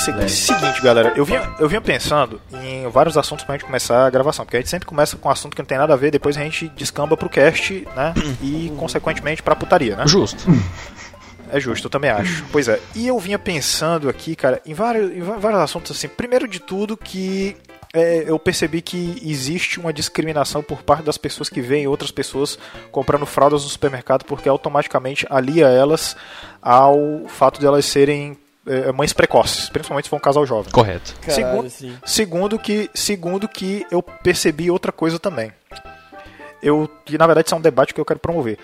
seguinte, seguinte, galera, eu vinha, eu vinha pensando em vários assuntos pra gente começar a gravação, porque a gente sempre começa com um assunto que não tem nada a ver, depois a gente descamba pro cast, né? E, consequentemente, pra putaria, né? Justo. É justo, eu também acho. Pois é. E eu vinha pensando aqui, cara, em vários, em vários assuntos assim. Primeiro de tudo, que é, eu percebi que existe uma discriminação por parte das pessoas que veem outras pessoas comprando fraldas no supermercado, porque automaticamente alia elas ao fato de elas serem é, mães precoces, principalmente se for um casal jovem. Correto. Caralho, Segundo, sim. segundo que segundo que eu percebi outra coisa também. Eu, que na verdade isso é um debate que eu quero promover.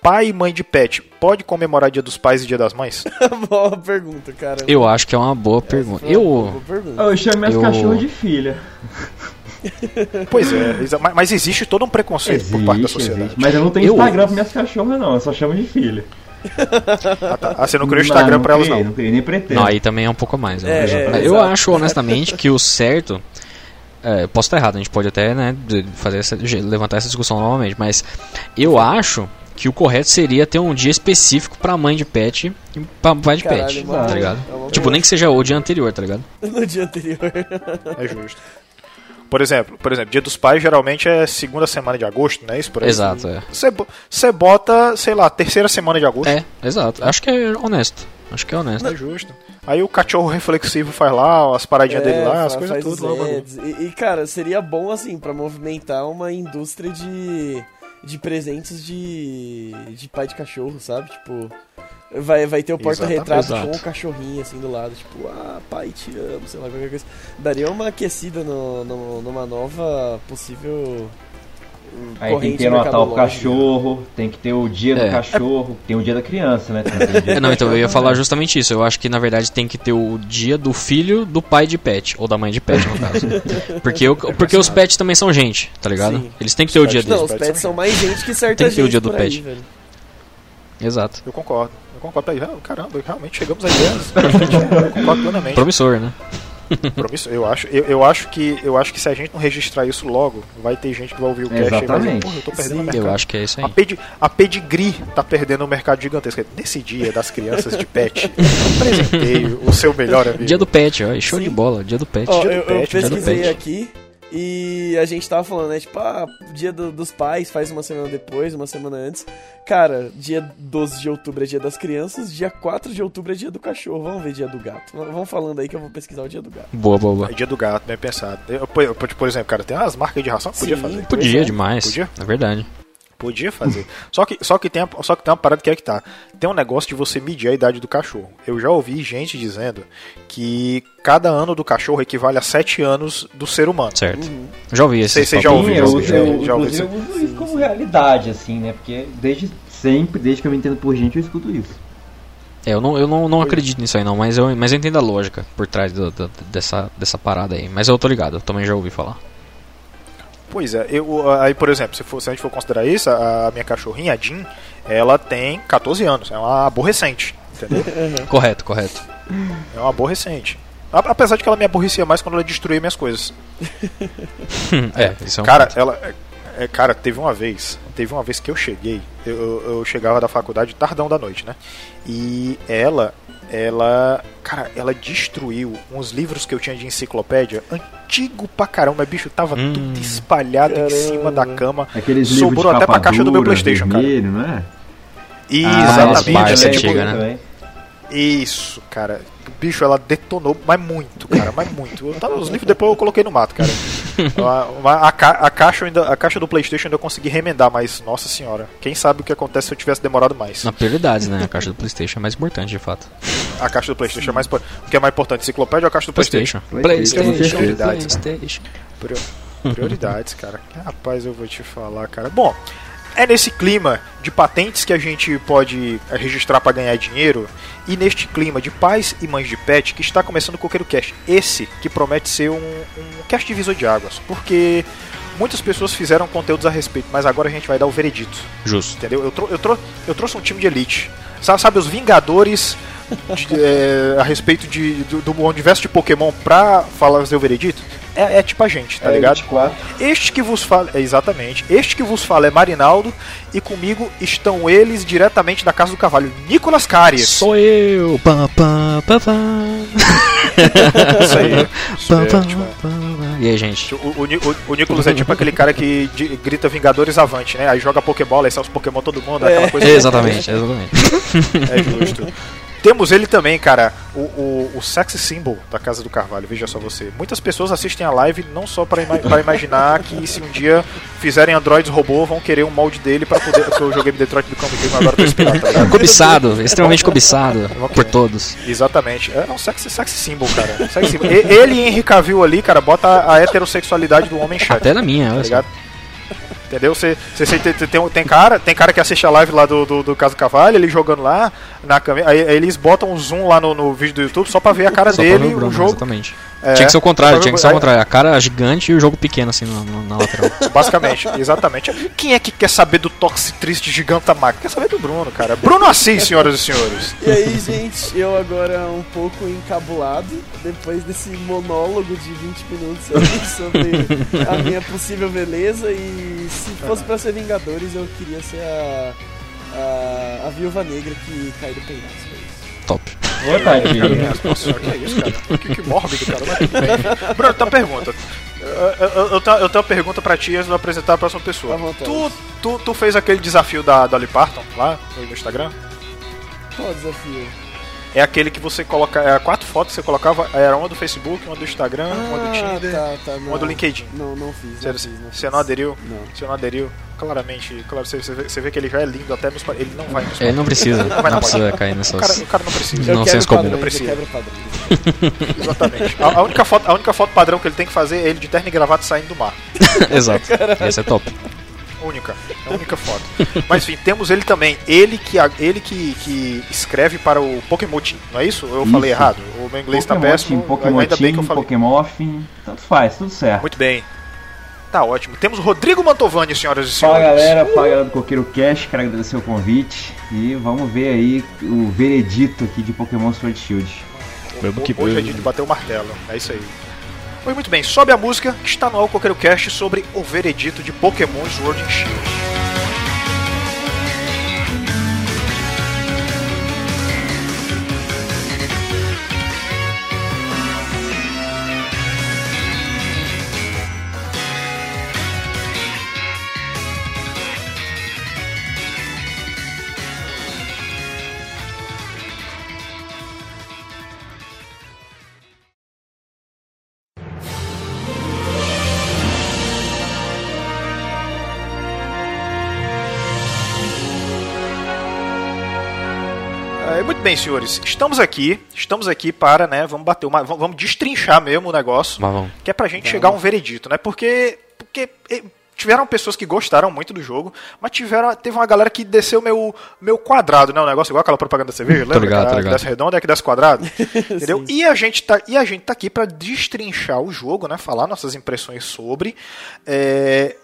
Pai e mãe de pet pode comemorar Dia dos Pais e Dia das Mães? Boa pergunta, cara. Eu acho que é uma boa pergunta. Uma boa Eu. pergunta. Eu chamo minhas Eu- cachorras de filha. Pois é, mas- mas existe todo um preconceito por parte da sociedade. Mas eu não tenho Eu- Instagram pra minhas cachorras, não. Eu só chamo de filha. Ah, tá. Ah, você não criou Instagram não pra elas, não. Não criei, nem pretendo. Não, aí também é um pouco mais. eu É, acho. é, eu exato. acho, honestamente, que o certo. É, posso estar errado, a gente pode até né, fazer essa, levantar essa discussão novamente, mas eu acho que o correto seria ter um dia específico pra mãe de pet e pra pai de Caralho, pet, mano. tá ligado? É Tipo, nem que seja o dia anterior, tá ligado? No dia anterior. É justo. Por exemplo, por exemplo, Dia dos Pais geralmente é segunda semana de agosto, não é isso? Por aí? Exato, é. Você bo- Você bota, sei lá, terceira semana de agosto. É, exato. Acho que é honesto. Acho que é honesto. É justo. Aí o cachorro reflexivo faz lá, as paradinhas dele lá, as É, coisas tudo. lá. E, e, cara, seria bom, assim, pra movimentar uma indústria de, de presentes de, de pai de cachorro, sabe? Tipo, vai, vai ter o porta-retrato com o cachorrinho, assim, do lado. Tipo, ah, pai, te amo, sei lá, qualquer coisa. Daria uma aquecida no, no- numa nova possível Aí tem que ter o Natal mercadológica. cachorro, tem que ter o dia do É. cachorro, tem o dia da criança, né? Tem o dia É, do não, então eu ia cachorro falar justamente isso. Eu acho que na verdade tem que ter o dia do filho do pai de pet, ou da mãe de pet, no caso. Porque, eu, porque os pets também são gente, tá ligado? Sim. Eles têm que ter o dia pets Não, deles. os pets são mais gente que certa Tem que ter o dia do aí, pet. velho. Exato. Eu concordo. Eu concordo. Aí, ah, Caramba, realmente chegamos a ideias. Eu concordo plenamente. Promissor, né? Compromisso. Eu acho, eu, eu acho que eu acho que se a gente não registrar isso logo, vai ter gente que vai ouvir o cast e vai dizer, Exatamente. porra, eu tô perdendo Sim. o mercado. Eu acho que é isso aí. A, pedi, a Pedigree tá perdendo um mercado gigantesco. Nesse dia das crianças de pet, presenteie o seu melhor amigo. Dia do pet, ó, show Sim. de bola, dia do pet. Ó, Dia do eu, eu pet, dia do pesquisei pet. aqui e a gente tava falando, né? Tipo, ah, dia do- dos pais faz uma semana depois, uma semana antes. Cara, dia 12 de outubro é dia das crianças, dia 4 de outubro é dia do cachorro. Vamos ver dia do gato. Vamos falando aí que eu vou pesquisar o dia do gato. Boa, boa, boa. É dia do gato, bem pensado. Eu, por, por- por exemplo, cara, tem umas marcas de ração que podia fazer. Podia é. demais. Podia? É verdade. Podia fazer. Só que, só, que tem, só que tem uma parada que é que tá. Tem um negócio de você medir a idade do cachorro. Eu já ouvi gente dizendo que cada ano do cachorro equivale a 7 anos do ser humano. Certo. Uhum. Já ouvi esse Sei- sei, papo. já Sim, ouvi, eu, já ouvi, já eu, ouvi, já ouvi inclusive, isso. eu uso isso como realidade, assim, né? Porque desde sempre, desde que eu me entendo por gente, eu escuto isso. É, eu não, eu não, não acredito nisso aí não, mas eu, mas eu entendo a lógica por trás do- do- dessa, dessa parada aí. Mas eu tô ligado, eu também já ouvi falar. Pois é, eu, aí por exemplo, se, for, se a gente for considerar isso, a, minha cachorrinha, a Jean, ela tem 14 anos, é uma aborrecente, entendeu? Correto, correto. É uma aborrecente. Apesar de que ela me aborrecia mais quando ela destruía minhas coisas. é, isso é um Cara, ponto. ela. é, cara, teve uma vez. Teve uma vez que eu cheguei. Eu, eu- eu chegava da faculdade tardão da noite, né? E ela. Ela. Cara, ela destruiu uns livros que eu tinha de enciclopédia. Antigo pra caramba, bicho. Tava Hum. tudo espalhado em cima da Caramba. cama. Aqueles Sobrou até pra caixa do meu PlayStation, cara. vermelho, não é? Ah, exatamente. Barça ela, tipo, antiga, né? Isso, cara. Bicho, ela detonou, mas muito, cara, mas muito. Eu tava, os livros depois eu coloquei no mato, cara. A, a, ca- a caixa eu ainda, a caixa do PlayStation eu ainda consegui remendar, mas nossa senhora, quem sabe o que acontece se eu tivesse demorado mais? Na prioridades, né? A caixa do Playstation é mais importante, de fato. A caixa do PlayStation é mais o que é mais importante, enciclopédia ou a caixa do PlayStation? Playstation. PlayStation, Playstation. prioridades, né? Prioridades, cara. Rapaz, eu vou te falar, cara. Bom, é nesse clima de patentes que a gente pode eh, registrar para ganhar dinheiro e neste clima de pais e mães de pet que está começando o Coqueiro Cast. Esse que promete ser um, um cast divisor de águas, porque muitas pessoas fizeram conteúdos a respeito, mas agora a gente vai dar o veredito, Justo. entendeu? Eu, trou- eu, trou- eu trouxe um time de elite. Sabe, sabe os Vingadores de, é, a respeito de, do, do universo de Pokémon pra fazer o veredito é, é tipo a gente, tá É, ligado? 24. Este que vos fala, é, exatamente, este que vos fala é Marinaldo e comigo estão eles diretamente da Casa do Cavalho, Nicolas Caries. Sou eu! Pá, pá, pá, pá. Isso aí. Isso Pá, é, pá, tipo, pá, pá. E aí, gente? o, o, o- o Nicolas é tipo aquele cara que de- grita Vingadores Avante, né? Aí joga Pokébola, aí sai os Pokémon todo mundo, aquela É. coisa. Exatamente, exatamente. É justo. Temos ele também, cara, o, o, o sexy symbol da Casa do Carvalho, veja só você. Muitas pessoas assistem a live não só para ima pra imaginar que se um dia fizerem androids robô, vão querer um molde dele pra poder. Porque eu joguei Detroit Become Human, agora tô inspirado, tá ligado? Cobiçado, extremamente cobiçado por todos. Exatamente. É um sexy, sexy symbol, cara. Sexy symbol. Ele e Henry Cavill ali, cara, bota a heterossexualidade do homem em xeque. Até na minha, tá só. Entendeu? Você, você, você tem, tem, tem cara, tem cara que assiste a live lá do, do, do Caso Cavalho, ele jogando lá na câmera. Aí, aí eles botam um zoom lá no, no vídeo do YouTube só pra ver a cara Só dele, o Bruno, o jogo. Exatamente. É, tinha que ser o contrário, tinha que ser o contrário. A cara gigante e o jogo pequeno, assim, na, na- lateral. Basicamente, exatamente. Quem é que quer saber do Toxic Triste Gigantamax? Quer saber do Bruno, cara. Bruno Assis, senhoras e senhores. E aí, gente, eu agora um pouco encabulado, depois desse monólogo de 20 minutos aí sobre a minha possível beleza. E se fosse pra ser Vingadores, eu queria ser a, a, a viúva negra que cai do penhasco. é isso. Top. Tadinho. Nossa, que é isso, cara? Que, que mórbido, cara. Mas. Bruno, tem uma pergunta. Eu, eu, eu tenho, eu tenho uma pergunta pra ti antes de eu apresentar a próxima pessoa. Tu, tu, tu fez aquele desafio da Dolly Parton lá no Instagram? Qual o desafio? É aquele que você coloca. É, quatro fotos que você colocava, era uma do Facebook, uma do Instagram, uma do Tinder, tá, tá, não. uma do LinkedIn. Não, não fiz. Você, Não fiz, não você fiz. não aderiu? Não. Você não aderiu? Claramente, claro, você, você, vê, você vê que ele já é lindo até nos. Ele não vai nos Ele não precisa, vai na não precisa cair o, cara, nessas. o cara não precisa. Não senso comum. padrões, Precisa. Exatamente. A, a única foto, a única foto padrão que ele tem que fazer é ele de terno e gravata saindo do mar. Exato. Essa é top. Única. É a única foto. Mas enfim, temos ele também. Ele que, ele que, que escreve para o Pokémon Team, não é isso? Eu Isso. falei errado. O meu inglês está Pokémon péssimo. Team, Pokémon ainda bem que eu Team, falei. Pokémon tanto faz, tudo certo. Muito bem. Tá ótimo. Temos o Rodrigo Mantovani, senhoras e Fala senhores. galera, fala galera do Coqueiro Cash, quero agradecer o convite e vamos ver aí o veredito aqui de Pokémon Sword Shield. Mesmo que- Hoje é dia de bater o martelo. É isso aí. Pois muito bem, sobe a música que está no ar o Coqueiro Cast sobre o veredito de Pokémon Sword and Shield. Muito bem, senhores. Estamos aqui, estamos aqui para, né, vamos bater uma, vamos destrinchar mesmo o negócio, que é pra gente chegar a um veredito, né? Porque porque tiveram pessoas que gostaram muito do jogo, mas tiveram teve uma galera que desceu meu meu quadrado, né, o negócio igual aquela propaganda da cerveja, lembra? ligado, que era ligado. desce redondo é que desce quadrado, entendeu? E a gente tá e a gente tá aqui para destrinchar o jogo, né, falar nossas impressões sobre é,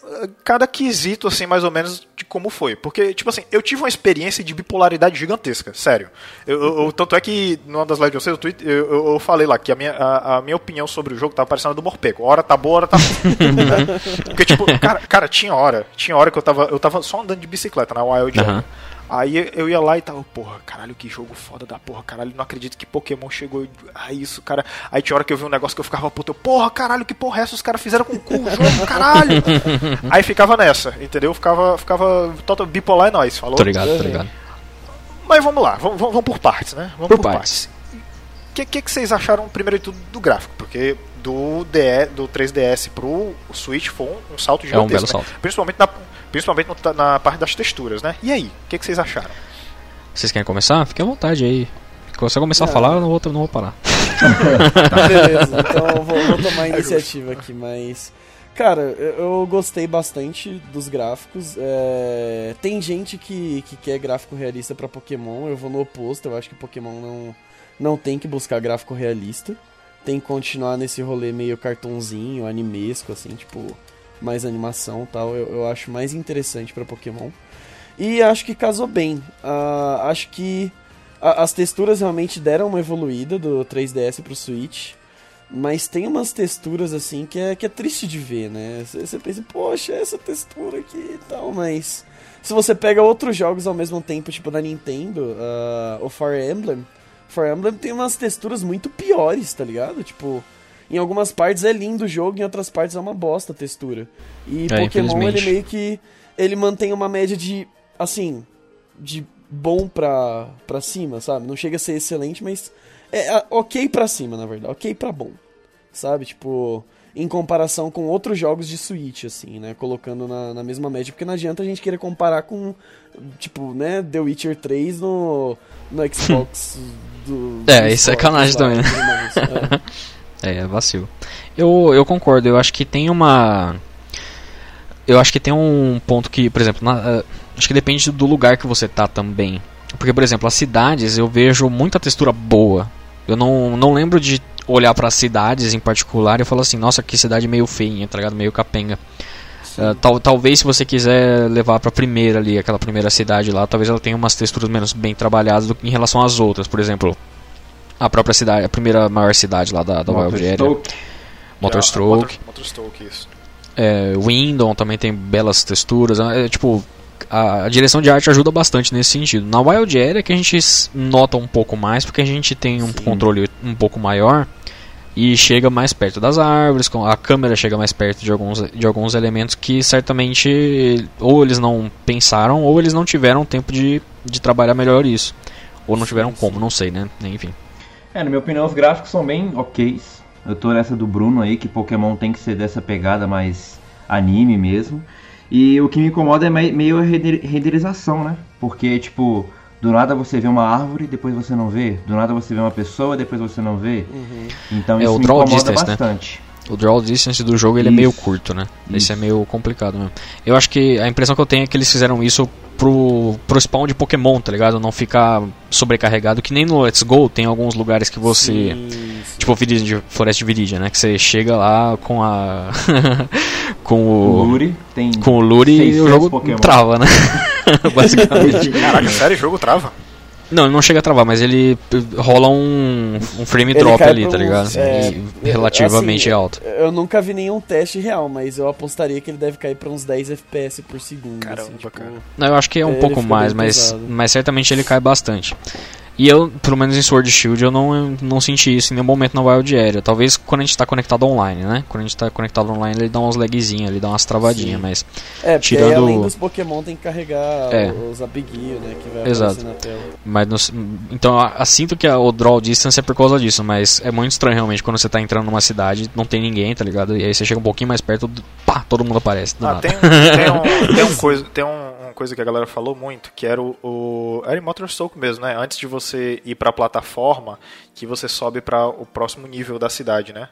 cada quesito assim mais ou menos de como foi, porque tipo assim, eu tive uma experiência de bipolaridade gigantesca, sério. Eu, eu- eu- tanto é que numa das lives de vocês, no Twitter, eu, eu- eu falei lá que a minha, a, a minha opinião sobre o jogo tava parecendo a do Morpeko. Hora tá boa, hora tá né? Porque, tipo, cara, cara, tinha hora. Tinha hora que eu tava. Eu tava só andando de bicicleta na Wild Aham. Aí eu ia lá e tava, porra, caralho, que jogo foda da porra, caralho, não acredito que Pokémon chegou a isso, cara. Aí tinha hora que eu vi um negócio que eu ficava, puta, eu, porra, caralho, que porra é essa? Os caras fizeram com o cu o jogo, caralho. Aí ficava nessa, entendeu? Ficava, ficava total bipolar é nóis, falou? Tô ligado, tô ligado. Mas vamos lá, vamos, vamos, por partes, né? Vamos Por por, partes. partes. O que, que, que vocês acharam, primeiro de tudo, do gráfico? Porque do, DE, do 3DS pro Switch foi um, um salto É um gigantesco. belo né? salto. Principalmente, na, principalmente no- na parte das texturas, né? E aí, o que, que vocês acharam? Vocês querem começar? Fique à vontade aí. Quando você começar a Não. falar, eu não vou, não vou parar. Beleza, então eu vou, vou tomar a iniciativa aqui, mas. Cara, eu, gostei bastante dos gráficos. é, Tem gente que, que quer gráfico realista pra Pokémon, eu vou no oposto, eu acho que Pokémon não, não tem que buscar gráfico realista. Tem que continuar nesse rolê meio cartãozinho, animesco, assim, tipo, mais animação e tal. Eu, eu acho mais interessante pra Pokémon. E acho que casou bem. Ah, acho que a- as texturas realmente deram uma evoluída do 3DS pro Switch. Mas tem umas texturas assim que é, que é triste de ver, né? Você pensa, poxa, essa textura aqui e tal, mas. Se você pega outros jogos ao mesmo tempo, tipo da Nintendo, ah, o Fire Emblem, Fire Emblem tem umas texturas muito piores, tá ligado? Tipo, em algumas partes é lindo o jogo, em outras partes é uma bosta a textura. E É, Pokémon, ele meio que. Ele mantém uma média de. Assim. De bom pra, pra cima, sabe? Não chega a ser excelente, mas. É ah, ok pra cima, na verdade. Ok pra bom. Sabe? Tipo. Em comparação com outros jogos de Switch, assim, né? Colocando na, na mesma média. Porque não adianta a gente querer comparar com. Tipo, né? The Witcher 3 no, no Xbox do. É, do isso é sacanagem também, né? É. É, é vacilo. Eu, eu concordo, eu acho que tem uma. Eu acho que tem um ponto que, por exemplo, na- eh, acho que depende do lugar que você tá também. Porque, por exemplo, as cidades eu vejo muita textura boa. Eu não, não lembro de olhar para cidades em particular e falar assim, nossa, que cidade meio feinha, tá ligado? Meio capenga. Eh, tal, talvez se você quiser levar pra primeira ali, aquela primeira cidade lá, talvez ela tenha umas texturas menos bem trabalhadas do que em relação às outras. Por exemplo, a própria cidade, a primeira maior cidade lá da, da Wild Area. Motorstroke. Motor, Motorstroke, isso. É, Windom também tem belas texturas. É, tipo, a, a direção de arte ajuda bastante nesse sentido. Na Wild Area é que a gente nota um pouco mais, porque a gente tem um Sim. controle um pouco maior e chega mais perto das árvores, com- a câmera chega mais perto de alguns, de alguns elementos que certamente ou eles não pensaram ou eles não tiveram tempo de, de trabalhar melhor isso. Ou não tiveram como, não sei, né? Enfim. É, na minha opinião, os gráficos são bem ok. Eu tô nessa do Bruno aí, que Pokémon tem que ser dessa pegada mais anime mesmo. E o que me incomoda é mei- meio a render- renderização, né? Porque, tipo, do nada você vê uma árvore, depois você não vê. Do nada você vê uma pessoa, depois você não vê. Uhum. Então É, isso o me draw incomoda distance, né? bastante. O draw distance do jogo ele é meio Isso. curto, né? Esse Isso. é meio complicado mesmo. Eu acho que a impressão que eu tenho é que eles fizeram isso pro, pro spawn de Pokémon, tá ligado? Não ficar sobrecarregado, que nem no Let's Go tem alguns lugares que você. Sim, sim. Tipo Viridian, Floresta de Viridian, né? Que você chega lá com a. com O o. Lure tem. Com o Lure e o 600 jogo Pokémon. trava, né? Basicamente. Caraca, sério, o jogo trava? Não, ele não chega a travar, mas ele eh, rola um, um frame Ele drop ali, tá ligado? é, relativamente assim, alto. Eu nunca vi nenhum teste real, mas eu apostaria que ele deve cair pra uns 10 FPS por segundo. Caramba, assim, tipo, cara. Não, eu acho que é um pouco mais, mas, pesado. mas certamente ele cai bastante. E eu, pelo menos em Sword Shield, eu não, não senti isso em nenhum momento na Wild Area. Talvez quando a gente tá conectado online, né? Quando a gente tá conectado online, ele dá uns lagzinhos, ele dá umas travadinhas, Sim. mas. É, porque Tirando- aí, além dos Pokémon tem que carregar É. os abiguinhos, né? Que vai Exato. aparecer na tela. mas não- então, eu sinto que a- o draw distance é por causa disso, mas é muito estranho realmente quando você tá entrando numa cidade, não tem ninguém, tá ligado? E aí você chega um pouquinho mais perto, pá, todo mundo aparece. Do Ah, nada. tem, tem, um, tem, um coisa, tem um- coisa que a galera falou muito, que era o, o era em Motorstroke mesmo, né? Antes de você ir pra plataforma, que você sobe pra o próximo nível da cidade, né?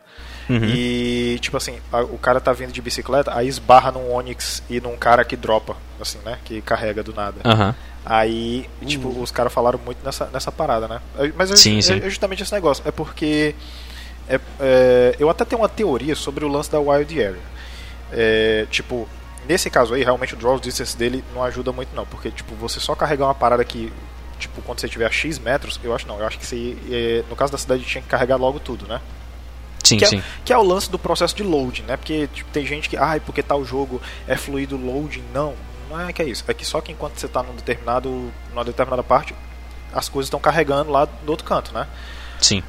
Uhum. E tipo assim, a- o cara tá vindo de bicicleta, aí esbarra num Onix e num cara que dropa, assim, né? Que carrega do nada. Aham. Aí, tipo, os caras falaram muito nessa, nessa parada, né? É- Mas é, Sim, é- sim. é justamente esse negócio. É porque. é- é, eu até tenho uma teoria sobre o lance da Wild Area. É, tipo, nesse caso aí, realmente o draw distance dele não ajuda muito, não. Porque, tipo, você só carregar uma parada que. Tipo, quando você tiver a X metros, eu acho não. Eu acho que você, no caso da cidade tinha que carregar logo tudo, né? Sim, que, sim. É, que é o lance do processo de loading, né? Porque tipo, tem gente que, ai, porque tal jogo é fluido loading. Não, não é que é isso. É que só que enquanto você está num determinado, numa determinada parte, as coisas estão carregando lá do outro canto, né? Sim.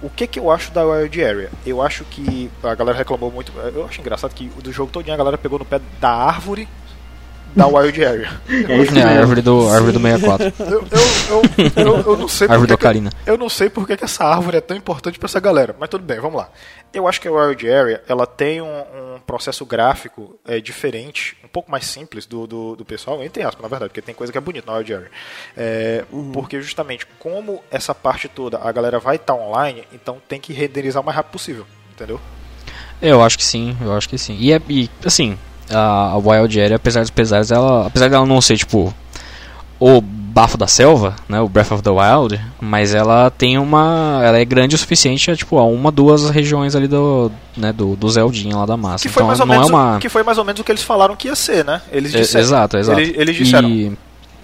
O que, que eu acho da Wild Area? Eu acho que a galera reclamou muito. Eu acho engraçado que do jogo todo a galera pegou no pé da árvore da Wild Area. É isso É, a árvore do, árvore do 64. Eu, eu, eu, eu, eu não sei Árvore Ocarina. que- eu não sei porque que essa árvore é tão importante pra essa galera, mas tudo bem, vamos lá. Eu acho que a Wild Area ela tem um, um processo gráfico é, diferente, um pouco mais simples do, do, do pessoal, entre aspas, na verdade, porque tem coisa que é bonita na Wild Area. É, Porque justamente como essa parte toda a galera vai estar online, então tem que renderizar o mais rápido possível, entendeu? Eu acho que sim, eu acho que sim. E, é, e assim, a, a Wild Area, apesar dos pesares, ela, apesar dela não ser tipo o bafo da selva, né, o Breath of the Wild, mas ela tem uma, ela é grande o suficiente a tipo a uma, duas regiões ali do, né, do, do Zeldinha lá da massa. Que foi, então mais ou não menos, é uma o- que foi mais ou menos o que eles falaram que ia ser, né? Eles É, disseram. exato, exato. Eles, eles disseram. E,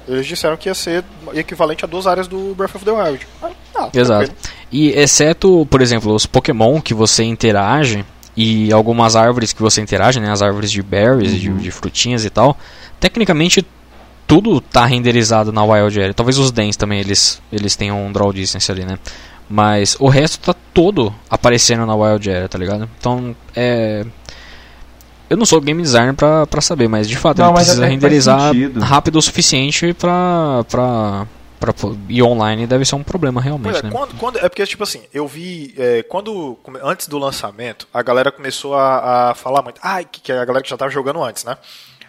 Eles disseram que ia ser equivalente a duas áreas do Breath of the Wild. Ah, Exato. E exceto, por exemplo, os Pokémon que você interage e algumas árvores que você interage, né, as árvores de berries, uhum. de, de, frutinhas e tal, tecnicamente tudo tá renderizado na Wild Area. Talvez os Dens também eles eles tenham um draw distance ali, né? Mas o resto tá todo aparecendo na Wild Area, tá ligado? Então, é eu não sou game designer pra, pra saber, mas de fato não, ele precisa renderizar rápido o suficiente pra, pra, pra ir online deve ser um problema realmente. É, né? quando, quando, é porque, tipo assim, eu vi. É, quando. Antes do lançamento, a galera começou a, a falar muito. Ai, que, que a galera que já tava jogando antes, né?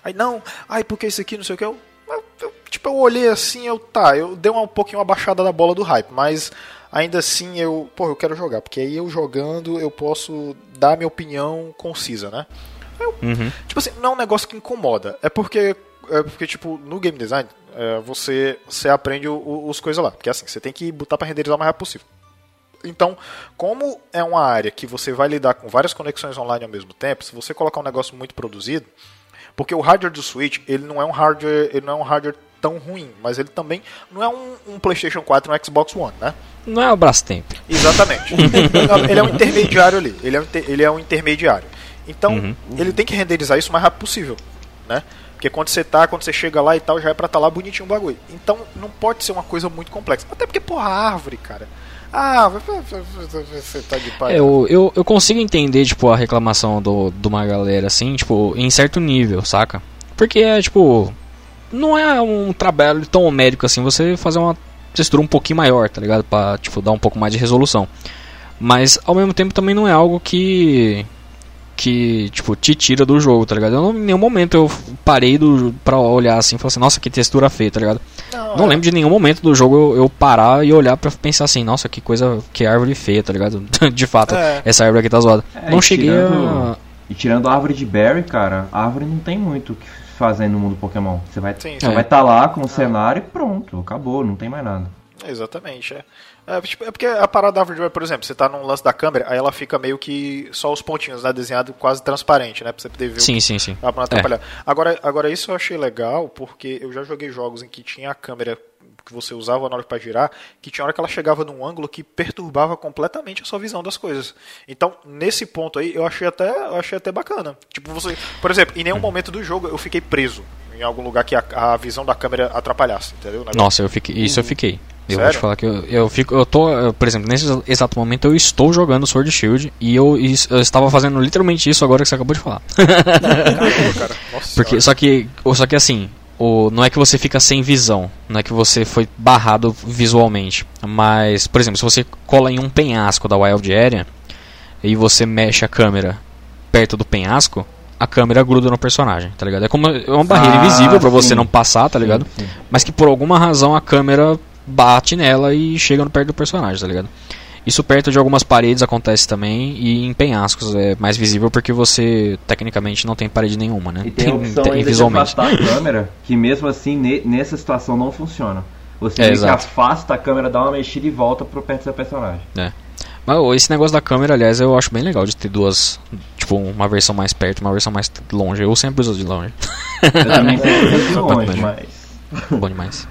Aí não, ai, porque isso aqui, não sei o que. Eu, eu, eu, tipo, eu olhei assim, eu tá, eu dei uma, um pouquinho uma baixada da bola do hype, mas ainda assim eu, pô, eu quero jogar, porque aí eu jogando eu posso dar minha opinião concisa, né? Eu, uhum. Tipo assim, não é um negócio que incomoda. É porque, é porque tipo, no game design, é, você, você aprende o, o, os coisas lá. Porque assim, você tem que botar para renderizar o mais rápido possível. Então, como é uma área que você vai lidar com várias conexões online ao mesmo tempo, se você colocar um negócio muito produzido, porque o hardware do Switch, ele não é um hardware, ele não é um hardware tão ruim, mas ele também não é um, um PlayStation 4 um Xbox One, né? Não é o Brastemp. Exatamente. ele é um intermediário ali. Ele é um, ele é um intermediário. Então, uhum. ele tem que renderizar isso o mais rápido possível, né? Porque quando você tá, quando você chega lá e tal, já é pra estar tá lá bonitinho o bagulho. Então, não pode ser uma coisa muito complexa. Até porque, porra, árvore, cara. Ah, você tá de pai. É, eu, eu, eu, consigo entender, tipo, a reclamação do, de uma galera, assim, tipo, em certo nível, saca? Porque é, tipo, não é um trabalho tão médico assim você fazer uma textura um pouquinho maior, tá ligado? Pra, tipo, dar um pouco mais de resolução. Mas, ao mesmo tempo, também não é algo que que, tipo, te tira do jogo, tá ligado? Eu não, em nenhum momento eu parei do, pra olhar assim e falar assim, nossa, que textura feia, tá ligado? Não, não é. lembro de nenhum momento do jogo eu, eu, parar e olhar pra pensar assim, nossa, que coisa, que árvore feia, tá ligado? de fato, é. essa árvore aqui tá zoada. É, não cheguei tirando, a... E tirando a árvore de Berry, cara, a árvore não tem muito o que fazer no mundo Pokémon. Você vai estar é. vai tá lá com o cenário e pronto, acabou, não tem mais nada. Exatamente, é. É, tipo, é porque a parada da árvore, por exemplo, você tá num lance da câmera, aí ela fica meio que só os pontinhos, né? Desenhado quase transparente, né? Pra você poder ver sim, o sim, sim. Pra não atrapalhar. É. Agora, agora, isso eu achei legal, porque eu já joguei jogos em que tinha a câmera que você usava na hora para girar, que tinha hora que ela chegava num ângulo que perturbava completamente a sua visão das coisas. Então, nesse ponto aí, eu achei até, eu achei até bacana. Tipo, você, por exemplo, em nenhum hum. momento do jogo eu fiquei preso em algum lugar que a, a visão da câmera atrapalhasse, entendeu? Nossa, eu fiquei, isso eu fiquei. Eu Sério? vou te falar que eu, eu fico, eu tô, eu, por exemplo, nesse exato momento eu estou jogando Sword Shield e eu, eu estava fazendo literalmente isso agora que você acabou de falar. Caramba, cara. Nossa, Porque só que, só que assim, o, não é que você fica sem visão, não é que você foi barrado visualmente, mas, por exemplo, se você cola em um penhasco da Wild Area e você mexe a câmera perto do penhasco, a câmera gruda no personagem, tá ligado? É como é uma barreira ah, invisível para você não passar, tá ligado? Sim, sim. Mas que por alguma razão a câmera bate nela e chega no perto do personagem, tá ligado? Isso perto de algumas paredes acontece também e em penhascos é mais visível porque você tecnicamente não tem parede nenhuma, né? E tem, a opção tem, ainda visualmente. de afastar a câmera, que mesmo assim ne, nessa situação não funciona. Você é, afasta a câmera, dá uma mexida e volta pro perto do personagem. É. Mas esse negócio da câmera, aliás, eu acho bem legal de ter duas, tipo, uma versão mais perto, uma versão mais longe. Eu sempre uso de longe. Eu também sempre uso de longe, mas... Bom demais.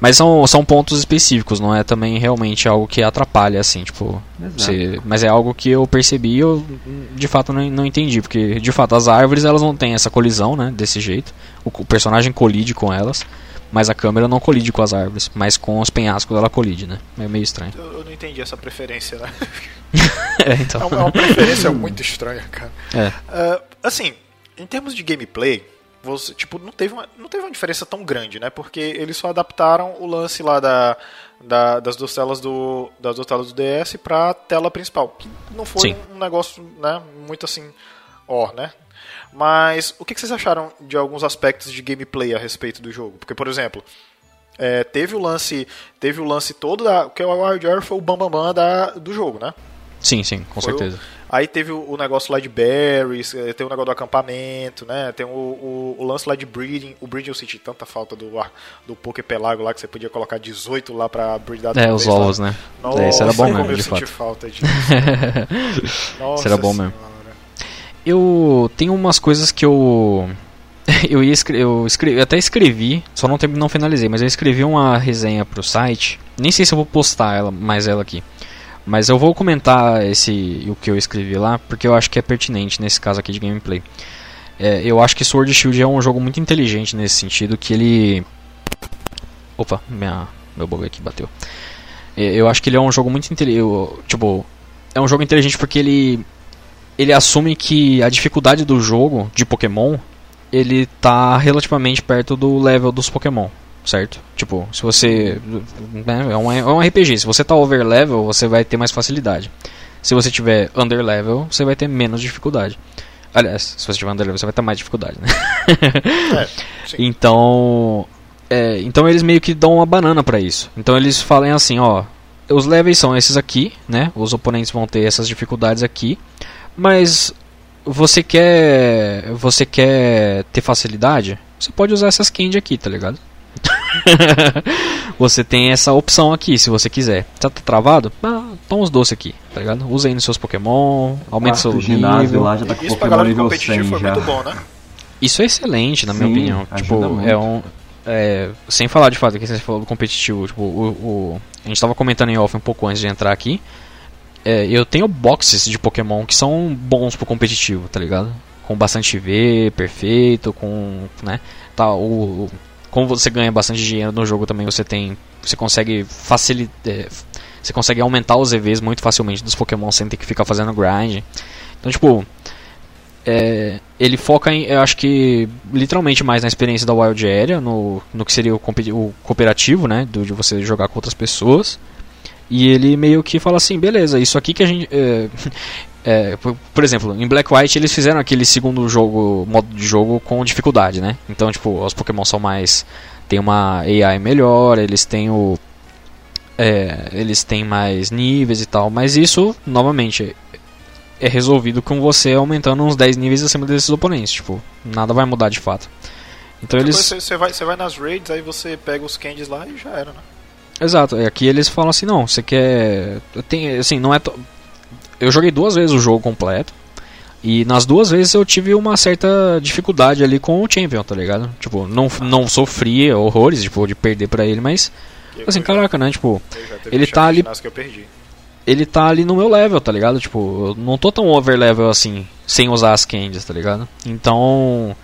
Mas são, são pontos específicos, não é também realmente algo que atrapalha, assim, tipo. Você, mas é algo que eu percebi e eu de fato não, não entendi. Porque de fato as árvores elas não têm essa colisão, né? Desse jeito. O, o personagem colide com elas. Mas a câmera não colide com as árvores, mas com os penhascos ela colide, né? É meio estranho. Eu, eu não entendi essa preferência, né? é, então. é, uma, é uma preferência muito estranha, cara. É. Uh, assim, em termos de gameplay, você, tipo, não teve, uma, não teve uma diferença tão grande, né? Porque eles só adaptaram o lance lá da, da das duas telas do das duas telas do DS para tela principal, que não foi Sim. um negócio, né, muito assim, ó, né? Mas o que, que vocês acharam de alguns aspectos de gameplay a respeito do jogo? Porque, por exemplo, é, teve o lance teve o lance todo da que o Wild Earth foi o bam, bam, bam da, do jogo, né? Sim, sim, com foi certeza. O, Aí teve o, o, negócio lá de berries, eh, tem o negócio do acampamento, né? Tem o, o, o lance lá de breeding. O breeding eu senti tanta falta do, do Poké Pelago lá que você podia colocar 18 lá pra breedar É, os ovos, né? Nossa, é, isso era bom mesmo, eu de senti fato. falta disso. Nossa isso era bom senhora. mesmo. Eu tenho umas coisas que eu eu ia escre eu, escrevi, eu até escrevi, só não, não finalizei, mas eu escrevi uma resenha pro site. Nem sei se eu vou postar ela, mais ela aqui. Mas eu vou comentar esse o que eu escrevi lá, porque eu acho que é pertinente nesse caso aqui de gameplay. É, eu acho que Sword Shield é um jogo muito inteligente nesse sentido, que ele... Opa, minha, meu bug aqui bateu. É, eu acho que ele é um jogo muito inteligente, tipo... É um jogo inteligente porque ele... Ele assume que a dificuldade do jogo de Pokémon ele tá relativamente perto do level dos Pokémon, certo? Tipo, se você. Né, é, um, é um RPG, se você tá over level, você vai ter mais facilidade. Se você tiver under level, você vai ter menos dificuldade. Aliás, se você tiver under level, você vai ter mais dificuldade, né? é, então. É, então eles meio que dão uma banana para isso. Então eles falam assim, ó. Os levels são esses aqui, né? Os oponentes vão ter essas dificuldades aqui. Mas você quer você quer ter facilidade, você pode usar essas candy aqui, tá ligado? você tem essa opção aqui, se você quiser. Tá, tá travado? Ah, toma os doces aqui, tá ligado? Usa aí nos seus Pokémon, aumenta seu nível. Lá já tá com Isso Pokémon nível 100 foi já. muito bom, né? Isso é excelente, na Sim, minha opinião. Tipo, muito. é um é, sem falar de fato que você falou do competitivo, tipo, o, o, a gente tava comentando em off um pouco antes de entrar aqui é, eu tenho boxes de Pokémon que são bons pro competitivo, tá ligado? Com bastante V, perfeito, com, né? Tá, o, o, como você ganha bastante dinheiro no jogo também, você tem, você consegue facilitar, é, você consegue aumentar os EVs muito facilmente dos Pokémon sem ter que ficar fazendo grind. Então, tipo, é, ele foca em, eu acho que literalmente mais na experiência da Wild Area, no, no que seria o, o cooperativo, né, do, de você jogar com outras pessoas. E ele meio que fala assim, beleza, isso aqui que a gente. É, é, por, por, exemplo, em Black White eles fizeram aquele segundo jogo, modo de jogo com dificuldade, né? Então, tipo, os Pokémon são mais. tem uma AI melhor, eles têm o. É, eles têm mais níveis e tal, mas isso, novamente, é resolvido com você aumentando uns 10 níveis acima desses oponentes. Tipo, nada vai mudar de fato. Então Depois eles. Você vai, você vai nas raids, aí você pega os candies lá e já era, né? Exato, aqui eles falam assim, não, você quer. Tem, assim, não é. To... Eu joguei duas vezes o jogo completo. E nas duas vezes eu tive uma certa dificuldade ali com o Champion, tá ligado? Tipo, não, não sofri horrores, tipo, de perder pra ele, mas. Assim, caraca, né? Tipo, ele tá ali. Ele tá ali no meu level, tá ligado? Tipo, eu não tô tão over level assim, sem usar as candies, tá ligado? Então.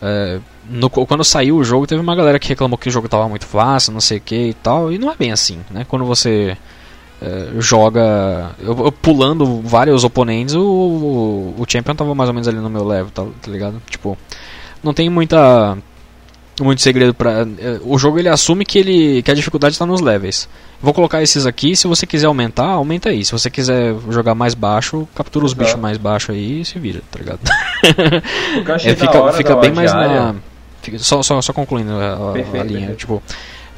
É, no, quando saiu o jogo, teve uma galera que reclamou que o jogo tava muito fácil, não sei o que e tal, e não é bem assim, né? Quando você é, joga eu, eu, pulando vários oponentes, o, o, o, Champion tava mais ou menos ali no meu level, tá, tá ligado? Tipo, não tem muita muito segredo para é, o jogo ele assume que ele que a dificuldade está nos levels. Vou colocar esses aqui, se você quiser aumentar, aumenta aí. Se você quiser jogar mais baixo, captura os bichos mais baixos aí e se vira, tá ligado? é, fica fica bem mais na Fica, só, só, só concluindo a, perfeito, a linha. Perfeito. Tipo,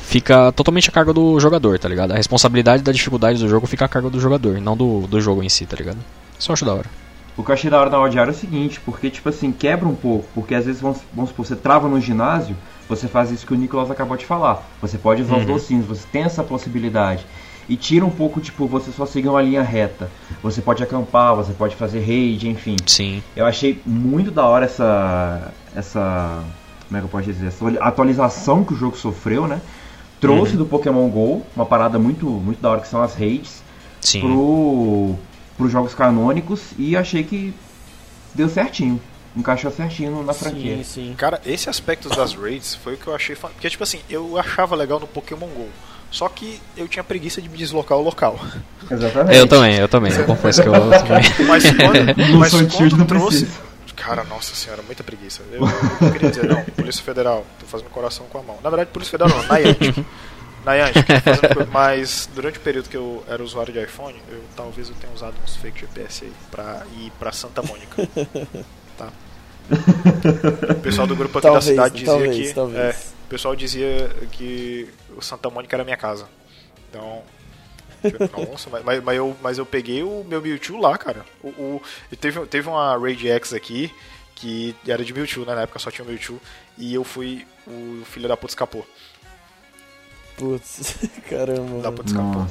fica totalmente a cargo do jogador, tá ligado? A responsabilidade da dificuldade do jogo fica a cargo do jogador, não do, do jogo em si, tá ligado? Isso eu acho da hora. O que eu achei da hora da audiária é o seguinte, porque, tipo assim, quebra um pouco, porque às vezes, vamos, vamos supor, você trava no ginásio, você faz isso que o Nicolas acabou de falar. Você pode usar uhum. os docinhos, você tem essa possibilidade. E tira um pouco, tipo, você só seguir uma linha reta. Você pode acampar, você pode fazer raid, enfim. Sim. Eu achei muito da hora essa. essa como é que eu posso dizer, essa atualização que o jogo sofreu, né? Trouxe uhum. do Pokémon GO uma parada muito, muito da hora que são as raids Sim. pro pros jogos canônicos e achei que deu certinho. Encaixou certinho na franquia. Sim, sim. Cara, esse aspecto das raids foi o que eu achei. Porque, tipo assim, eu achava legal no Pokémon GO. Só que eu tinha preguiça de me deslocar ao local. Exatamente. Eu também, eu também. Eu confesso que eu. Mas quando, mas quando trouxe. Precisa Cara, nossa senhora, muita preguiça. Eu, eu queria dizer, não, Polícia Federal, tô fazendo coração com a mão. Na verdade, Polícia Federal não, Niantic. Niantic, fazendo, mas durante o período que eu era usuário de iPhone, eu talvez eu tenha usado uns fake GPS aí pra ir pra Santa Mônica. Tá? O pessoal do grupo aqui talvez, da cidade dizia talvez, que. Talvez. É, o pessoal dizia que o Santa Mônica era minha casa. Então, nossa, mas, mas, eu, mas eu peguei o meu Mewtwo lá, cara. O, o, teve, teve uma Raid X aqui que era de Mewtwo, né? Na época só tinha o Mewtwo. E eu fui. O filho da puta escapou. Putz, caramba. Da puta escapou.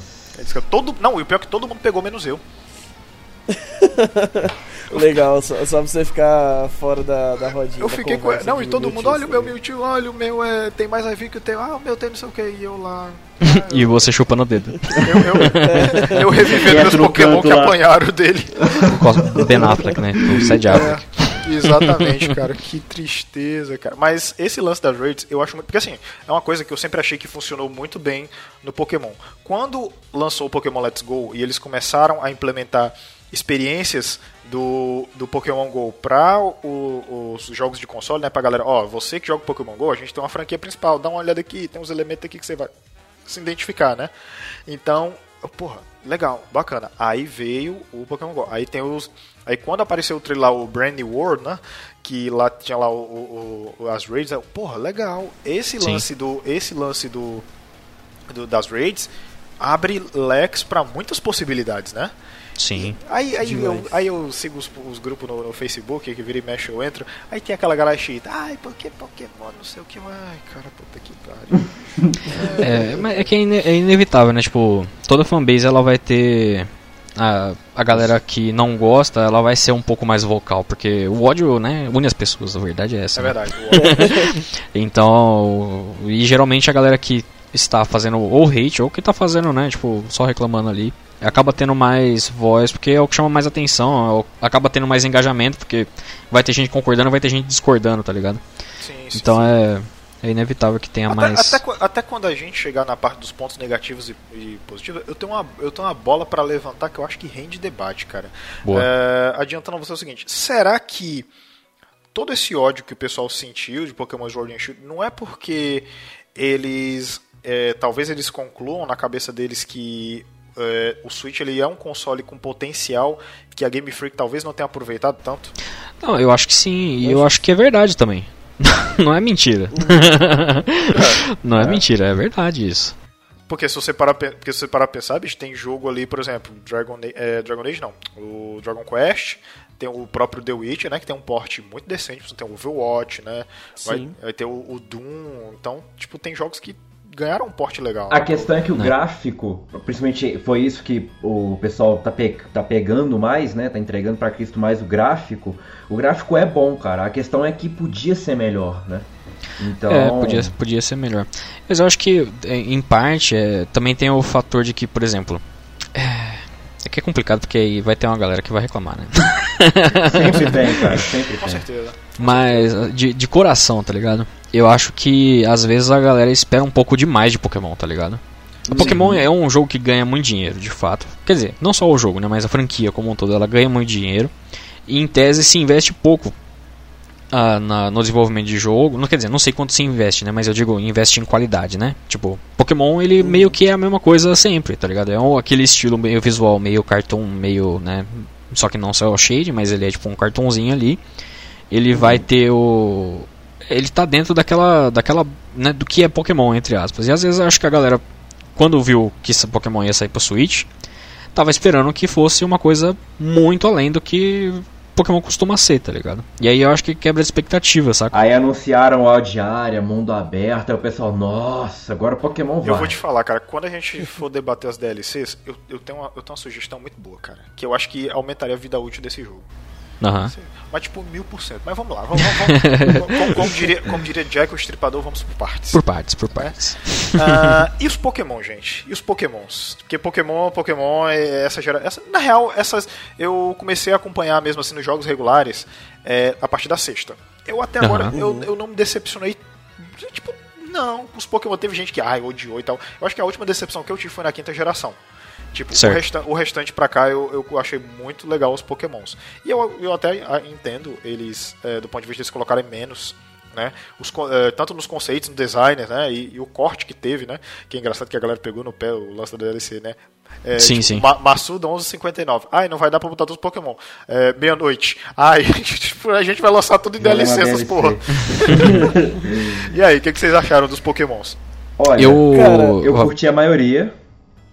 Todo, não, e o pior é que todo mundo pegou, menos eu. Legal, só, só pra você ficar fora da, da rodinha. Eu da fiquei com. Não, e todo mundo, olha o meu sabe? Mewtwo, olha o meu é, tem mais IV que o teu, ah, o meu tem não sei o que, e eu lá. E você chupando o dedo. Eu, eu, eu revivendo meus Pokémon que lá. apanharam dele. O Ben Affleck, né? O Sad Affleck. É, exatamente, cara. Que tristeza, cara. Mas esse lance das raids, eu acho muito. Porque assim, é uma coisa que eu sempre achei que funcionou muito bem no Pokémon. Quando lançou o Pokémon Let's Go e eles começaram a implementar experiências do, do Pokémon GO para os jogos de console, né? Pra galera, ó, você que joga Pokémon GO, a gente tem uma franquia principal, dá uma olhada aqui, tem uns elementos aqui que você vai se identificar, né? Então, porra, legal, bacana. Aí veio o Pokémon GO. Aí tem os. Aí quando apareceu o trailer lá, o Brand New World, né? Que lá tinha lá o, o- as raids, eu, porra, legal. Esse Sim. lance do. Esse lance do, do- das raids abre leques para muitas possibilidades, né? Sim. Aí, aí, eu, aí eu sigo os, os grupos no, no Facebook, que vira e mexe eu entro, aí tem aquela galera chita, ai, porque Pokémon, não sei o que, ai, cara, puta que pariu. É, mas é que é, ine- é inevitável, né? Tipo, toda fanbase ela vai ter. A, a galera que não gosta, ela vai ser um pouco mais vocal, porque o ódio, né, une as pessoas, a verdade é essa. é né? verdade. o- Então, e geralmente a galera que está fazendo ou hate ou que está fazendo, né, tipo, só reclamando ali, acaba tendo mais voz, porque é o que chama mais atenção, é acaba tendo mais engajamento, porque vai ter gente concordando, vai ter gente discordando, tá ligado? sim, sim, Então sim. é, é inevitável que tenha Até, mais. até, até quando a gente chegar na parte dos pontos negativos e, e positivos, eu tenho uma, eu tenho uma bola pra levantar que eu acho que rende debate, cara. Boa. É, adiantando a você o seguinte: será que todo esse ódio que o pessoal sentiu de Pokémon Sword and Shield não é porque eles. é, talvez eles concluam na cabeça deles que. é, o Switch ele é um console com potencial que a Game Freak talvez não tenha aproveitado tanto. Não, eu acho que sim, e eu acho que é verdade também. não é mentira. não é mentira, é verdade isso. Porque se você parar, porque se você parar pra pensar, bicho, tem jogo ali, por exemplo, Dragon, é, Dragon Age não, o Dragon Quest, tem o próprio The Witcher, né, que tem um porte muito decente, você tem o Overwatch, né, vai, vai ter o, o Doom, então, tipo, tem jogos que ganharam um porte legal. A questão é que o Né? gráfico, principalmente foi isso que o pessoal tá, pe- tá pegando mais, né? Tá entregando pra Cristo mais o gráfico. O gráfico é bom, cara. A questão é que podia ser melhor, né? Então. É, podia, podia ser melhor. Mas eu acho que, é, em parte, é, também tem o fator de que, por exemplo. É, é que é complicado porque aí vai ter uma galera que vai reclamar, né? Sempre tem, cara. Sempre Com tem. certeza. Mas, de, de coração, tá ligado? Eu acho que às vezes a galera espera um pouco demais de Pokémon, tá ligado? O Pokémon é um jogo que ganha muito dinheiro, de fato. Quer dizer, não só o jogo, né? Mas a franquia como um todo, ela ganha muito dinheiro. E em tese se investe pouco ah, na- no desenvolvimento de jogo. Não quer dizer, não sei quanto se investe, né? Mas eu digo, investe em qualidade, né? Tipo, Pokémon ele meio que é a mesma coisa sempre, tá ligado? É um, aquele estilo meio visual, meio cartoon, meio, né? Só que não só shade, mas ele é tipo um cartãozinho ali. Ele vai ter o. Ele tá dentro daquela. daquela. Né, do que é Pokémon, entre aspas. E às vezes eu acho que a galera, quando viu que esse Pokémon ia sair pro Switch, tava esperando que fosse uma coisa muito além do que Pokémon costuma ser, tá ligado? E aí eu acho que quebra a expectativa, saca? Aí anunciaram a diária, mundo aberto, aí o pessoal, nossa, agora o Pokémon vai. Eu vou te falar, cara, quando a gente for debater as DLCs, eu, eu, tenho uma, eu tenho uma sugestão muito boa, cara, que eu acho que aumentaria a vida útil desse jogo. Sim, Mas tipo, mil por cento. Mas vamos lá, vamos, vamos, vamos- como, como diria, como diria Jack, o estripador, vamos por partes. Por partes, por partes. Ah, e os Pokémon, gente? E os Pokémons? Porque Pokémon, Pokémon é essa geração. Na real, essas eu comecei a acompanhar mesmo assim nos jogos regulares é, a partir da sexta. Eu até agora eu, eu não me decepcionei. Tipo, não, os Pokémon teve gente que ai, odiou e tal. Eu acho que a última decepção que eu tive foi na quinta geração. Tipo, o, resta o restante pra cá eu, eu achei muito legal os Pokémons. E eu, eu até ah, entendo eles, é, do ponto de vista de eles colocarem menos, né? Os, é, tanto nos conceitos, no design, né? E, e o corte que teve, né? Que é engraçado que a galera pegou no pé o lance da DLC, né? É, Sim, sim. Ma Massuda 1159. Ai, não vai dar pra botar todos os Pokémon. É, Meia-noite. Ai, tipo, a gente vai lançar tudo em DLC, essas DLC. porra. E aí, o que, que vocês acharam dos Pokémons? Olha, Eu. cara, eu curti a maioria.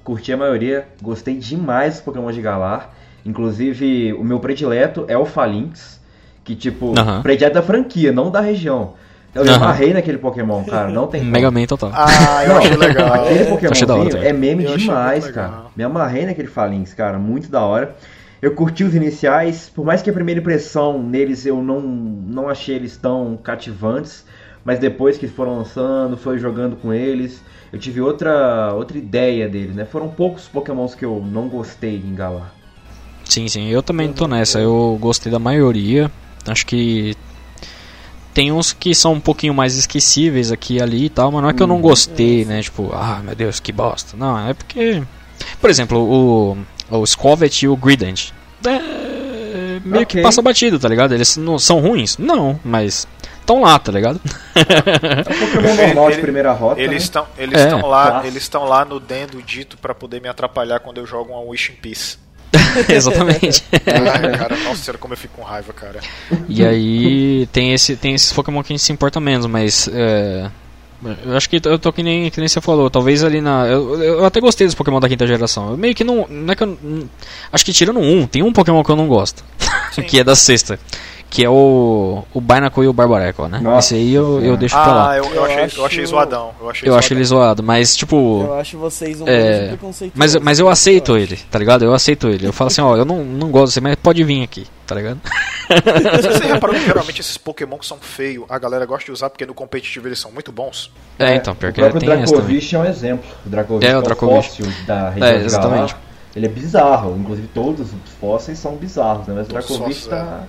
Curti a maioria. Gostei demais dos Pokémon de Galar. Inclusive, o meu predileto é o Falinx. Que, tipo, Aham. predileto da franquia, não da região. Eu me Aham. amarrei naquele Pokémon, cara. Não tem. Mega Man total. Ah, eu Não, achei legal. Aquele Pokémonzinho também. é meme Eu demais, cara. Me amarrei naquele Falinx, cara. Muito da hora. Eu curti os iniciais, por mais que a primeira impressão neles eu não, não achei eles tão cativantes, mas depois que foram lançando, foi jogando com eles, eu tive outra, outra ideia deles, né? Foram poucos pokémons que eu não gostei de engalar. Sim, sim, eu também tô nessa. Eu gostei da maioria. Acho que tem uns que são um pouquinho mais esquecíveis aqui e ali e tal, mas não é que eu não Hum, gostei, né? Tipo, ah, meu Deus, que bosta. Não, é porque. Por exemplo, o, o Scovet e o Grident. É, meio que Ok. passa batido, tá ligado? Eles não são ruins? Não, mas estão lá, tá ligado? É um Pokémon normal de Ele- primeira rota. Eles né? estão eles É, estão lá, eles estão lá no dendo dito pra poder me atrapalhar quando eu jogo uma Wish in Peace. Exatamente. Ai, cara, nossa senhora, como eu fico com raiva, cara. E aí tem, esse, tem esses Pokémon que a gente se importa menos, mas. É, eu acho que eu tô que nem, que nem você falou. Talvez ali na. Eu, eu até gostei dos Pokémon da quinta geração. Eu meio que não. não é que eu, acho que tirando um, tem um Pokémon que eu não gosto. Que é da sexta. Que é o. O Binacle e o Barbareco, né? Nossa Esse aí eu, eu Senhora. deixo pra lá. Ah, eu, eu Eu achei, acho- eu achei zoadão. Eu achei Eu acho zoadão. ele zoado, mas tipo. Eu acho vocês um É. Mas, mas eu aceito acho. ele, tá ligado? Eu aceito ele. Eu falo assim, ó, eu não, não gosto de você, mas pode vir aqui, tá ligado? Você reparou que geralmente esses Pokémon que são feios, a galera gosta de usar porque no competitivo eles são muito bons. É, então, pior o que próprio tem. Dracovish é um exemplo. O Dracovish É, o é, o Dracovish. fóssil da região É, de exatamente. Ele é bizarro, inclusive todos os fósseis são bizarros, né? Mas o Dracovish tá,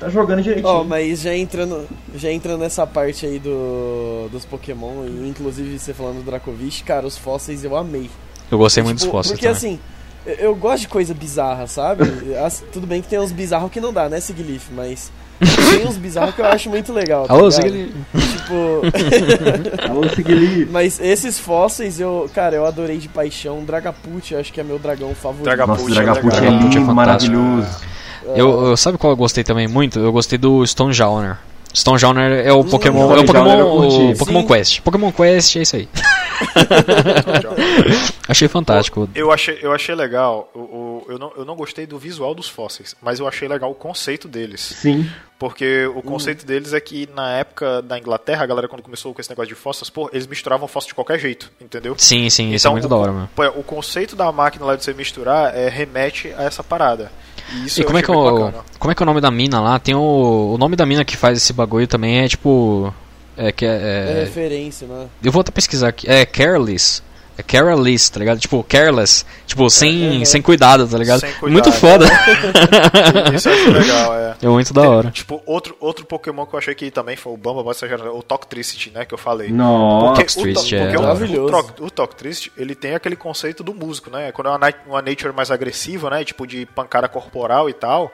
tá jogando direitinho. Ó, mas já entrando, já entrando nessa parte aí do, dos Pokémon, e inclusive você falando do Dracovish, cara, os fósseis eu amei. Eu gostei muito dos Tipo, fósseis Porque também. assim, eu, eu gosto de coisa bizarra, sabe? As- tudo bem que tem uns bizarros que não dá, né, Siglif? Mas tem uns bizarros que eu acho muito legal. tá Alô, ligado? Sigli- Tipo, Alô, Sigli. mas esses fósseis eu, cara, eu adorei de paixão. Dragapult, eu acho que é meu dragão favorito. Dragapult. Nossa, o Dragapult é. Dragapult é lindo, fantástico. maravilhoso. Eu, eu- sabe qual eu gostei também muito? Eu gostei do Stonejowner. Stonejowner é o Pokémon, é o Pokémon, o Pokémon Sim. Quest. Pokémon Quest é isso aí. Achei fantástico. Eu achei, eu achei legal, o, eu, não, eu não gostei do visual dos fósseis, mas eu achei legal o conceito deles. Sim. Porque Hum. o conceito deles é que na época da Inglaterra, a galera quando começou com esse negócio de fósseis, pô, eles misturavam fósseis de qualquer jeito, entendeu? Sim, sim, isso é Então, muito o- da hora, mano. Pô, O conceito da máquina lá de você misturar é, remete a essa parada. E isso E eu como é, que é o, bacana. como é que é o nome da mina lá? Tem o, o nome da mina que faz esse bagulho também é tipo. É que É é, é- referência, né? eu vou até pesquisar aqui. É Careless. É careless, tá ligado? Tipo, careless. Tipo, sem, é. sem cuidado, tá ligado? Sem cuidado. Muito foda. Isso eu achei legal, é. é muito da hora. Tipo, outro, outro Pokémon que eu achei que também foi o Bamba, mas o Toxtricity, né, que eu falei. Nossa. Porque, o, Toxtricity to- é o- maravilhoso. o, Toc- o Toxtricity, ele tem aquele conceito do músico, né? Quando é uma, uma nature mais agressiva, né? Tipo de pancada corporal e tal.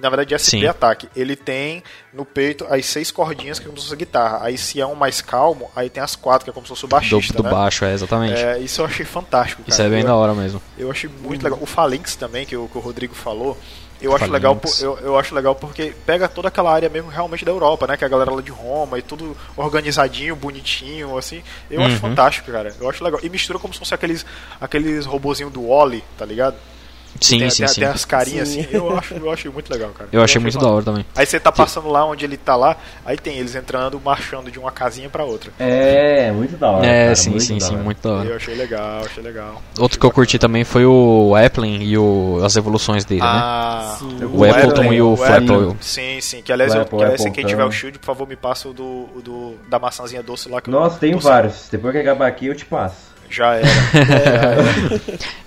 Na verdade, SP Sim. ataque. Ele tem no peito as seis cordinhas que é como se fosse a guitarra. Aí se é um mais calmo, aí tem as quatro, que é como se fosse o Do, baixista, do né? baixo, é, exatamente. É, isso eu achei fantástico, cara. Isso é bem eu, da hora mesmo. eu achei muito legal. O Phalanx também, que o, que o Rodrigo falou, eu acho, legal, eu, eu acho legal porque pega toda aquela área mesmo realmente da Europa, né? Que é a galera lá de Roma e tudo organizadinho, bonitinho, assim. Eu acho Uhum. fantástico, cara. Eu acho legal. E mistura como se fosse aqueles, aqueles robozinhos do Wally, tá ligado? Sim, tem, sim, tem, sim. tem as carinhas Sim. assim. Eu acho, eu achei muito legal, cara. Eu achei muito da fantástico. hora também. Aí você tá passando lá onde ele tá lá, aí tem eles entrando, marchando de uma casinha pra outra. É, muito da hora. É, cara, sim, sim, da sim, hora. muito da hora. Eu achei legal, achei legal. Outro que eu curti também foi o Applin e o, as evoluções dele, né? Ah, Sim. O Appleton e o Flapple. Sim, sim. Que aliás, O eu, Apple, que, aliás Apple quem tiver o shield, por favor, me passa o do, o do da maçãzinha doce lá. Que eu- Nossa, tenho Nossa, vários. Depois que acabar aqui, eu te passo. Já era.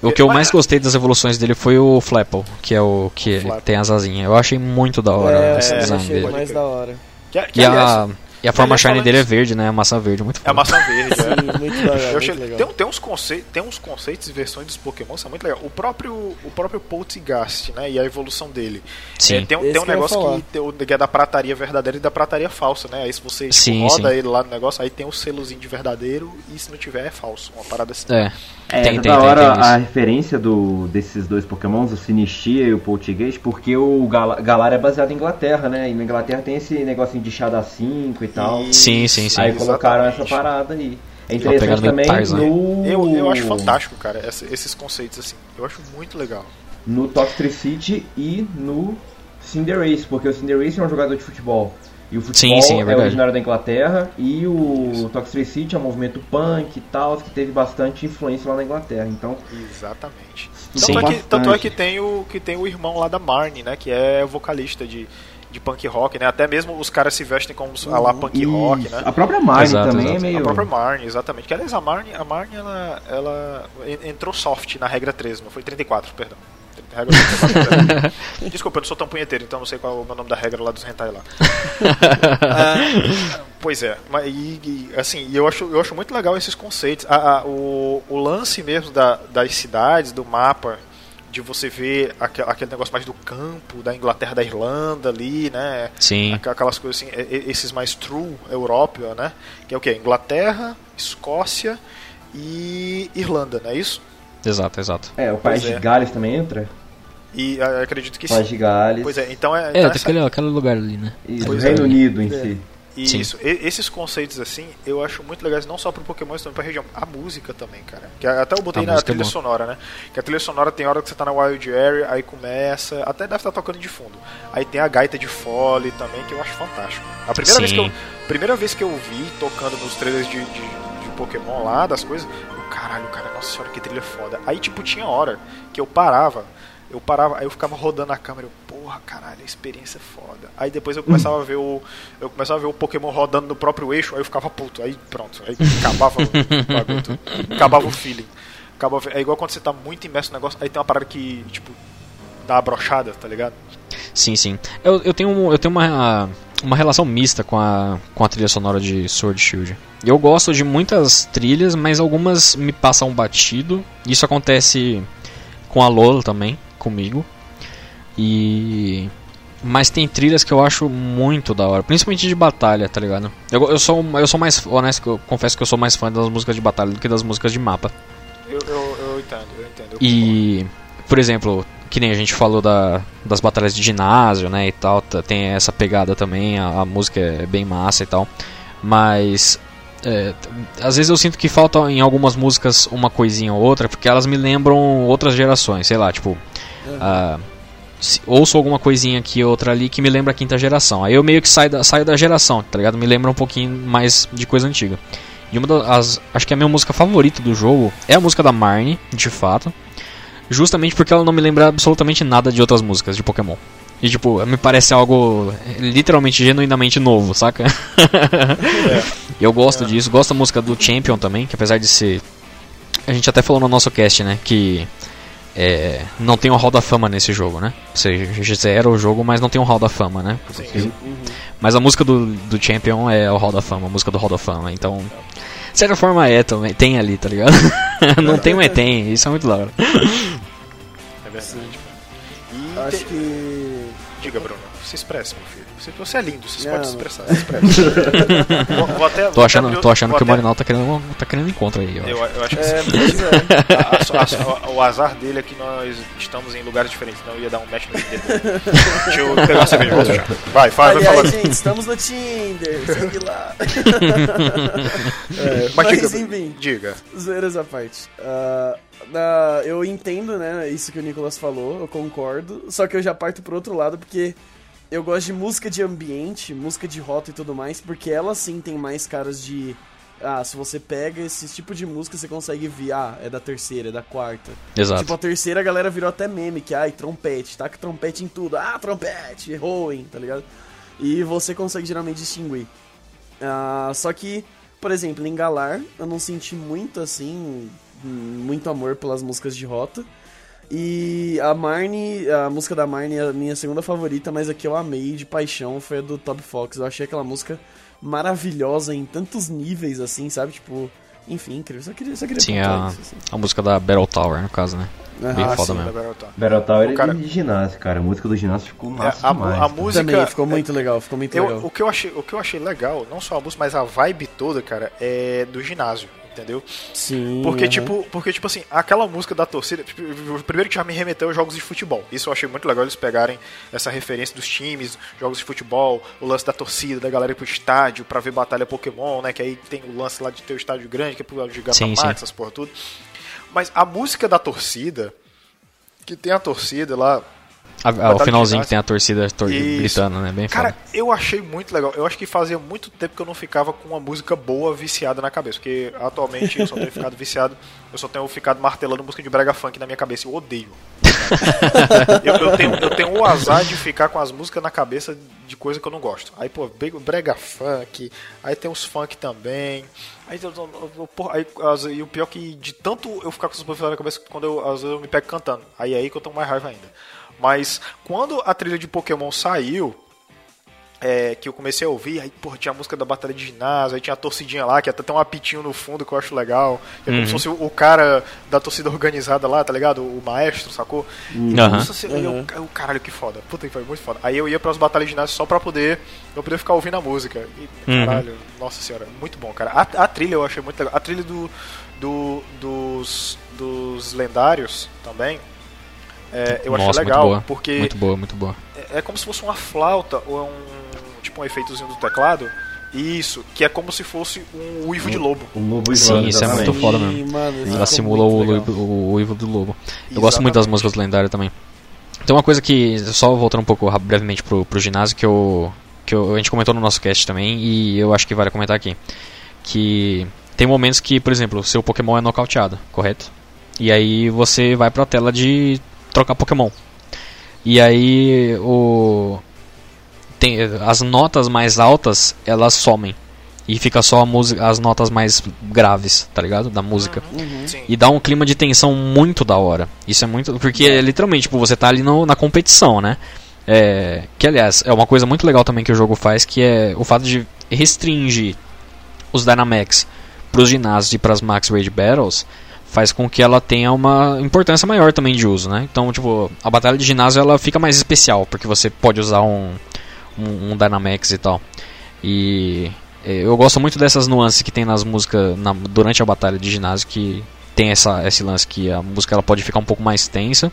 O que eu mais gostei das evoluções dele foi o Flapple, que é o que Flapple. tem as asinhas. Eu achei muito da hora é, esse eu design achei dele. mais da hora. Que, que, E aliás, a, e a forma aliás, shiny dele é isso- verde, né? A maçã verde, muito é a foda. maçã verde, é. Sim, muito achei, muito legal. tem, tem, uns conceitos, tem uns conceitos e versões dos Pokémon são muito legais. O próprio, o próprio Poltergeist, né? E a evolução dele. Sim. É, tem, um- tem um que negócio que, que é da prataria verdadeira e da prataria falsa, né? Aí se você tipo, Sim, roda sim. ele lá no negócio, aí tem o selozinho de verdadeiro e se não tiver é falso. Uma parada assim. É. É, Tem, tá tem, da tem, hora tem a isso. referência do, desses dois pokémons, o Sinistia e o Poltergeist, porque o Gal Galar é baseado em Inglaterra, né? E na Inglaterra tem esse negocinho de chá da 5 e tal. Sim, sim, sim. Aí colocaram essa parada aí. É pegada interessante também Tarzan. no... Eu, eu acho fantástico, cara, esses conceitos assim. Eu acho muito legal. No Toxtricity e no Cinderace, porque o Cinderace é um jogador de futebol. E o futebol Sim, sim, é é, originário da Inglaterra e o Toxic City é um movimento punk e tal, que teve bastante influência lá na Inglaterra. Então, Exatamente. Sim. Tanto é, que, tanto é que tem o que tem o irmão lá da Marnie, né? Que é vocalista de, de punk rock, né? Até mesmo os caras se vestem como a lá punk rock, isso. né? A própria Marnie Exato, também exato. é meio. A própria Marnie, exatamente. Que aliás, a Marnie, a Marnie ela, ela en- entrou soft na regra 13, não foi 34, perdão. Regra 34, perdão. Desculpa, eu não sou tão punheteiro, então não sei qual é o nome da regra lá dos hentai lá. Ah, pois é, mas e, e, assim, e eu acho, eu acho muito legal esses conceitos. A- a- o, o lance mesmo da, das cidades, do mapa, de você ver aque- aquele negócio mais do campo, da Inglaterra, da Irlanda ali, né? Sim. Aqu- Aquelas coisas assim, esses mais true Europa, né? Que é o que? Inglaterra, Escócia e Irlanda, não é isso? Exato, exato. É, o País Pois é. de Gales também entra. E eu acredito que País sim. de Gales. Pois é, então é. É, então essa- aquele, aquele lugar ali, né? Isso, Reino é. Unido em É. si. Sim. Isso, e- esses conceitos assim, eu acho muito legais, não só pro Pokémon, mas também pra região. A música também, cara. Que até eu botei A na é trilha boa. sonora, né? Que a trilha sonora tem hora que você tá na Wild Area, aí começa, até deve estar tocando de fundo. Aí tem a gaita de fole também, que eu acho fantástico. A primeira vez que eu, primeira vez que eu vi tocando nos trailers de, de, de Pokémon lá, das coisas, eu, caralho, cara, nossa senhora, que trilha foda. Aí, tipo, tinha hora que eu parava, eu parava, aí eu ficava rodando a câmera, eu, porra, caralho, a experiência é foda. Aí depois eu começava a ver o. Eu começava a ver o Pokémon rodando no próprio eixo, aí eu ficava puto, aí pronto, aí acabava o. Acabava o feeling. Acabava, é igual quando você tá muito imerso no negócio, aí tem uma parada que, tipo, dá uma brochada, tá ligado? Sim, sim. Eu, eu tenho, eu tenho uma, uma relação mista com a, com a trilha sonora de Sword Shield. Eu gosto de muitas trilhas, mas algumas me passam batido. Isso acontece com a Lola também, comigo. E. Mas tem trilhas que eu acho muito da hora, principalmente de batalha, tá ligado? Eu, eu, sou, eu sou mais honesto, que eu confesso que eu sou mais fã das músicas de batalha do que das músicas de mapa. Eu, eu, eu entendo, eu entendo. E, por exemplo, que nem a gente falou da, das batalhas de ginásio, né, e tal, tem essa pegada também, a, a música é bem massa e tal, mas é, às vezes eu sinto que falta em algumas músicas uma coisinha ou outra, porque elas me lembram outras gerações, sei lá, tipo, ah, se- ouço alguma coisinha aqui outra ali que me lembra a quinta geração, aí eu meio que saio da, saio da geração, tá ligado? Me lembra um pouquinho mais de coisa antiga. E uma das. Acho que a minha música favorita do jogo é a música da Marnie, de fato. Justamente porque ela não me lembra absolutamente nada de outras músicas de Pokémon. E tipo, me parece algo eh, literalmente, genuinamente novo, saca? E eu gosto disso, gosto da música do Champion também, que apesar de ser. A gente até falou no nosso cast, né? Que é, não tem um Hall da Fama nesse jogo, né? Ou seja, zero o jogo, mas não tem um Hall da Fama, né? Sim, Mas a música do, do Champion é o Hall da Fama, a música do Hall da Fama, então. De certa forma é também, tem ali, tá ligado? não tem, mas tem, isso é muito da hora. É verdade. E Acho que. Diga, Bruno, se expresse, meu filho. Você, você é lindo, você Não, pode se não. expressar, se vou, vou até, Tô achando, até- tô achando vou que o até- Marinal tá querendo, tá querendo encontro aí, ó. Eu, eu acho que É, sim. é. A- a- a- o azar dele é que nós estamos em lugares diferentes, eu ia dar um match no Tinder. Deixa eu pegar uma cerveja, volto já. Vai, fala, vai gente, estamos no Tinder, segue lá. É, Mas mas, diga, enfim, diga. zoeiras à parte. Ah, na- eu entendo, né, isso que o Nicolas falou, eu concordo. Só que eu já parto pro outro lado, porque eu gosto de música de ambiente, música de rota e tudo mais, porque ela sim tem mais caras de. Ah, se você pega esse tipo de música, você consegue ver, ah, é da terceira, é da quarta. Exato. Tipo, a terceira a galera virou até meme, que ai, trompete, taca trompete em tudo. Ah, trompete, Hoenn, tá ligado? E você consegue geralmente distinguir. Ah, só que, por exemplo, em Galar, eu não senti muito assim, muito amor pelas músicas de rota. E a Marnie, a música da Marnie é a minha segunda favorita, mas a que eu amei de paixão foi a do Toby Fox. Eu achei aquela música maravilhosa em tantos níveis, assim, sabe? Tipo, enfim, incrível. Só queria, só queria Sim, a, isso, assim. a música da Battle Tower, no caso, né? Bem Aham. foda sim, mesmo. da Battle Battle Tower O cara- é de ginásio, cara. A música do ginásio ficou É, massa a, demais. a cara. música Também, ficou muito legal, ficou muito Eu, legal. o, que eu achei, o que eu achei legal, não só a música, mas a vibe toda, cara, é do ginásio, entendeu? Sim. Porque, aham. tipo, porque, tipo assim, aquela música da torcida, tipo, o primeiro que já me remeteu aos jogos de futebol. Isso eu achei muito legal eles pegarem essa referência dos times, jogos de futebol, o lance da torcida, da galera ir pro estádio pra ver batalha Pokémon, né? Que aí tem o lance lá de ter o estádio grande, que é pro Sim, Gigantamax, sim. essas porra tudo. Mas a música da torcida, que tem a torcida lá, A, a, o finalzinho que tem a torcida tor Isso. gritando, né? Bem Cara, foda. eu achei muito legal. Eu acho que fazia muito tempo que eu não ficava com uma música boa viciada na cabeça. Porque atualmente eu só tenho ficado viciado. Eu só tenho ficado martelando música de brega funk na minha cabeça. Eu odeio. eu, eu tenho, eu tenho o azar de ficar com as músicas na cabeça de coisa que eu não gosto. Aí, pô, brega- funk. Aí tem os funk também. Aí, e o pior é que de tanto eu ficar com essas músicas na cabeça, quando eu, às vezes eu me pego cantando. Aí é aí que eu tenho mais raiva ainda. Mas quando a trilha de Pokémon saiu, é, que eu comecei a ouvir, aí, porra, tinha a música da Batalha de Ginásio, aí tinha a torcidinha lá, que até tem um apitinho no fundo que eu acho legal. Que é como se fosse o, cara da torcida organizada lá, tá ligado? O, maestro, sacou? E, Aham. nossa, assim, eu, eu, caralho, que foda. Puta que foi muito foda. Aí eu ia pras Batalhas de Ginásio só pra poder, eu poder ficar ouvindo a música. E, Uhum. caralho, nossa senhora, muito bom, cara. A, a trilha eu achei muito legal. A trilha do, do, dos, dos lendários também. É, eu Nossa, achei muito legal, boa. porque Muito boa, muito boa. é, é como se fosse uma flauta ou um tipo um efeitozinho do teclado. Isso, que é como se fosse um uivo de lobo. O lobo Sim, isso é muito foda mesmo. mano, Ela simula o, muito o, uivo do lobo. Eu gosto muito das músicas lendárias também. Tem uma coisa que, só voltando um pouco brevemente pro, pro ginásio, que, eu, que eu, a gente comentou no nosso cast também, e eu acho que vale comentar aqui. Que tem momentos que, por exemplo, seu Pokémon é nocauteado, correto? E aí você vai pra tela de trocar Pokémon. E aí o. Tem, as notas mais altas elas somem. E fica só a música, as notas mais graves, tá ligado? Da música. Sim. E dá um clima de tensão muito da hora. Isso é muito. Porque é literalmente, tipo, você tá ali no- na competição, né? É, que aliás, é uma coisa muito legal também que o jogo faz, que é o fato de restringir os Dynamax pros ginásios e pras Max Raid Battles faz com que ela tenha uma importância maior também de uso, né? Então, tipo, a batalha de ginásio ela fica mais especial, porque você pode usar um, um, um Dynamax e tal. E é, eu gosto muito dessas nuances que tem nas músicas na- durante a batalha de ginásio, que tem essa, esse lance que a música ela pode ficar um pouco mais tensa.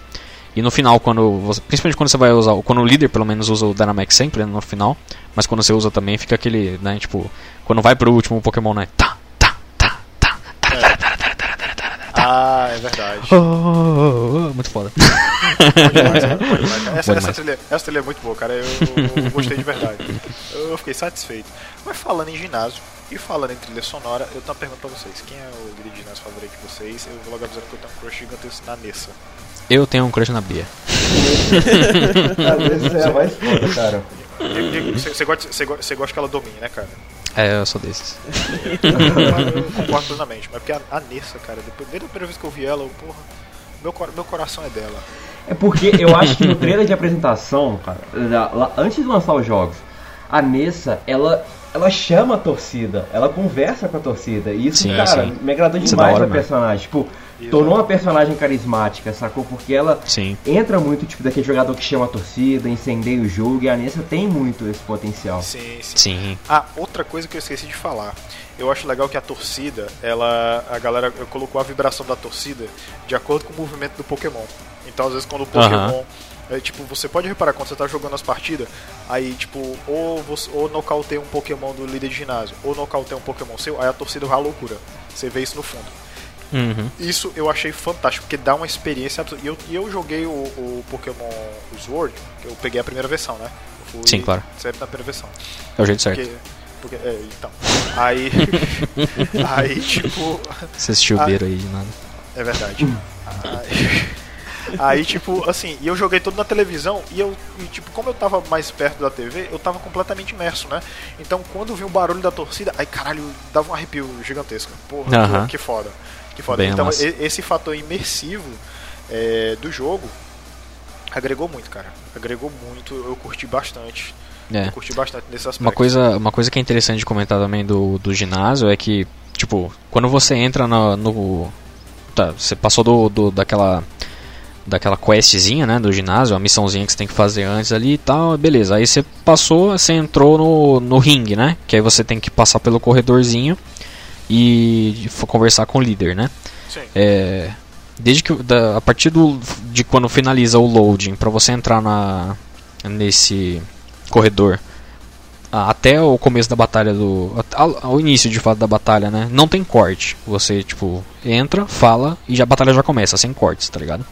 E no final, quando você, principalmente quando você vai usar, quando o líder pelo menos usa o Dynamax sempre né, no final, mas quando você usa também fica aquele, né, tipo, quando vai pro último Pokémon, né, tá, Ah, é verdade. muito foda. Bom demais, cara, bom demais, cara. Essa, essa, trilha, essa trilha é muito boa, cara. Eu, eu gostei de verdade. Eu fiquei satisfeito. Mas falando em ginásio e falando em trilha sonora, eu tenho uma pergunta pra vocês. Quem é o líder de ginásio favorito de vocês? Eu vou logo avisando que eu tenho um crush gigantesco na Nessa. Eu tenho um crush na Bia. Às vezes é a mais foda, cara. Você você gosta, você gosta- você gosta que ela domine, né, cara? É, eu sou desses. Eu, eu concordo plenamente. Mas porque a, a Nessa, cara, depois, desde a primeira vez que eu vi ela, eu, porra, meu, meu coração é dela. É porque eu acho que no trailer de apresentação, cara, lá- lá- antes de lançar os jogos, a Nessa, ela, ela chama a torcida, ela conversa com a torcida. E isso, Sim, cara, sim. me agradou Isso é demais hora da mesmo. personagem. Tipo, tornou uma personagem carismática, sacou? Porque ela Sim. entra muito, tipo, daquele jogador que chama a torcida, incendeia o jogo, e a Nessa tem muito esse potencial. Sim, sim. Sim. Ah, outra coisa que eu esqueci de falar. Eu acho legal que a torcida, ela. A galera colocou a vibração da torcida de acordo com o movimento do Pokémon. Então, às vezes, quando o Pokémon. é, tipo, você pode reparar quando você tá jogando as partidas, aí, tipo, ou, você, ou nocauteia um Pokémon do líder de ginásio, ou nocauteia um Pokémon seu, aí a torcida vai à loucura. Você vê isso no fundo. Uhum. Isso eu achei fantástico, porque dá uma experiência absurda. E eu, eu joguei o, o Pokémon Sword, que eu peguei a primeira versão, né? Fui Sim, claro. Sempre na primeira versão. É o jeito certo. Porque, porque, é, então. Aí. aí, tipo. Você assistiu o. Beiro aí de nada. É verdade. Aí, aí, tipo, assim, e eu joguei tudo na televisão e eu, e, tipo, como eu tava mais perto da TV, eu tava completamente imerso, né? Então quando vi o barulho da torcida, aí caralho, dava um arrepio gigantesco. Porra, Aham. que, que foda. Que foda. Bem então massa. esse fator imersivo é, do jogo agregou muito, cara. Agregou muito, eu curti bastante. É. Eu curti bastante nesse aspecto. Uma coisa, uma coisa que é interessante de comentar também do, do ginásio é que, tipo, quando você entra no. no- tá, você passou do, do- daquela. Daquela questzinha, né, do ginásio, a missãozinha que você tem que fazer antes ali e tal, beleza. Aí você passou, você entrou no, no ringue, né? Que aí você tem que passar pelo corredorzinho e conversar com o líder, né? É, desde que da- a partir do, de quando finaliza o loading para você entrar na nesse corredor até o começo da batalha do ao, ao início de fato da batalha, né? Não tem corte. Você tipo entra, fala e já, a batalha já começa sem cortes, tá ligado?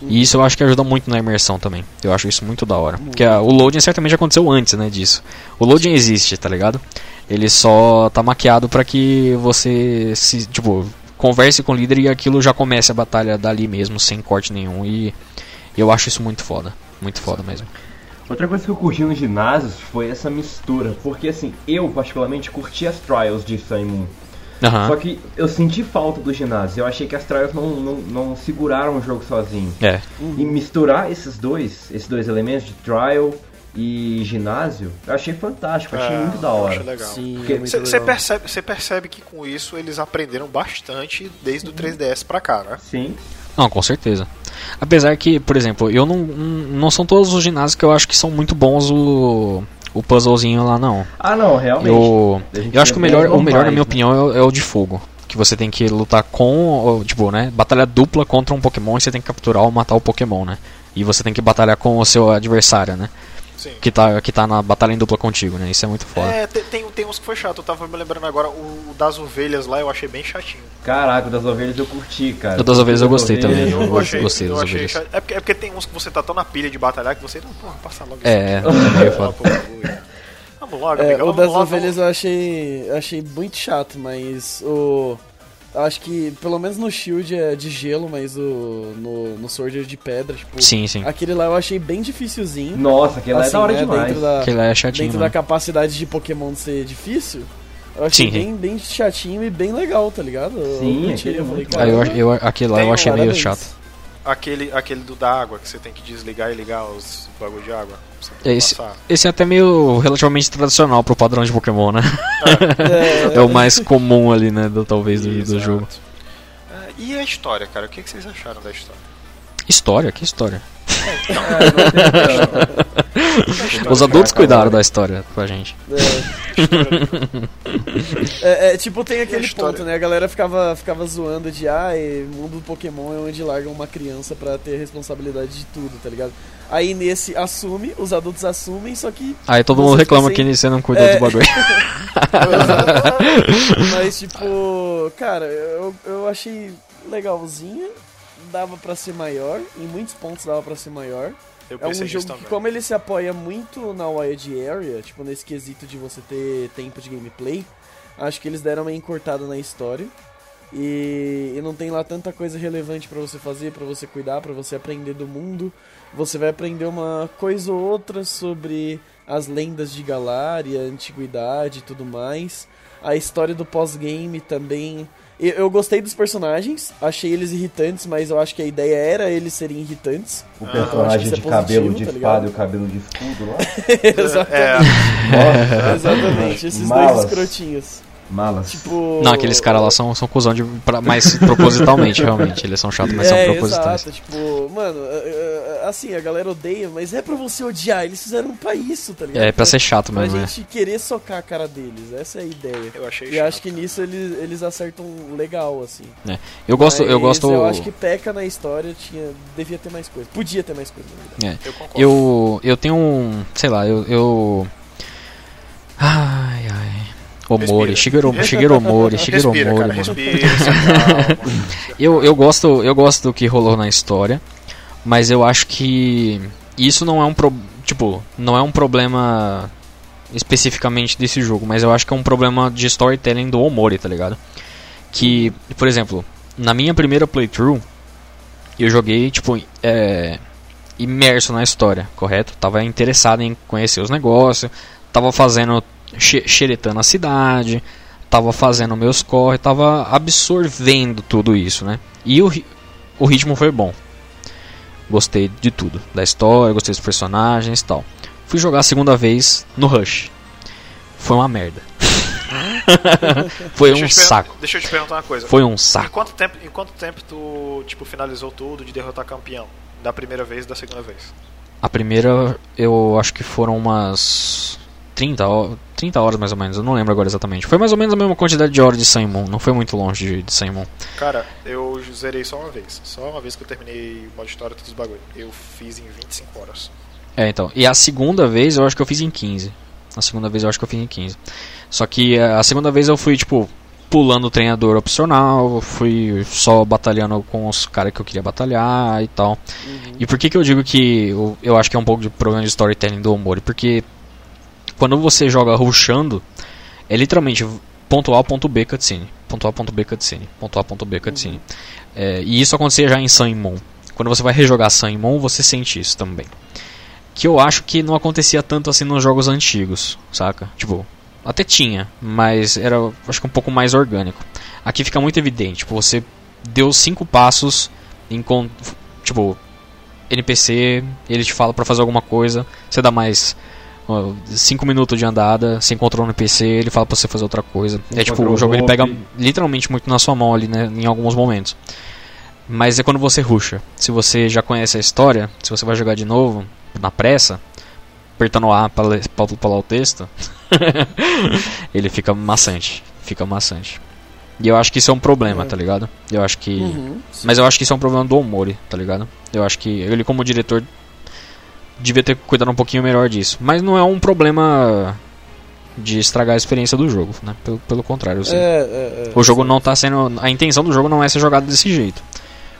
E isso eu acho que ajuda muito na imersão também. Eu acho isso muito da hora. Porque a- o loading certamente aconteceu antes, né, disso. O loading existe, tá ligado? Ele só tá maquiado pra que você se, tipo, converse com o líder e aquilo já comece a batalha dali mesmo, sem corte nenhum. E eu acho isso muito foda. Muito foda mesmo. Outra coisa que eu curti nos ginásios foi essa mistura, porque assim, eu particularmente curti as trials de Sun Moon. Aham. Só que eu senti falta do ginásio, eu achei que as trials não, não, não seguraram o jogo sozinho. É. E misturar esses dois, esses dois elementos de trial e ginásio, eu achei fantástico, achei É, muito da hora. é Você legal. percebe, você percebe que com isso eles aprenderam bastante desde o 3DS pra cá, né? Sim. Não, com certeza. Apesar que, por exemplo, eu não. Não são todos os ginásios que eu acho que são muito bons o. O puzzlezinho lá, não. Ah não, realmente. Eu, eu acho que o melhor, bons o melhor, na normais, minha né? opinião, é, o- é o de fogo. Que você tem que lutar com, tipo, né? Batalha dupla contra um Pokémon e você tem que capturar ou matar o Pokémon, né? E você tem que batalhar com o seu adversário, né? Sim. Que tá, que tá na batalha em dupla contigo, né? Isso é muito foda. É, tem, tem, uns que foi chato. Eu tava me lembrando agora, o, o das ovelhas lá eu achei bem chatinho. Caraca, o das ovelhas eu curti, cara. O das ovelhas eu gostei também. Eu, Eu achei, gostei das ovelhas. chato. É porque, é porque tem uns que você tá tão na pilha de batalhar que você. Não, porra, passa logo É, isso. é meio foda. Vamos logo, É, amigão, o das logo, ovelhas vamos- eu achei, eu achei muito chato, mas o. Acho que, pelo menos no Shield é de gelo, mas o, no, no Sword é de pedra, tipo. Sim, sim. Aquele lá eu achei bem dificilzinho. Nossa, aquele lá é assim, da hora né, demais. Dentro da, Aquele lá é chatinho, dentro mano. da capacidade de Pokémon ser difícil. Eu achei Sim, bem, bem chatinho e bem legal, tá ligado? Eu Sim, curti, aquele é eu falei, eu, eu, aquele lá eu achei meio chato. Aquele, aquele do da água, que você tem que desligar e ligar os bagulho de água. É esse- passar. Esse é até meio relativamente tradicional pro padrão de Pokémon, né? É, É o mais comum ali, né? Do, talvez do, do jogo. É, e a história, cara? O que, que vocês acharam da história? História? Que história? Os adultos cuidaram da história pra gente. É, é, tipo, tem aquele ponto, né? A galera ficava, ficava zoando de, ah, e mundo do Pokémon é onde largam uma criança pra ter responsabilidade de tudo, tá ligado? Aí nesse assume, os adultos assumem, só que. Aí todo mundo reclama que você não cuidou É. do bagulho. Mas, tipo, cara, eu, eu achei legalzinho, dava pra ser maior, em muitos pontos dava pra ser maior. Eu É um jogo que, como ele se apoia muito na Wild Area, tipo, nesse quesito de você ter tempo de gameplay, acho que eles deram uma encurtada na história. E, e não tem lá tanta coisa relevante pra você fazer, pra você cuidar, pra você aprender do mundo. Você vai aprender uma coisa ou outra sobre as lendas de Galária, antiguidade e tudo mais. A história do pós-game também. Eu, gostei dos personagens, achei eles irritantes, mas eu acho que a ideia era eles serem irritantes. O Ah, personagem é de cabelo positivo, de tá espada e o cabelo de escudo lá. Exatamente. É, Nossa, Exatamente, esses Malas. dois escrotinhos. Malas. Tipo. Não, aqueles caras lá são, são cuzão de, pra, mais propositalmente, realmente. Eles são chatos, mas são é, propositais. exato, tipo, mano, é, é, assim, a galera odeia, mas é pra você odiar, eles fizeram pra isso, tá ligado? É, pra ser chato Pra mesmo, né? gente querer socar a cara deles, essa é a ideia. eu achei E chato. acho que nisso eles, eles acertam legal, assim. Eu gosto, eu Mas gosto. Eu acho que peca na história, tinha, devia ter mais coisa. Podia ter mais coisa, na verdade. Eu concordo. Eu, eu tenho um. Sei lá, eu. eu... Ai, ai. Omori. Shigeru, Shigeru Omori, Shigeru Respira, Omori, cara, respira. Eu, eu, gosto, eu gosto do que rolou na história, mas eu acho que isso não é um pro, tipo, não é um problema especificamente desse jogo, mas eu acho que é um problema de storytelling do Omori, tá ligado? Que, por exemplo, na minha primeira playthrough, eu joguei, tipo, é, imerso na história, correto? Tava interessado em conhecer os negócios, tava fazendo, xeretando a cidade, tava fazendo meus corre, tava absorvendo tudo isso, né? E o, o ritmo foi bom. Gostei de tudo, da história, gostei dos personagens e tal. Fui jogar a segunda vez no Rush. Foi uma merda. foi Deixa um saco. Deixa eu te perguntar uma coisa. Foi um Em saco. quanto tempo, em quanto tempo tu, tipo, finalizou tudo de derrotar campeão? Da primeira vez e da segunda vez? A primeira, eu acho que foram umas 30, ho- 30 horas mais ou menos, eu não lembro agora exatamente. Foi mais ou menos a mesma quantidade de horas de Sun Moon, não foi muito longe de, de. Cara, eu zerei só uma vez. Só uma vez que eu terminei o modo história todos os bagulho. Eu fiz em 25 horas. É, então. E a segunda vez eu acho que eu fiz em 15. A segunda vez eu acho que eu fiz em 15. Só que eh, a segunda vez eu fui, tipo, pulando o treinador opcional, fui só batalhando com os caras que eu queria batalhar e tal. Uhum. E por que, que eu digo que eu, eu acho que é um pouco de problema de storytelling do Omori? Porque quando você joga rushando, é literalmente ponto A, ponto B, cutscene. Ponto A, ponto B, cutscene. Ponto A, ponto B, cutscene. É, e isso acontecia já em Sun Moon. Quando você vai rejogar Sun Moon, você sente isso também. Que eu acho que não acontecia tanto assim nos jogos antigos, saca? Tipo, até tinha, mas era acho que um pouco mais orgânico. Aqui fica muito evidente, tipo, você deu cinco passos tipo NPC, ele te fala pra fazer alguma coisa, você dá mais ó, cinco minutos de andada, você encontrou um NPC, ele fala pra você fazer outra coisa. É tipo, o jogo ele pega literalmente muito na sua mão ali, né, em alguns momentos. Mas é quando você rusha. Se você já conhece a história, se você vai jogar de novo, na pressa, apertando A pra, ler- pra pular o texto, ele fica maçante. Fica maçante. E eu acho que isso é um problema, É. tá ligado? Eu acho que. Uhum. Mas eu acho que isso é um problema do Omori, tá ligado? Eu acho que ele, como diretor, devia ter cuidado um pouquinho melhor disso. Mas não é um problema de estragar a experiência do jogo, né? Pelo, pelo contrário, assim. É, é, é, O jogo sim. não tá sendo. A intenção do jogo não é ser jogado desse jeito.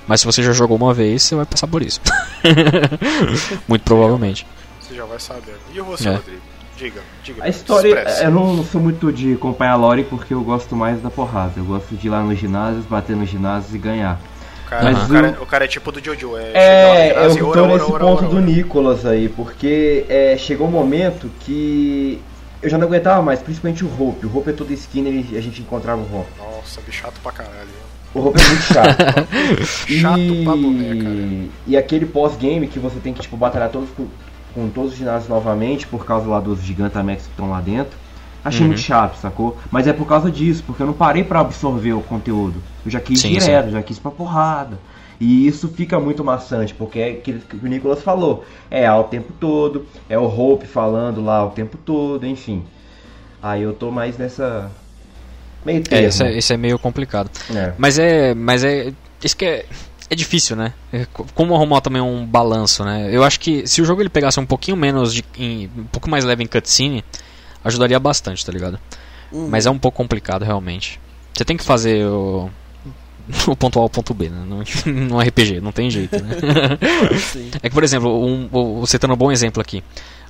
Mas se você já jogou uma vez, você vai passar por isso. Muito provavelmente. Você já vai sabendo. E você, É. Rodrigo? Diga, diga. A história, expresse. eu não sou muito de acompanhar a lore porque eu gosto mais da porrada. Eu gosto de ir lá nos ginásios, bater nos ginásios e ganhar. O cara, Mas o, cara, o- cara é tipo do Jojo. É, É, lá, eu tô ora, ora, nesse ora, ponto ora, do. Nicolas aí, porque é, chegou um momento que eu já não aguentava mais, principalmente o Hope. O Hope é todo esquina e a gente encontrava o Hope. Nossa, bicho chato pra caralho. O Hope é muito chato. Chato pra boné, cara. e, e aquele pós-game que você tem que tipo, batalhar todos com, com todos os ginásios novamente por causa lá dos Gigantamax que estão lá dentro. Achei Uhum. muito chato, sacou? Mas é por causa disso, porque eu não parei pra absorver o conteúdo. Eu já quis Sim, direto, já quis pra porrada. E isso fica muito maçante, porque é aquilo que o Nicolas falou. É A o tempo todo, é o Hope falando lá o tempo todo, enfim. Aí eu tô mais nessa. Meio É, termo. isso é, isso é meio complicado. É. Mas é. Mas é. Isso que é. É difícil, né? É co- Como arrumar também um balanço, né? Eu acho que se o jogo ele pegasse um pouquinho menos de. um pouco mais leve em cutscene, ajudaria bastante, tá ligado? Uhum. Mas é um pouco complicado realmente. Você tem que fazer o. O ponto A ao ponto B, né? No, no RPG, não tem jeito, né? É que, por exemplo, um, o- você tá um bom exemplo aqui.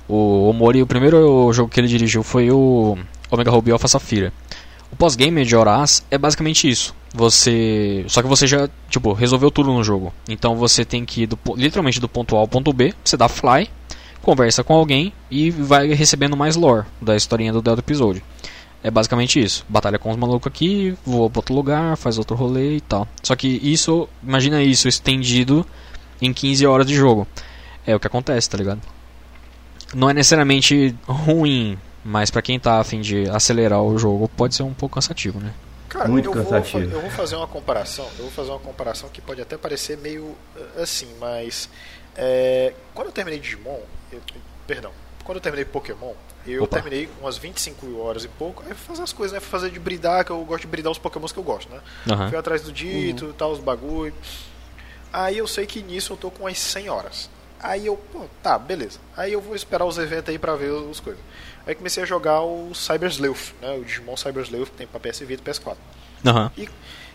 O Omori, o primeiro jogo que ele dirigiu foi o Omega Ruby Alpha Safira. O pós-game de Horaz é basicamente isso. Você. Só que você já, tipo, resolveu tudo no jogo. Então você tem que ir do literalmente do ponto A ao ponto B, você dá fly, conversa com alguém e vai recebendo mais lore da historinha do Delta Episode. É basicamente isso. Batalha com os malucos aqui, voa pra outro lugar, faz outro rolê e tal. Só que isso, imagina isso estendido em 15 horas de jogo. É o que acontece, tá ligado? Não é necessariamente ruim, mas pra quem tá afim de acelerar o jogo, pode ser um pouco cansativo, né? Cara, Muito eu vou, cansativo. fa- eu vou fazer uma comparação. Eu vou fazer uma comparação que pode até parecer meio eh, assim, mas é, quando eu terminei Digimon, eu- perdão, quando eu terminei Pokémon, eu Opa. terminei umas 25 horas e pouco. Aí fui fazer as coisas, né? Fui fazer de bridar, que eu gosto de bridar os Pokémons que eu gosto, né? Aham. Fui atrás do Dito e tal, os bagulho. Aí eu sei que nisso eu tô com umas 100 horas. Aí eu, pô, tá, beleza. Aí eu vou esperar os eventos aí pra ver as coisas. Aí comecei a jogar o Cyber Sleuth, né? O Digimon Cyber Sleuth que tem pra PS Vita e PS4. Aham. E,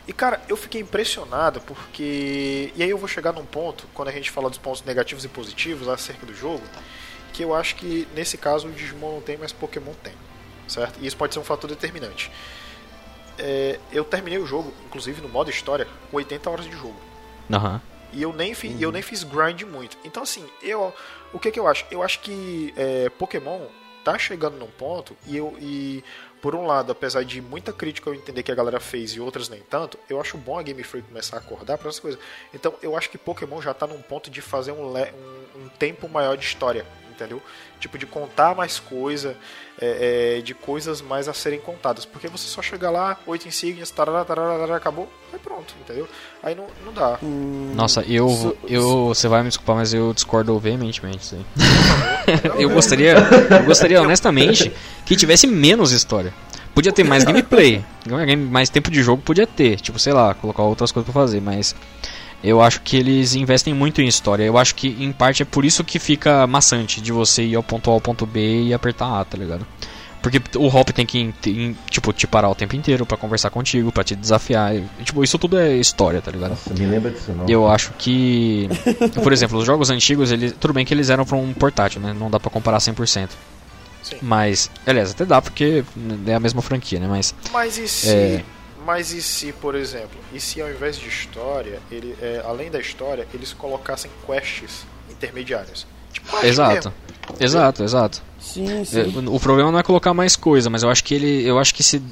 e, cara, eu fiquei impressionado porque. E aí eu vou chegar num ponto, quando a gente fala dos pontos negativos e positivos acerca do jogo, que eu acho que nesse caso o Digimon não tem, mas Pokémon tem. Certo? E isso pode ser um fator determinante. É, eu terminei o jogo, inclusive no modo história, com 80 horas de jogo. Aham. E eu nem, fi, eu nem fiz grind muito. Então, assim, eu, o que, que eu acho? Eu acho que é, Pokémon tá chegando num ponto e eu. E, por um lado, apesar de muita crítica eu entender que a galera fez e outras nem tanto, eu acho bom a Game Freak começar a acordar para essas coisas. Então, eu acho que Pokémon já tá num ponto de fazer um, um, um tempo maior de história, entendeu? Tipo, de contar mais coisa, é, é, de coisas mais a serem contadas. Porque você só chega lá, oito insígnias, tarará, tarará, tarará, acabou, aí pronto, entendeu? Aí não, não dá. Nossa, eu, Su- eu. Você vai me desculpar, mas eu discordo veementemente disso aí. eu gostaria, eu gostaria honestamente que tivesse menos história. Podia ter mais gameplay, mais tempo de jogo podia ter, tipo, sei lá, colocar outras coisas pra fazer, mas eu acho que eles investem muito em história. Eu acho que em parte é por isso que fica maçante de você ir ao ponto A ao ponto B e apertar A, tá ligado? Porque o Hop tem que, tem, tipo, te parar o tempo inteiro pra conversar contigo, pra te desafiar. E, tipo, isso tudo é história, tá ligado? Nossa, me lembra disso não. Eu acho que. Por exemplo, os jogos antigos, eles, tudo bem que eles eram pra um portátil, né? Não dá pra comparar 100%. Sim. Mas, aliás, até dá porque é a mesma franquia, né? Mas. Mas e se. É. Mas e se, por exemplo, e se ao invés de história, ele, é, além da história, eles colocassem quests intermediárias? Tipo, Exato. mesmo. Exato, exato. Sim, sim. É, O problema não é colocar mais coisa, mas eu acho que ele. Eu acho que se.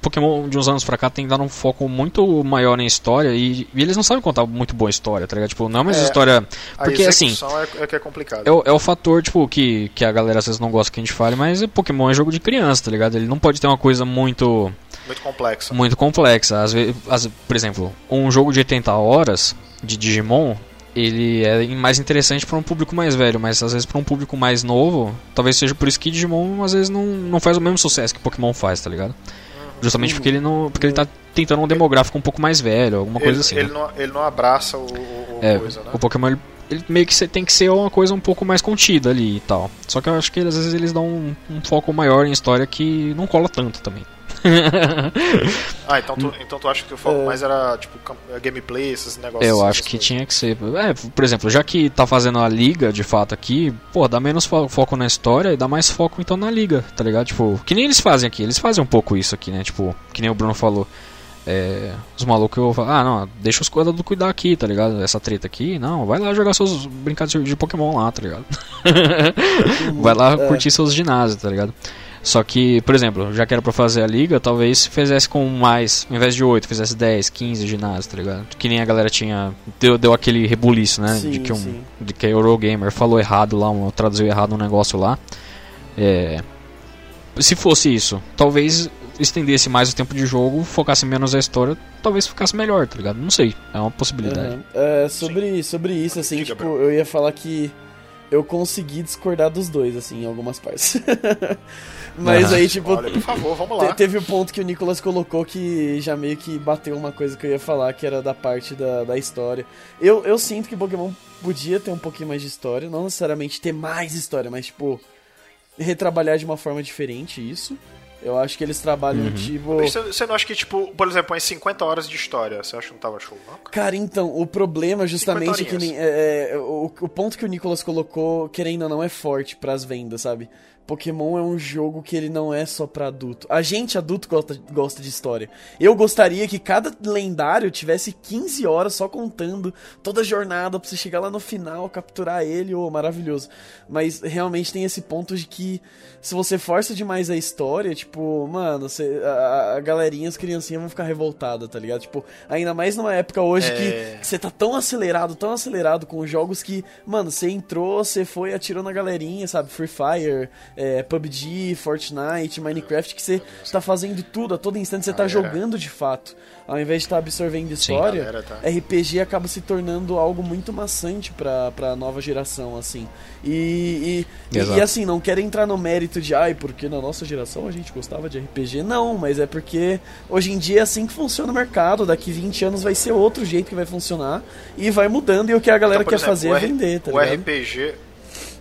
Pokémon de uns anos pra cá tem dado um foco muito maior em história e, e eles não sabem contar muito boa história, tá ligado? Tipo, não é mais É, história. Porque assim, é, é que é complicado. é o, é o fator, tipo, que, que a galera às vezes não gosta que a gente fale, mas Pokémon é jogo de criança, tá ligado? Ele não pode ter uma coisa muito Muito complexo. muito complexa. Às vezes, às- por exemplo, um jogo de 80 horas de Digimon, ele é mais interessante para um público mais velho, mas às vezes para um público mais novo, talvez seja por isso que Digimon às vezes não, não faz o mesmo sucesso que Pokémon faz, tá ligado? Justamente porque ele não, porque ele tá tentando um demográfico um pouco mais velho, alguma ele, coisa assim. ele né? não, ele não abraça o, o- É, coisa, né? o Pokémon ele, ele meio que tem que ser uma coisa um pouco mais contida ali e tal. Só que eu acho que às vezes eles dão um, um foco maior em história que não cola tanto também. Ah, então tu, então tu acha que o foco mais era tipo cam- gameplay, esses negócios? Eu essas acho que coisas. tinha que ser. É, por exemplo, já que tá fazendo a liga de fato aqui, pô, dá menos fo- foco na história e dá mais foco então na liga, tá ligado? Tipo, que nem eles fazem aqui, eles fazem um pouco isso aqui, né? Tipo, que nem o Bruno falou. É, os malucos eu falo, ah, não, deixa os cuidados cuidar aqui, tá ligado? Essa treta aqui, não, vai lá jogar seus brincados de Pokémon lá, tá ligado? vai lá É. curtir seus ginásios, tá ligado? Só que, por exemplo, já que era pra fazer a liga, talvez fizesse com mais, ao invés de 8, fizesse 10, 15 ginásios, tá ligado? Que nem a galera tinha. Deu, deu aquele rebuliço, né? Sim, de que um. sim. De que a Eurogamer falou errado lá, um, traduziu errado um negócio lá. É. Se fosse isso, talvez estendesse mais o tempo de jogo, focasse menos a história, talvez ficasse melhor, tá ligado? Não sei, é uma possibilidade. Aham. É, sobre, sobre isso, assim, Diga, tipo, eu ia falar que eu consegui discordar dos dois, assim, em algumas partes. Mas aí, tipo, Olha, por favor, vamos te- lá. teve o ponto que o Nicolas colocou que já meio que bateu uma coisa que eu ia falar, que era da parte da, da história. Eu, eu sinto que Pokémon podia ter um pouquinho mais de história, não necessariamente ter mais história, mas, tipo, retrabalhar de uma forma diferente isso. Eu acho que eles trabalham, Uhum. tipo. Você, não acha que, tipo, por exemplo, em 50 horas de história, você acha que não tava show, não? Cara, então, o problema justamente é que 50 nem, é, é, o, o ponto que o Nicolas colocou, querendo ou não, é forte pras vendas, sabe? Pokémon é um jogo que ele não é só pra adulto. A gente, adulto, gosta, gosta de história. Eu gostaria que cada lendário tivesse 15 horas só contando toda a jornada pra você chegar lá no final, capturar ele, ô, maravilhoso. Mas realmente tem esse ponto de que se você força demais a história, tipo, mano, você, a, a galerinha, as criancinhas vão ficar revoltadas, tá ligado? Tipo, ainda mais numa época hoje É. que que você tá tão acelerado, tão acelerado com jogos que, mano, você entrou, você foi, atirou na galerinha, sabe? Free Fire, é, PUBG, Fortnite, Minecraft, que você tá fazendo tudo, a todo instante você tá Ah, é. jogando de fato. Ao invés de estar absorvendo história, galera, tá. RPG acaba se tornando algo muito maçante pra, pra nova geração, assim. E, e, e, e, assim, não quero entrar no mérito de, ai, porque na nossa geração a gente gostava de RPG. Não, mas é porque hoje em dia é assim que funciona o mercado. Daqui 20 anos vai ser outro jeito que vai funcionar e vai mudando. E o que a galera Então, quer exemplo, fazer é vender, tá o ligado? RPG.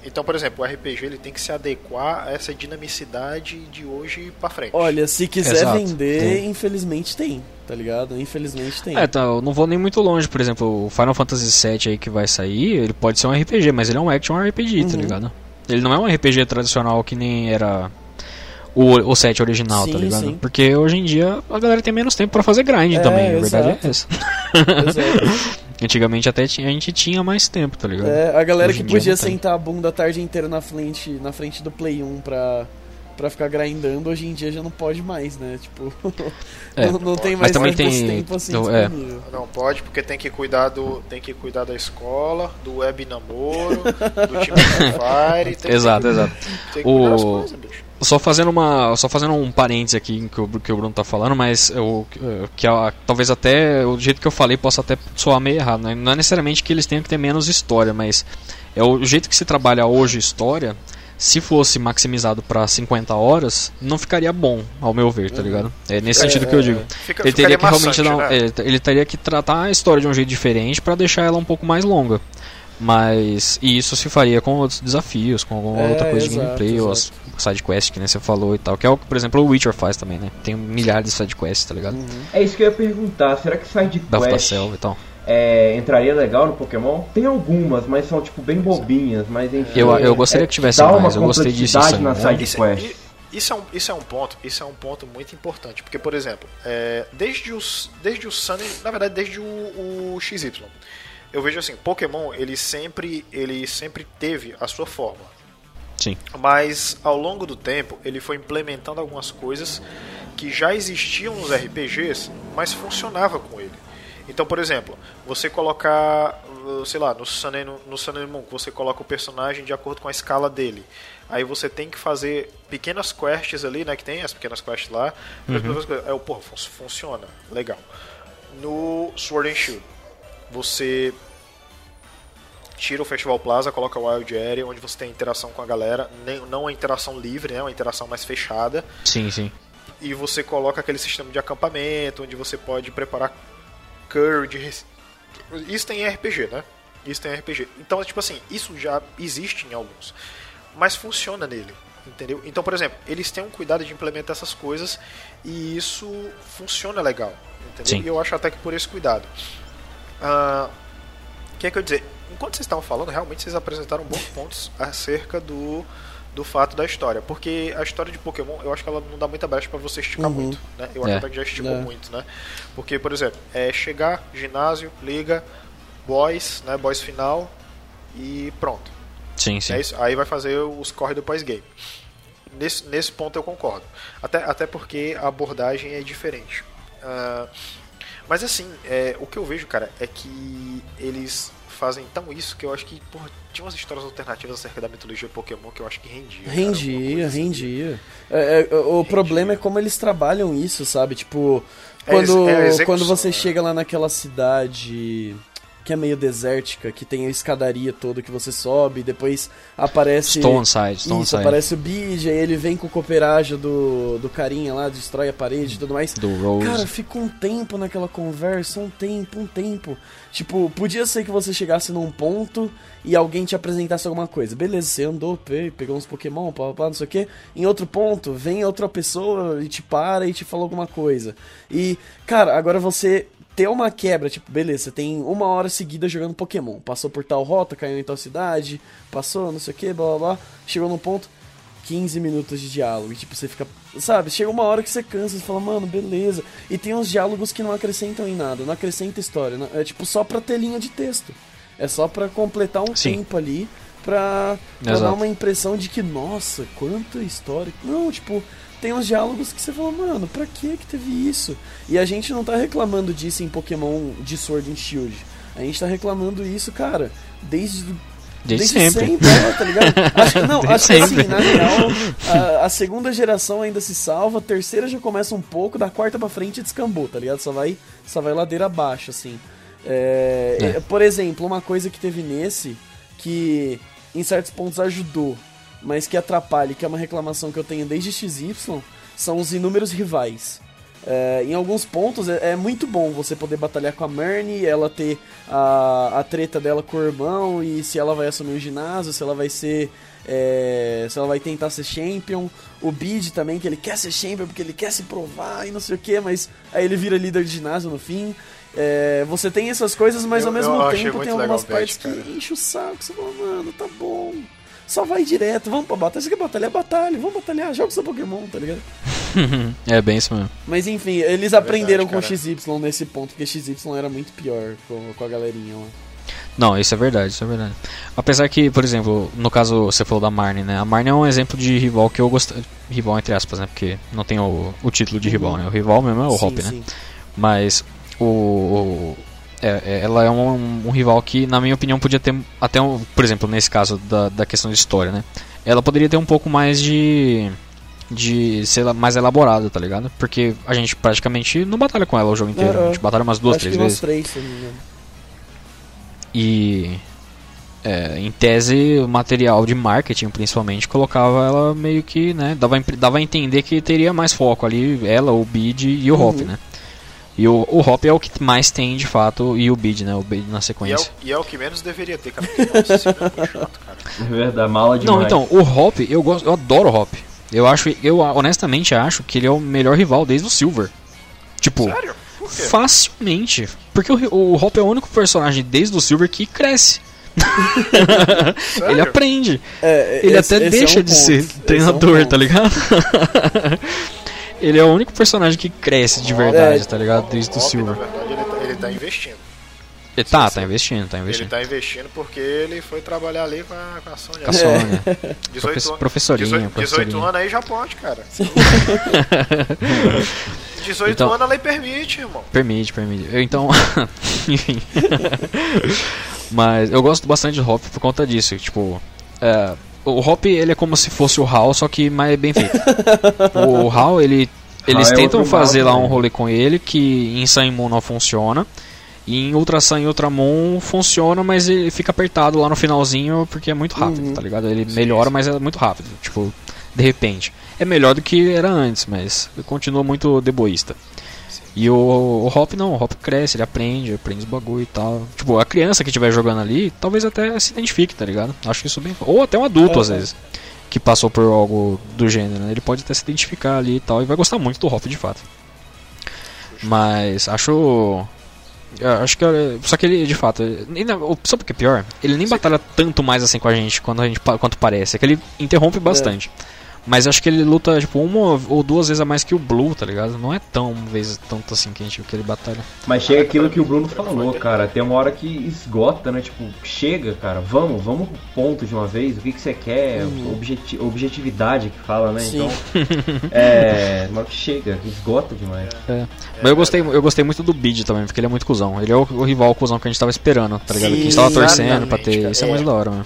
Então, por exemplo, o RPG ele tem que se adequar a essa dinamicidade de hoje pra frente. Olha, se quiser Exato, vender, infelizmente tem, tá ligado? Infelizmente tem. É, tá, eu não vou nem muito longe, por exemplo, o Final Fantasy VII aí que vai sair, ele pode ser um RPG, mas ele é um action RPG, tá Uhum. ligado? Ele não é um RPG tradicional que nem era o, o set original, Sim, tá ligado? sim. Porque hoje em dia a galera tem menos tempo pra fazer grind É, também, a verdade é essa. Exato. Antigamente até tinha, a gente tinha mais tempo, tá ligado? É, a galera Hoje que podia sentar a bunda a tarde inteira na frente, na frente do Play 1 pra, pra ficar grindando, hoje em dia já não pode mais, né? Tipo, É, não, não tem mas mais também tanto tem- tempo assim então, é. Não pode, porque tem que cuidar do. Tem que cuidar da escola, do web namoro, do time Fire. Tem Exato, que, exato. Tem que cuidar das O- coisas, bicho. Só fazendo uma, só fazendo um parênteses aqui que o, que o Bruno tá falando, mas eu, que a- talvez até o jeito que eu falei possa até soar meio errado. Né? Não é necessariamente que eles tenham que ter menos história, mas é o jeito que se trabalha hoje história. Se fosse maximizado pra 50 horas, não ficaria bom, ao meu ver, tá ligado? É nesse É, sentido que eu digo. Fica, Ele teria que realmente maçante, dar, né? é, ele teria que tratar a história de um jeito diferente pra deixar ela um pouco mais longa. Mas e isso se faria com outros desafios, com alguma É, outra coisa de exato, gameplay, ou as side quest que nem você falou e tal, que é o que, por exemplo, o Witcher faz também, né? Tem milhares de side quests, tá ligado? É isso que eu ia perguntar. Será que side Belf da quest selva e tal. é, entraria legal no Pokémon? Tem algumas, mas são tipo bem bobinhas, mas enfim. Eu- eu gostaria é, que tivesse dá mais, uma eu gostei disso complexidade na Sun side Isso, quest. i- isso é, um, isso é um ponto, isso é um ponto muito importante, porque por exemplo, é, desde os desde o Sun, na verdade desde o, o XY, eu vejo assim, Pokémon ele sempre ele sempre teve a sua forma, Sim. mas ao longo do tempo ele foi implementando algumas coisas que já existiam nos RPGs, mas funcionava com ele. Então, por exemplo, você colocar, uh, sei lá, no Sun and, no Sun and Moon, você coloca o personagem de acordo com a escala dele. Aí você tem que fazer pequenas quests ali, né, que tem as pequenas quests lá. Aí, eu, porra, fun- funciona, legal. No Sword and Shield, você tira o Festival Plaza, coloca o Wild Area, onde você tem interação com a galera, nem, não uma interação livre, né, uma interação mais fechada, Sim, sim. e você coloca aquele sistema de acampamento, onde você pode preparar curry de rec- Isso tem em RPG, né? Isso tem em RPG. Então, tipo assim, isso já existe em alguns, mas funciona nele, entendeu? Então, por exemplo, eles têm um cuidado de implementar essas coisas e isso funciona legal, entendeu? Sim. E eu acho até que por esse cuidado. Ah, o que é que eu ia dizer? Enquanto vocês estavam falando, realmente vocês apresentaram bons pontos acerca do, do fato da história. Porque a história de Pokémon, eu acho que ela não dá muita brecha pra você esticar Uhum. muito. Né? Eu É. acho que já esticou É. muito, né? Porque, por exemplo, é chegar, ginásio, liga, boys, né? Boys final e pronto. Sim, sim. É isso? Aí vai fazer os corre do pós-game. Nesse, nesse ponto eu concordo. Até, até porque a abordagem é diferente. Ah, mas assim, é, o que eu vejo, cara, é que eles fazem tão isso que eu acho que, porra, tinha umas histórias alternativas acerca da mitologia Pokémon que eu acho que rendia. cara, Rendia, coisa assim. rendia. É, é, o problema é como eles trabalham isso, sabe? Tipo, É, quando, é execução, quando você né? chega lá naquela cidade que é meio desértica, que tem a escadaria toda que você sobe, depois aparece. Stone Side, Isso, Stone Side. aparece o Bid, aí ele vem com o cooperágio do, do carinha lá, destrói a parede e tudo mais. Do Rose. Cara, fica um tempo naquela conversa, um tempo, um tempo. Tipo, podia ser que você chegasse num ponto e alguém te apresentasse alguma coisa. Beleza, você andou, pe- pegou uns Pokémon, pá, pá, não sei o que. Em outro ponto, vem outra pessoa e te para e te fala alguma coisa. E, cara, agora você ter uma quebra, tipo, beleza, você tem uma hora seguida jogando Pokémon. Passou por tal rota, caiu em tal cidade, passou, não sei o que, blá blá blá. Chegou num ponto, 15 minutos de diálogo. E tipo, você fica. Sabe, chega uma hora que você cansa e fala, mano, beleza. E tem uns diálogos que não acrescentam em nada, não acrescenta história. não- é tipo só pra ter linha de texto. É só pra completar um Sim. tempo ali pra, pra dar uma impressão de que, nossa, quanta história. Não, tipo, tem uns diálogos que você fala, mano, pra que que teve isso? E a gente não tá reclamando disso em Pokémon de Sword and Shield. A gente tá reclamando isso, cara, desde Desde sempre. é, tá ligado? Acho, não, Desde acho que assim, sempre. na real, a, a segunda geração ainda se salva, a terceira já começa um pouco, da quarta pra frente descambou, tá ligado? Só vai, só vai ladeira abaixo, assim. É, É. é, Por exemplo, uma coisa que teve nesse, que em certos pontos ajudou, mas que atrapalha, que é uma reclamação que eu tenho desde XY, são os inúmeros rivais. É, em alguns pontos é, é muito bom você poder batalhar com a Marnie, ela ter a, a treta dela com o irmão e se ela vai assumir o ginásio, se ela vai ser. é, se ela vai tentar ser champion. O Bid também, que ele quer ser champion porque ele quer se provar e não sei o que, mas aí ele vira líder de ginásio no fim. É, você tem essas coisas, mas Eu- ao mesmo tempo tem algumas partes que enche o saco. Você fala, mano, tá bom. Só vai direto, vamos pra batalha. Você quer batalhar? Batalha, vamos batalhar, joga seu Pokémon, tá ligado? é bem isso mesmo. Mas enfim, eles aprenderam verdade, com cara. XY nesse ponto, porque XY era muito pior com, com a galerinha lá. Não, isso é verdade, isso é verdade. Apesar que, por exemplo, no caso você falou da Marnie, né? A Marnie é um exemplo de rival que eu gosto. Rival entre aspas, né? Porque não tem o, o título de rival, né? O rival mesmo é o Sim, Hop, né? sim. Mas o. o- é- é- ela é um, um rival que, na minha opinião, podia ter até um. Por exemplo, nesse caso da, da questão de história, né? Ela poderia ter um pouco mais de. De ser mais elaborada, tá ligado? Porque a gente praticamente não batalha com ela o jogo inteiro. É. A gente batalha umas duas, três vezes. três, se eu não me engano. E é, em tese, o material de marketing, principalmente, colocava ela meio que, né, dava, dava a entender que teria mais foco ali, ela, o Bid e o Hop, Uhum. né? E o, o Hop é o que mais tem, de fato, e o Bid, né? O Bid na E é, o, sequência. e é o que menos deveria ter, cara. Porque, nossa, esse filme é muito chato, cara. É verdade, mala demais. Não, então, o Hop, eu gosto, eu adoro o Hop. Eu acho, eu honestamente acho que ele é o melhor rival desde o Silver. Tipo, Sério? Por quê? facilmente. Porque o, o Hop é o único personagem desde o Silver que cresce. Ele aprende. É, Ele esse- até esse é deixa um de ponto. ser Esse é um treinador, tá ligado? ele é o único personagem que cresce de verdade, É, tá ligado? Desde o Silver. Na verdade, ele tá, ele tá investindo. Ele tá, tá investindo, tá Ele investindo. tá investindo porque ele foi trabalhar ali com a, com a Sônia. Com a Sônia. 18 Profe- anos- professorinha, 18, 18 professorinha. anos aí já pode, cara. 18 Então- anos a lei permite, irmão. Permite, permite. Eu, então, enfim. Mas eu gosto bastante do Hop por conta disso. Tipo, é, o Hop ele é como se fosse o HAL, só que mais bem feito. o HAL, ele, eles é tentam outro mal fazer lá um também. rolê com ele que em Sun e Moon não funciona. E em Ultra Sun e Ultramon funciona, mas ele fica apertado lá no finalzinho porque é muito rápido, Uhum. tá ligado? Ele melhora, mas é muito rápido. Tipo, de repente. É melhor do que era antes, mas continua muito deboísta. E o, o Hop não, o Hop cresce, ele aprende, aprende os bagulho e tal. Tipo, a criança que estiver jogando ali, talvez até se identifique, tá ligado? Acho isso bem. Ou até um adulto, às É. vezes, que passou por algo do gênero, né? Ele pode até se identificar ali e tal, e vai gostar muito do Hop de fato. Mas acho. Acho que. é- Só que ele, de fato. ele Sabe o que é pior? Ele nem batalha tanto mais assim com a gente, quando a gente quanto parece. É que ele interrompe bastante. Mas acho que ele luta, tipo, uma ou duas vezes a mais que o Blue, tá ligado? Não é tão vezes tanto assim que a gente que ele batalha. Mas chega aquilo que o Bruno falou, cara. Tem uma hora que esgota, né? Tipo, chega, cara. Vamos, vamos pro ponto de uma vez. O que, que você quer? Objeti- objetividade que fala, né? Sim. Então, é. Uma hora que chega, esgota demais. Mas eu gostei, eu gostei muito do Bid também, porque ele é muito cuzão. Ele é o, o rival cuzão que a gente tava esperando, tá ligado? Sim, que a gente tava torcendo pra ter. cara. Isso é mais É. da hora, mano.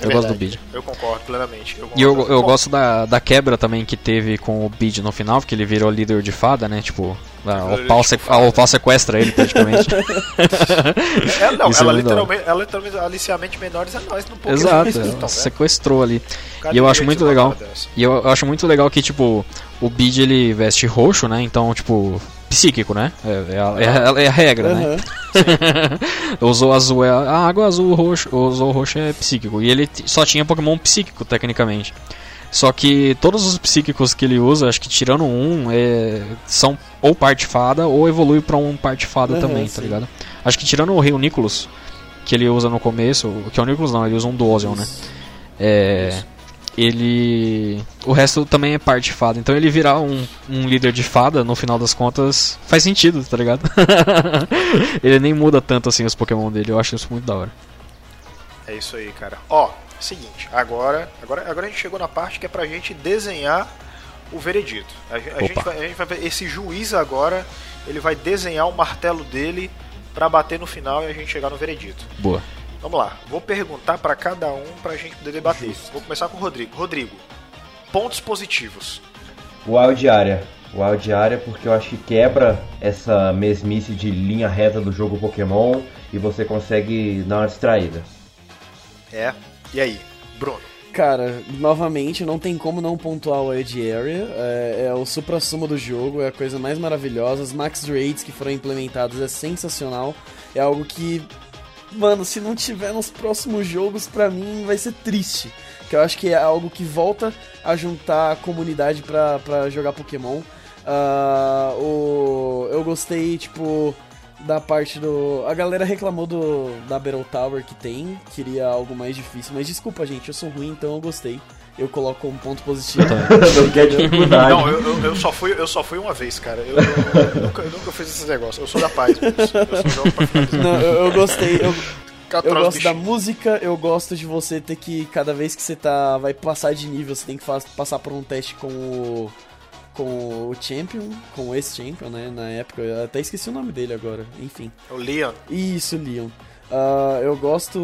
É Eu gosto do. Bid. Eu concordo plenamente. Eu E eu, concordo. eu gosto da, da quebra também que teve com o Bid no final, porque ele virou líder de fada, né? Tipo, a Opal, de se, a Opal sequestra ele praticamente. Ela, não, é ela, hora. literalmente, ela literalmente aliciamente menores a nós no Pokémon. Exato, Então, ela né? sequestrou ali. O E eu acho muito legal. E eu acho muito legal que, tipo, o Bid ele veste roxo, né? Então, tipo, psíquico, né? É, é a, é a- é a regra, né? Aham. Usou azul é a água, azul roxo, usou roxo é psíquico. E ele só tinha Pokémon psíquico, tecnicamente. Só que todos os psíquicos que ele usa, acho que tirando um, é, são ou parte fada ou evolui pra um parte fada Aham, também, sim. tá ligado? Acho que tirando o Rei Nicholas, que ele usa no começo, que é o Nicholas não, ele usa um Duosion, né? É, ele. O resto também é parte fada. Então ele virar um, um líder de fada, no final das contas, faz sentido, tá ligado? ele nem muda tanto assim os Pokémon dele, eu acho isso muito da hora. É isso aí, cara. Ó, seguinte, agora, agora, agora a gente chegou na parte que é pra gente desenhar o veredito. A, a gente vai, a gente vai esse juiz agora, ele vai desenhar o martelo dele pra bater no final e a gente chegar no veredito. Boa. Vamos lá, vou perguntar pra cada um pra gente poder debater. Vou começar com o Rodrigo. Rodrigo, pontos positivos. Wild Area. Wild Area porque eu acho que quebra essa mesmice de linha reta do jogo Pokémon e você consegue dar uma distraída. É. E aí, Bruno? Cara, novamente, não tem como não pontuar o Edge Area. É, é o supra-sumo do jogo, é a coisa mais maravilhosa. Os max rates que foram implementados é sensacional. É algo que, mano, se não tiver nos próximos jogos, pra mim vai ser triste. Que eu acho que é algo que volta a juntar a comunidade pra, pra jogar Pokémon. Ah, o, eu gostei, tipo, da parte do. A galera reclamou do da Battle Tower que tem, queria algo mais difícil, mas desculpa, gente, eu sou ruim, então eu gostei. Eu coloco como ponto positivo. Não quer dificuldade. Não, eu, eu, eu só fui, eu só fui uma vez, cara. Eu, eu nunca, eu nunca fiz esse negócio. Eu sou da paz. Eu pra. Não, eu, eu gostei, eu, eu gosto da música, eu gosto de você ter que, cada vez que você tá. vai passar de nível, você tem que fa- passar por um teste com o. com o Champion, com esse Champion, né? Na época, eu até esqueci o nome dele agora, enfim. O Leon. Isso, Leon. Ah, eu gosto.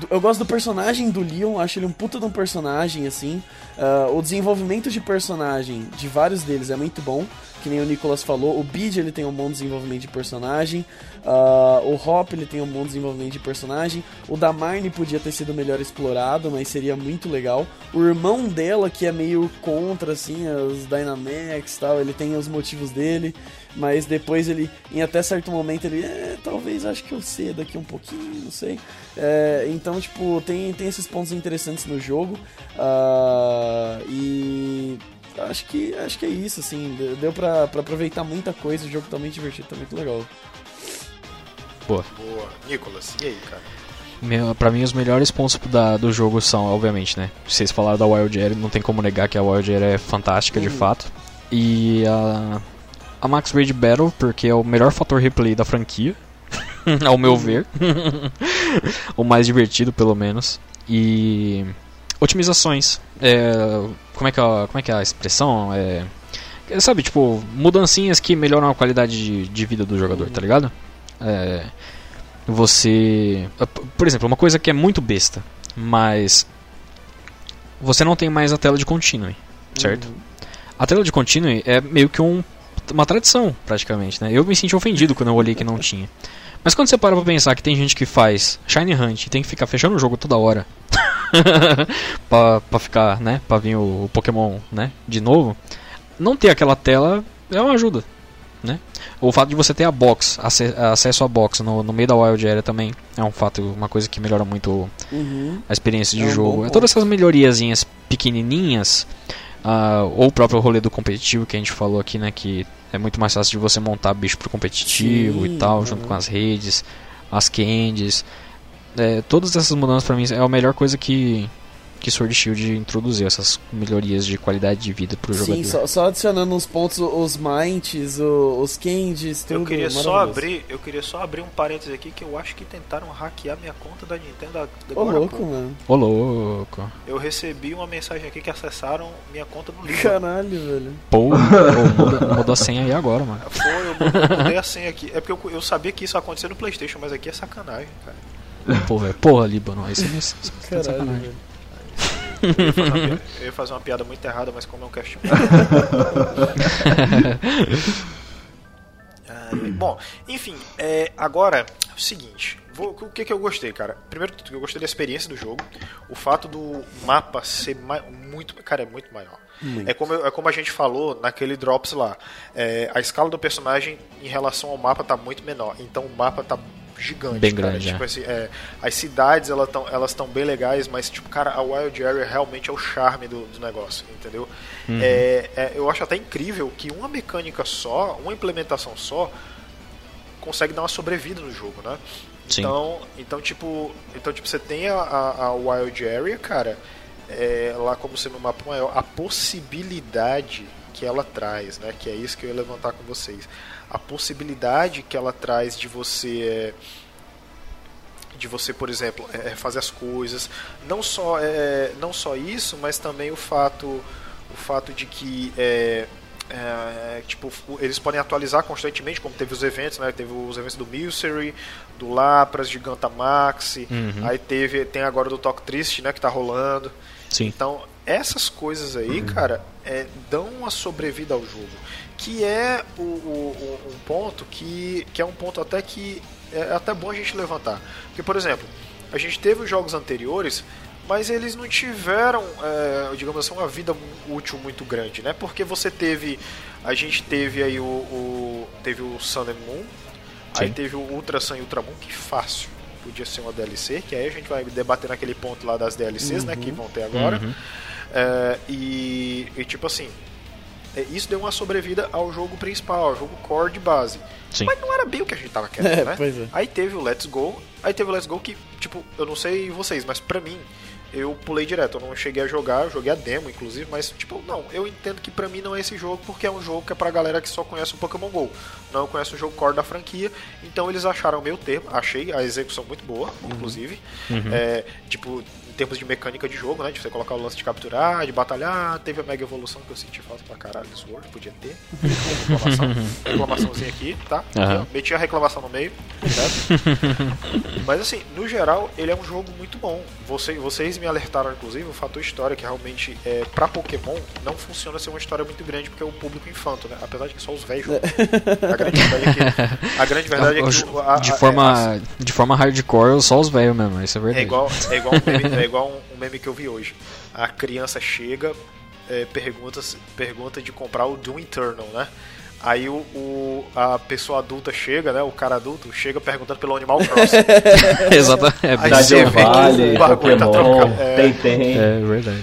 do- eu gosto do personagem do Leon, acho ele um puta de um personagem, assim. Ah, o desenvolvimento de personagem de vários deles é muito bom. que nem o Nicolas falou, o Bid ele tem um bom desenvolvimento de personagem, uh, o Hop ele tem um bom desenvolvimento de personagem, o Damarne podia ter sido melhor explorado, mas seria muito legal. O irmão dela, que é meio contra, assim, os Dynamax e tal, ele tem os motivos dele, mas depois ele, em até certo momento, ele, é, talvez acho que eu sei daqui um pouquinho, não sei. É, então, tipo, tem, tem esses pontos interessantes no jogo, uh, e acho que, acho que é isso, assim. Deu pra, pra aproveitar muita coisa, o jogo tá muito divertido, tá muito legal. Boa. Boa. Nicolas, e aí, cara? Meu, pra mim, os melhores pontos da, do jogo são, obviamente, né? Vocês falaram da Wild Air, não tem como negar que a Wild Air é fantástica, uhum. de fato. E a, a Max Raid Battle, porque é o melhor fator replay da franquia, ao meu uhum. ver. o mais divertido, pelo menos. E otimizações. É, como, é que é, como é que é a expressão? É, sabe, tipo, mudancinhas que melhoram a qualidade de, de vida do jogador, tá ligado? É, você. Por exemplo, uma coisa que é muito besta, mas. Você não tem mais a tela de continue, certo? Uhum. A tela de continue é meio que um, uma tradição, praticamente, né? Eu me senti ofendido quando eu olhei que não tinha. Mas quando você para pra pensar que tem gente que faz Shiny Hunt e tem que ficar fechando o jogo toda hora pra, pra ficar, né? Pra vir o, o, Pokémon, né? De novo, não ter aquela tela é uma ajuda, né? O fato de você ter a box, acesso à box no, no meio da Wild Area também é um fato, uma coisa que melhora muito uhum. a experiência de é um jogo. É todas essas melhoriazinhas pequenininhas, uh, ou o próprio rolê do competitivo que a gente falou aqui, né? Que é muito mais fácil de você montar bicho pro competitivo Sim, e tal, junto com as redes, as candies. É, todas essas mudanças para mim é a melhor coisa que que Sword Shield introduziu essas melhorias de qualidade de vida pro jogador. Sim, só, só adicionando uns pontos, os mints, os candies, tudo. Eu queria só abrir, eu queria só abrir um parênteses aqui que eu acho que tentaram hackear minha conta da Nintendo Ô louco, mano. Ô louco. Eu recebi uma mensagem aqui que acessaram minha conta no livro. Caralho, velho. Pô, muda a senha aí agora, mano. Foi, eu mudei a senha aqui. É porque eu, eu sabia que isso ia acontecer no Playstation, mas aqui é sacanagem, cara. Pô, velho, porra, Líbano, aí você me sacanagem. Velho. Eu ia, piada, eu ia, fazer uma piada muito errada, mas como é um cast. bom, enfim, é, agora, é o seguinte. Vou, o que, que eu gostei, cara? Primeiro, eu gostei da experiência do jogo. O fato do mapa ser muito. Cara, é muito maior. É, como, é como a gente falou naquele Drops lá. É, a escala do personagem em relação ao mapa tá muito menor. Então o mapa tá gigante. Bem cara. grande. Tipo, é. assim, é, as cidades elas estão elas tão bem legais, mas tipo, cara, a Wild Area realmente é o charme do, do negócio, entendeu? Uhum. É, é, eu acho até incrível que uma mecânica só, uma implementação só, consegue dar uma sobrevida no jogo, né? Sim. Então, então tipo, então tipo você tem a, a, a Wild Area, cara, é, lá como sendo um mapa maior, a possibilidade que ela traz, né? Que é isso que eu ia levantar com vocês a possibilidade que ela traz de você de você por exemplo é, é, fazer as coisas não só é, não só isso mas também o fato o fato de que é, é, tipo, eles podem atualizar constantemente, como teve os eventos, né? Teve os eventos do Milcery, do Lapras, Gigantamax, uhum. aí teve, tem agora do Toque Triste, né? Que tá rolando. Sim. Então, essas coisas aí, uhum. cara, é, dão uma sobrevida ao jogo que é o, o, um ponto que, que é um ponto até que é até bom a gente levantar. Porque, por exemplo, a gente teve os jogos anteriores, mas eles não tiveram, é, digamos assim, uma vida útil muito grande, né? Porque você teve, a gente teve aí o, o teve o Sun and Moon, Sim. aí teve o Ultra Sun e Ultra Moon, que fácil podia ser uma DLC, que aí a gente vai debater naquele ponto lá das DLCs, uhum. né, que uhum. vão ter agora. Uhum. É, e, e tipo assim, isso deu uma sobrevida ao jogo principal, ao jogo core de base. Sim. Mas não era bem o que a gente tava querendo, é, né? É. Aí teve o Let's Go, aí teve o Let's Go que, tipo, eu não sei vocês, mas pra mim, eu pulei direto, eu não cheguei a jogar, eu joguei a demo, inclusive, mas, tipo, não, eu entendo que pra mim não é esse jogo, porque é um jogo que é pra galera que só conhece o Pokémon GO. não conhecem o jogo core da franquia, então eles acharam o meio termo, achei a execução muito boa, inclusive, é, tipo, termos de mecânica de jogo, né, de você colocar o lance de capturar, de batalhar, teve a mega evolução que eu senti falta pra caralho do Sword, podia ter, reclamação, reclamaçãozinha aqui, tá, aqui, ó, meti a reclamação no meio, certo? Mas assim, no geral, ele é um jogo muito bom. Você, vocês me alertaram, inclusive, o fator história, que realmente, é, pra Pokémon, não funciona ser uma história muito grande, porque é o público infanto, né? Apesar de que só os velhos. A grande verdade é que, a grande verdade é que o- a- de, a- forma, é, de forma hardcore, só os velhos mesmo, isso é é verdade. igual, é igual, um, meme, é igual um, um meme que eu vi hoje. A criança chega, é, pergunta, pergunta de comprar o Doom Eternal, né? Aí o, o- a pessoa adulta chega, né? O cara adulto chega perguntando pelo Animal Crossing. Exatamente. É, Aí você isso. vê que Vale, o bagulho tá Pokémon, trocando. É. tem, tem. É verdade.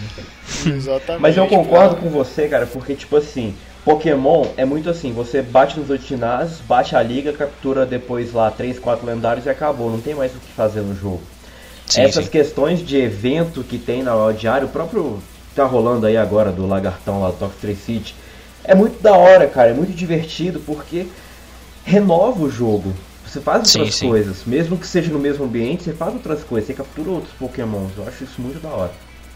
Exatamente. Mas eu concordo com você, cara, porque, tipo assim, Pokémon é muito assim, você bate nos outros ginásios, bate a liga, captura depois lá 3, 4 lendários e acabou, não tem mais o que fazer no jogo. Sim, Essas sim. questões de evento que tem na hora diário, o próprio tá rolando aí agora do Lagartão lá do Toxic Trade City, é muito da hora, cara, é muito divertido porque renova o jogo. Você faz outras sim. coisas, mesmo que seja no mesmo ambiente, você faz outras coisas, você captura outros Pokémons. Eu acho isso muito da hora.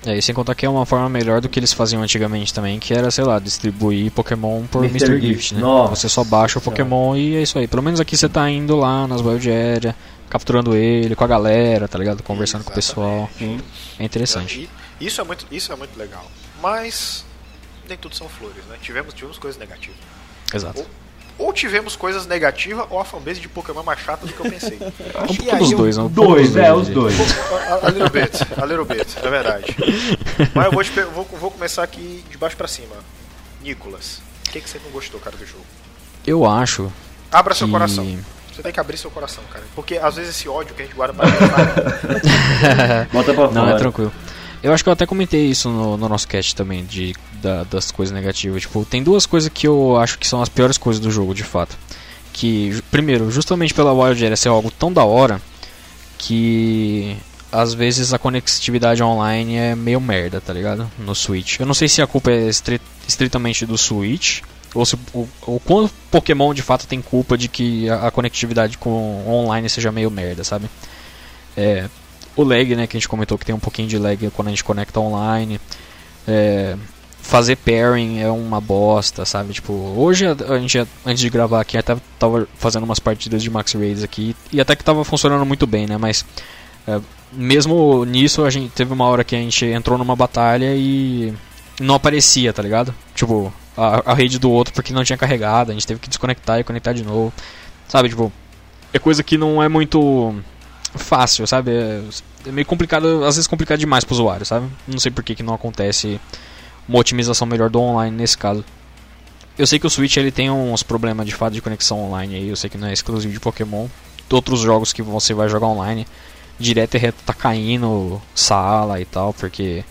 É, e sem contar que é uma forma melhor do que eles faziam antigamente também, que era, sei lá, distribuir Pokémon por Mr. Mr. Gift. Gift, né? Nossa você só baixa o. Pokémon e é isso aí. Pelo menos aqui você tá indo lá nas Wild Area, capturando ele com a galera, tá ligado? Conversando com o pessoal. Sim. É interessante. E Isso é muito, isso é muito legal. Mas nem tudo são flores, né? Tivemos, tivemos coisas negativas. Exato. Ou tivemos coisas negativas, ou a fanbase de Pokémon é mais chata do que eu pensei. Um pouco aí, dos dois, né? Um pouco Dois, dos é, os dois. A, a little bit, a little bit, é verdade. Mas eu vou, te vou, vou começar aqui de baixo pra cima. Nicolas, o que, que você não gostou, cara, do jogo? Eu acho Abra seu que... coração. Você tem que abrir seu coração, cara. Porque às vezes esse ódio que a gente guarda pra Bota pra Não, fora. é tranquilo. Eu acho que eu até comentei isso no, no nosso cast também, de, da- das coisas negativas. Tipo, tem duas coisas que eu acho que são as piores coisas do jogo, de fato. Que, primeiro, justamente pela Wild Area ser algo tão da hora, que às vezes a conectividade online é meio merda, tá ligado? No Switch. Eu não sei se a culpa é estri- estritamente do Switch, ou se o, quanto Pokémon de fato tem culpa de que a, a conectividade com online seja meio merda, sabe? É, o lag, né, que a gente comentou que tem um pouquinho de lag quando a gente conecta online. É, fazer pairing é uma bosta, sabe? Tipo, hoje a, a gente, antes de gravar aqui, até tava fazendo umas partidas de Max Raids aqui e até que tava funcionando muito bem, né? Mas é, mesmo nisso, a gente teve uma hora que a gente entrou numa batalha e não aparecia, tá ligado? Tipo, a, a rede do outro porque não tinha carregado, a gente teve que desconectar e conectar de novo. Sabe, tipo, é coisa que não é muito fácil, sabe? É, é meio complicado, às vezes complicado demais pro usuário, sabe? Não sei por que, que não acontece uma otimização melhor do online nesse caso. Eu sei que o Switch ele tem uns problemas de fato de conexão online aí, eu sei que não é exclusivo de Pokémon. Outros jogos que você vai jogar online, direto e reto tá caindo sala e tal, porque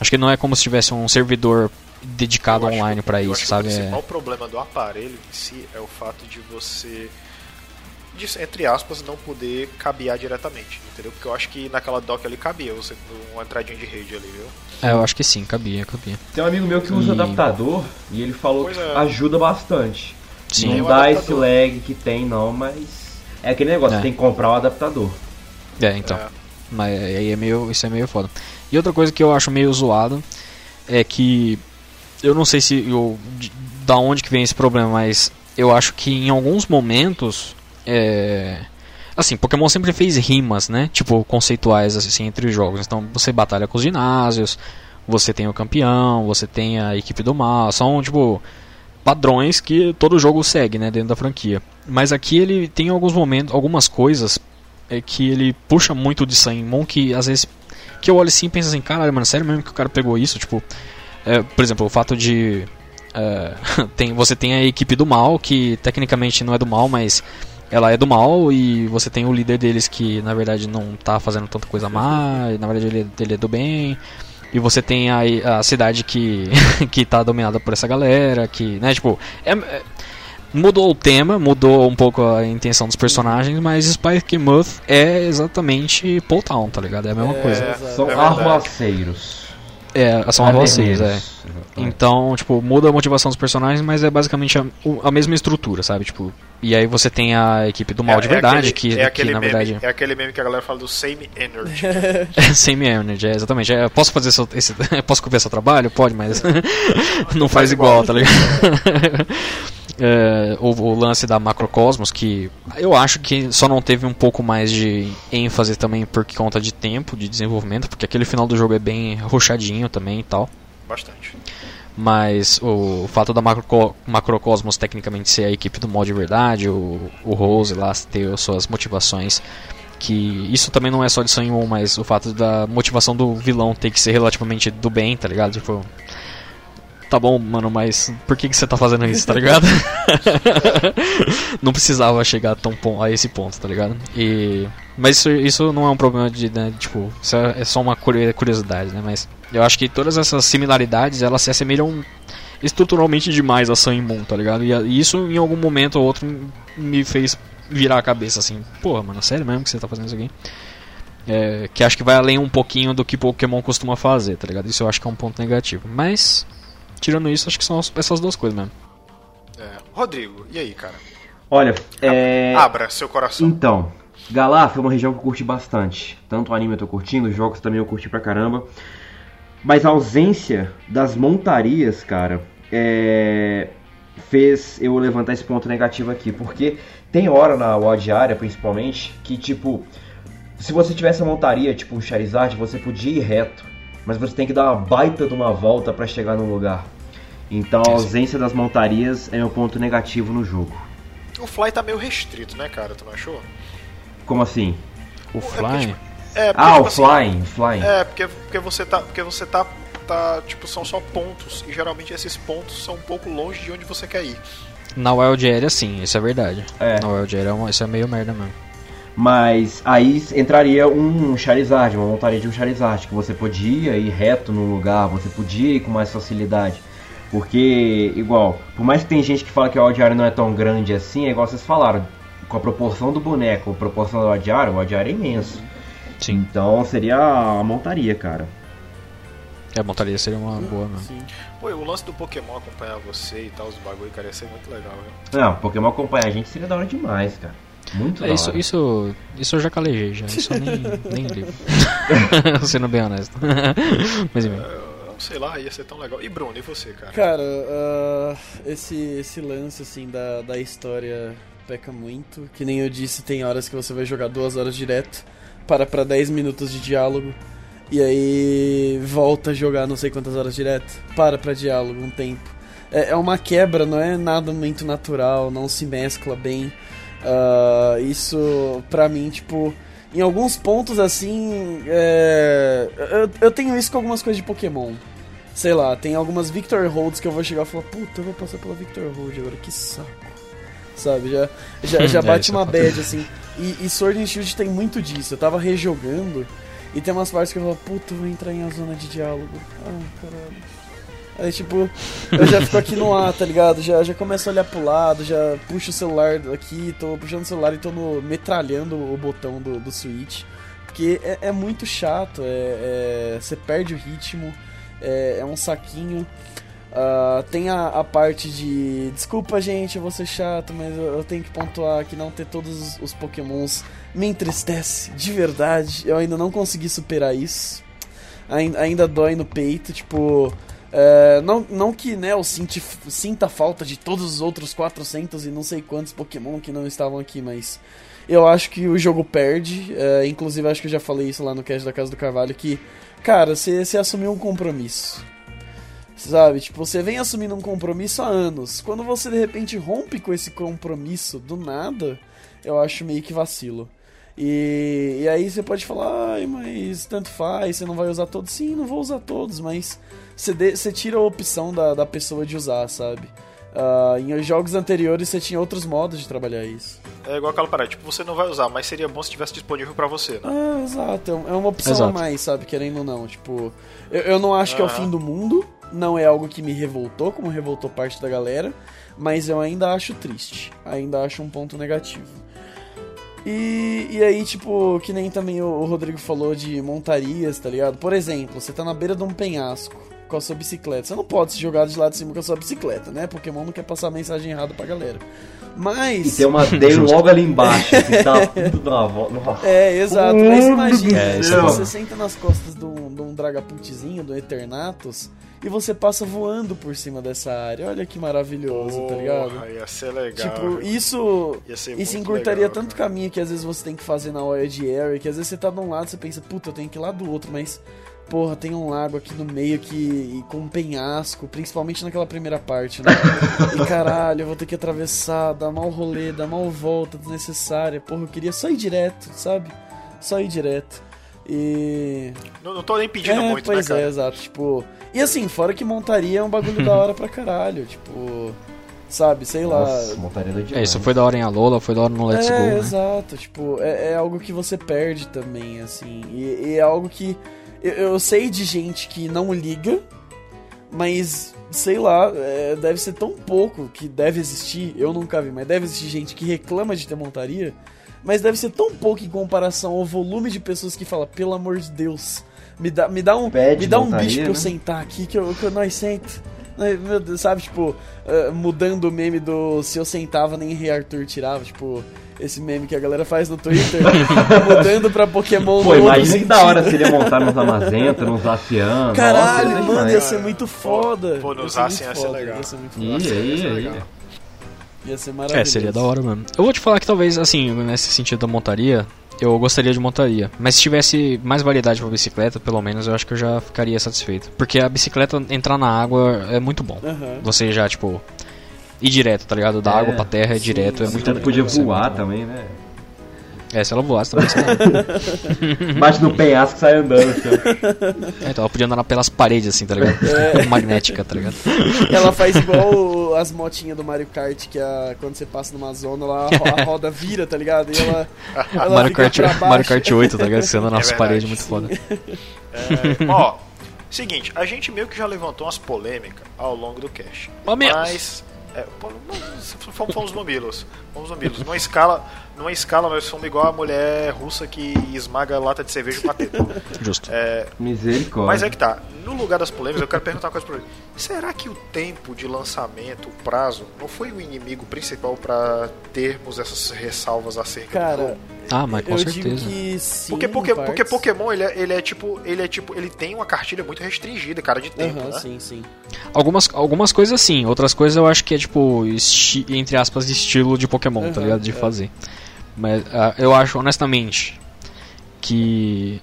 acho que não é como se tivesse um servidor dedicado Eu online eu isso, acho sabe? O É- principal problema do aparelho em si é o fato de você, de, entre aspas, não poder cabear diretamente, entendeu? Porque eu acho que naquela dock ali cabia você uma entradinha de rede ali, viu? É, eu acho que sim, cabia, cabia. Tem um amigo meu que usa E- adaptador e ele falou Pois que é. ajuda bastante. Sim. Não dá adaptador. esse lag que tem não, mas é aquele negócio, É. você tem que comprar o adaptador. É, então. É. Mas aí é meio, isso é meio foda. E outra coisa que eu acho meio zoado é que eu não sei se eu, de- da onde que vem esse problema, mas eu acho que em alguns momentos é assim, Pokémon sempre fez rimas, né? Tipo conceituais assim entre os jogos. Então você batalha com os ginásios, você tem o campeão, você tem a equipe do mal, são tipo padrões que todo jogo segue, né, dentro da franquia. Mas aqui ele tem alguns momentos, algumas coisas é que ele puxa muito de Saimon que às vezes que eu olho assim e penso assim, caralho, mano, sério mesmo que o cara pegou isso? Tipo, é, por exemplo, o fato de é, tem, você tem a equipe do mal, que tecnicamente não é do mal, mas ela é do mal, e você tem o líder deles que na verdade não tá fazendo tanta coisa má, e na verdade ele, ele é do bem. E você tem a, a cidade que, que tá dominada por essa galera, que, né, tipo, é- é- mudou o tema, mudou um pouco a intenção dos personagens, mas Spike Muth é exatamente Paul Town, tá ligado? É a mesma É, coisa. São é arruaceiros. É, são Ah, 6, é. Então, tipo, muda a motivação dos personagens, mas é basicamente a, a mesma estrutura, sabe? Tipo, e aí você tem a equipe do mal de verdade, aquele, que, é que aquele na meme, verdade É aquele meme que a galera fala do same energy. é same energy, é, exatamente. É, posso fazer seu, esse, posso copiar seu trabalho? Pode, mas não faz igual, tá ligado? É, o, o lance da Macrocosmos, que eu acho que só não teve um pouco mais de ênfase também por conta de tempo de desenvolvimento, porque aquele final do jogo é bem ruchadinho também e tal. Bastante. Mas o fato da Macro, Macrocosmos tecnicamente ser a equipe do mod de verdade, o, o Rose lá ter as suas motivações, que isso também não é só de 1, mas o fato da motivação do vilão ter que ser relativamente do bem, tá ligado? Tipo, tá bom, mano, mas por que, que você tá fazendo isso, tá ligado? não precisava chegar tão a esse ponto, tá ligado? E mas isso, isso não é um problema de, né, tipo, isso é, é só uma curio- curiosidade, né? Mas eu acho que todas essas similaridades, elas se assemelham estruturalmente demais a Sun Moon, tá ligado? E, e isso em algum momento ou outro me fez virar a cabeça assim, porra, mano, sério mesmo que você tá fazendo isso aqui? É, que acho que vai além um pouquinho do que Pokémon costuma fazer, tá ligado? Isso eu acho que é um ponto negativo. Mas, tirando isso, acho que são as- essas duas coisas mesmo. É. Rodrigo, e aí, cara? Olha, é... Abra seu coração. Então, Galar foi uma região que eu curti bastante. Tanto o anime eu tô curtindo, os jogos também eu curti pra caramba. Mas a ausência das montarias, cara, é... fez eu levantar esse ponto negativo aqui. Porque tem hora na WOD área, principalmente, que tipo, se você tivesse a montaria, tipo um Charizard, você podia ir reto. Mas você tem que dar uma baita de uma volta pra chegar no lugar. Então a ausência das montarias é um ponto negativo no jogo. O Fly tá meio restrito, né, cara? Tu não achou? Como assim? O porque, Fly. tipo, É, porque, Ah, tipo o assim, flying, flying. É, porque, porque você tá. Porque você tá. tá. Tipo, são só pontos. E geralmente esses pontos são um pouco longe de onde você quer ir. Na Wild Area, sim, isso é verdade. É. Na Wild Area, é isso é meio merda mesmo. Mas aí entraria um Charizard, uma montaria de um Charizard, que você podia ir reto no lugar, você podia ir com mais facilidade. Porque, igual, por mais que tem gente que fala que o Aldiário não é tão grande assim, é igual vocês falaram, com a proporção do boneco, a proporção do Aldiário, o Aldiário é imenso. Sim. Então seria a montaria, cara. É, a montaria seria uma boa mesmo. Sim. Pô, e o lance do Pokémon acompanhar você e tal, os bagulho, cara, ia ser muito legal, né? Não, Pokémon acompanhar a gente seria da hora demais, cara. Muito É, isso, isso, isso eu já calejei já. Isso eu nem, nem ligo. Sendo bem honesto. Mas enfim. Eu, sei lá, ia ser tão legal. E Bruno, e você, cara? Cara, ah, esse, esse lance assim da, da história peca muito. Que nem eu disse, tem horas que você vai jogar duas horas direto, para pra 10 minutos de diálogo, e aí volta a jogar não sei quantas horas direto, para pra diálogo um tempo. É, é uma quebra, não é nada muito natural, não se mescla bem. Ah, isso, pra mim, tipo. Em alguns pontos, assim. é, eu, eu tenho isso com algumas coisas de Pokémon. Sei lá, tem algumas Victor Holds que eu vou chegar e falar, puta, eu vou passar pela Victor Hold agora, que saco. Sabe, já, já, já É, bate isso uma bad, assim. E, e Sword and Shield tem muito disso. Eu tava rejogando e tem umas partes que eu falo, puta, eu vou entrar em a zona de diálogo. Ah, caralho. Aí, tipo, eu já fico aqui no ar, tá ligado? Já, já começo a olhar pro lado, já puxo o celular aqui, tô puxando o celular e tô no, metralhando o botão do, do Switch. Porque é, é muito chato, é, é- você perde o ritmo, é, é um saquinho. Ah, tem a, a parte de. Desculpa, gente, eu vou ser chato, mas eu, eu tenho que pontuar que não ter todos os, os Pokémons me entristece, de verdade. Eu ainda não consegui superar isso. Ain- ainda dói no peito, tipo. É, não, não que né, eu sinti, sinta falta de todos os outros 400 e não sei quantos Pokémon que não estavam aqui, mas eu acho que o jogo perde. é, inclusive, acho que eu já falei isso lá no cast da Casa do Carvalho: que, cara, você assumiu um compromisso. Sabe? Tipo, você vem assumindo um compromisso há anos. Quando você de repente rompe com esse compromisso do nada, eu acho meio que vacilo. E, e aí você pode falar, ai, mas tanto faz, você não vai usar todos. Sim, não vou usar todos, mas você, de- você tira a opção da, da pessoa de usar, sabe? Ah, em jogos anteriores você tinha outros modos de trabalhar isso. É igual aquela parada, tipo, você não vai usar, mas seria bom se tivesse disponível pra você, né? Ah, exato. É é uma opção Exato. a mais, sabe? Querendo ou não. Tipo, eu, eu não acho que é o fim do mundo. Não é algo que me revoltou, como revoltou parte da galera. Mas eu ainda acho triste. Ainda acho um ponto negativo. E, e aí, tipo, que nem também o, o Rodrigo falou de montarias, tá ligado? Por exemplo, você tá na beira de um penhasco com a sua bicicleta. Você não pode se jogar de lá de cima com a sua bicicleta, né? Pokémon não quer passar a mensagem errada pra galera. Mas. E tem uma Day logo ali embaixo, que tá tudo na volta. É, exato. Mas imagina, É, se é você senta nas costas de um, de um Dragapultzinho, do Eternatus, e você passa voando por cima dessa área. Olha que maravilhoso, tá ligado? Porra, ia ser legal. Tipo, isso. Ia ser Isso encurtaria legal, tanto cara. caminho que às vezes você tem que fazer na Wild Area, que às vezes você tá de um lado e você pensa, puta, eu tenho que ir lá do outro, mas. Porra, tem um lago aqui no meio que e com um penhasco, principalmente naquela primeira parte, né? E caralho, eu vou ter que atravessar, dar mal rolê, dar mal volta desnecessária. Porra, eu queria só ir direto, sabe? Só ir direto. E. Não, não tô nem pedindo é, muito, né, pois cara? é, exato. Tipo. E assim, fora que montaria é um bagulho da hora pra caralho. Tipo. Sabe, sei lá. Nossa, montaria da É, demais. isso foi da hora em Alola, foi da hora no Let's é, Go, né? exato. Tipo, é, é algo que você perde também, assim. E, e é algo que. Eu, eu sei de gente que não liga, mas. Sei lá, é, deve ser tão pouco que deve existir. Eu nunca vi, mas deve existir gente que reclama de ter montaria. Mas deve ser tão pouco em comparação ao volume de pessoas que fala, pelo amor de Deus, me dá, me dá um, me dá um montaria, bicho pra eu né? sentar aqui que, eu, que eu- nós sento. Sabe, tipo, eh, mudando o meme do se eu sentava nem Rei Arthur tirava, tipo, esse meme que a galera faz no Twitter, mudando pra Pokémon Pô, imagina que da hora se ele ia montar nos Amazenta, nos Zacian. Caralho, nossa, mano, ia ser muito foda. Pô, no Ia ser Zacian ia ser legal. Ia ser muito foda. é legal. Ia ser maravilhoso. É, seria da hora mesmo. Eu vou te falar que talvez, assim, nesse sentido da montaria, eu gostaria de montaria. Mas se tivesse mais variedade pra bicicleta, pelo menos, eu acho que eu já ficaria satisfeito. Porque a bicicleta entrar na água é muito bom. Aham. Você já, tipo, ir direto, tá ligado? Da É, água pra terra é sim, direto, é muito bom. podia é voar também, né? É, se ela voasse também seria. Bate no penhasco e sai andando. Assim, é, então ela podia andar pelas paredes, assim, tá ligado? É. Magnética, tá ligado? Ela faz igual as motinhas do Mario Kart, que a, quando você passa numa zona lá, a ro- a roda vira, tá ligado? E ela, ela Mario fica Kart, pra baixo. Mario Kart 8, tá ligado? Você anda nas verdade, paredes muito foda. É, ó, seguinte, a gente meio que já levantou umas polêmicas ao longo do cast. Mas. É, fomos, mamilos. Fomos mamilos. Numa escala, numa escala, nós somos igual a mulher russa que esmaga lata de cerveja com a teta. Justo. É, Misericórdia. mas é que tá. No lugar das polêmicas, eu quero perguntar uma coisa pra ele. Será que o tempo de lançamento, o prazo, não foi o inimigo principal pra termos essas ressalvas acerca do Cara, jogo? Ah, mas com eu certeza. digo que sim, Porque, porque, porque. Pokémon, ele é, ele é tipo. Ele é tipo. Ele tem uma cartilha muito restringida, cara, de tempo, Aham, né? sim, sim. Algumas, algumas coisas sim, outras coisas eu acho que é tipo, esti- entre aspas, estilo de Pokémon, tá Uhum, ligado? De é. fazer. Mas ah, eu acho, honestamente, que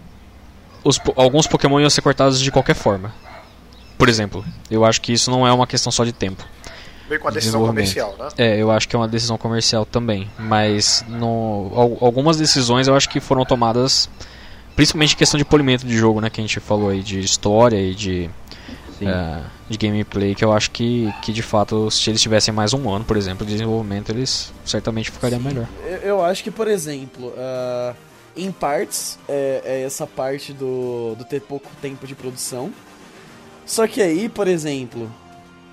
os, alguns Pokémon iam ser cortados de qualquer forma. Por exemplo, eu acho que isso não é uma questão só de tempo. Meio com a decisão comercial, né? É, eu acho que é uma decisão comercial também. Mas no, al- algumas decisões eu acho que foram tomadas, principalmente em questão de polimento de jogo, né? Que a gente falou aí de história e de. É, de gameplay, que eu acho que, que de fato, se eles tivessem mais um ano, por exemplo, de desenvolvimento, eles certamente ficariam melhor. Eu, eu acho que, por exemplo, ah, em partes, é, é essa parte do, do ter pouco tempo de produção. Só que aí, por exemplo,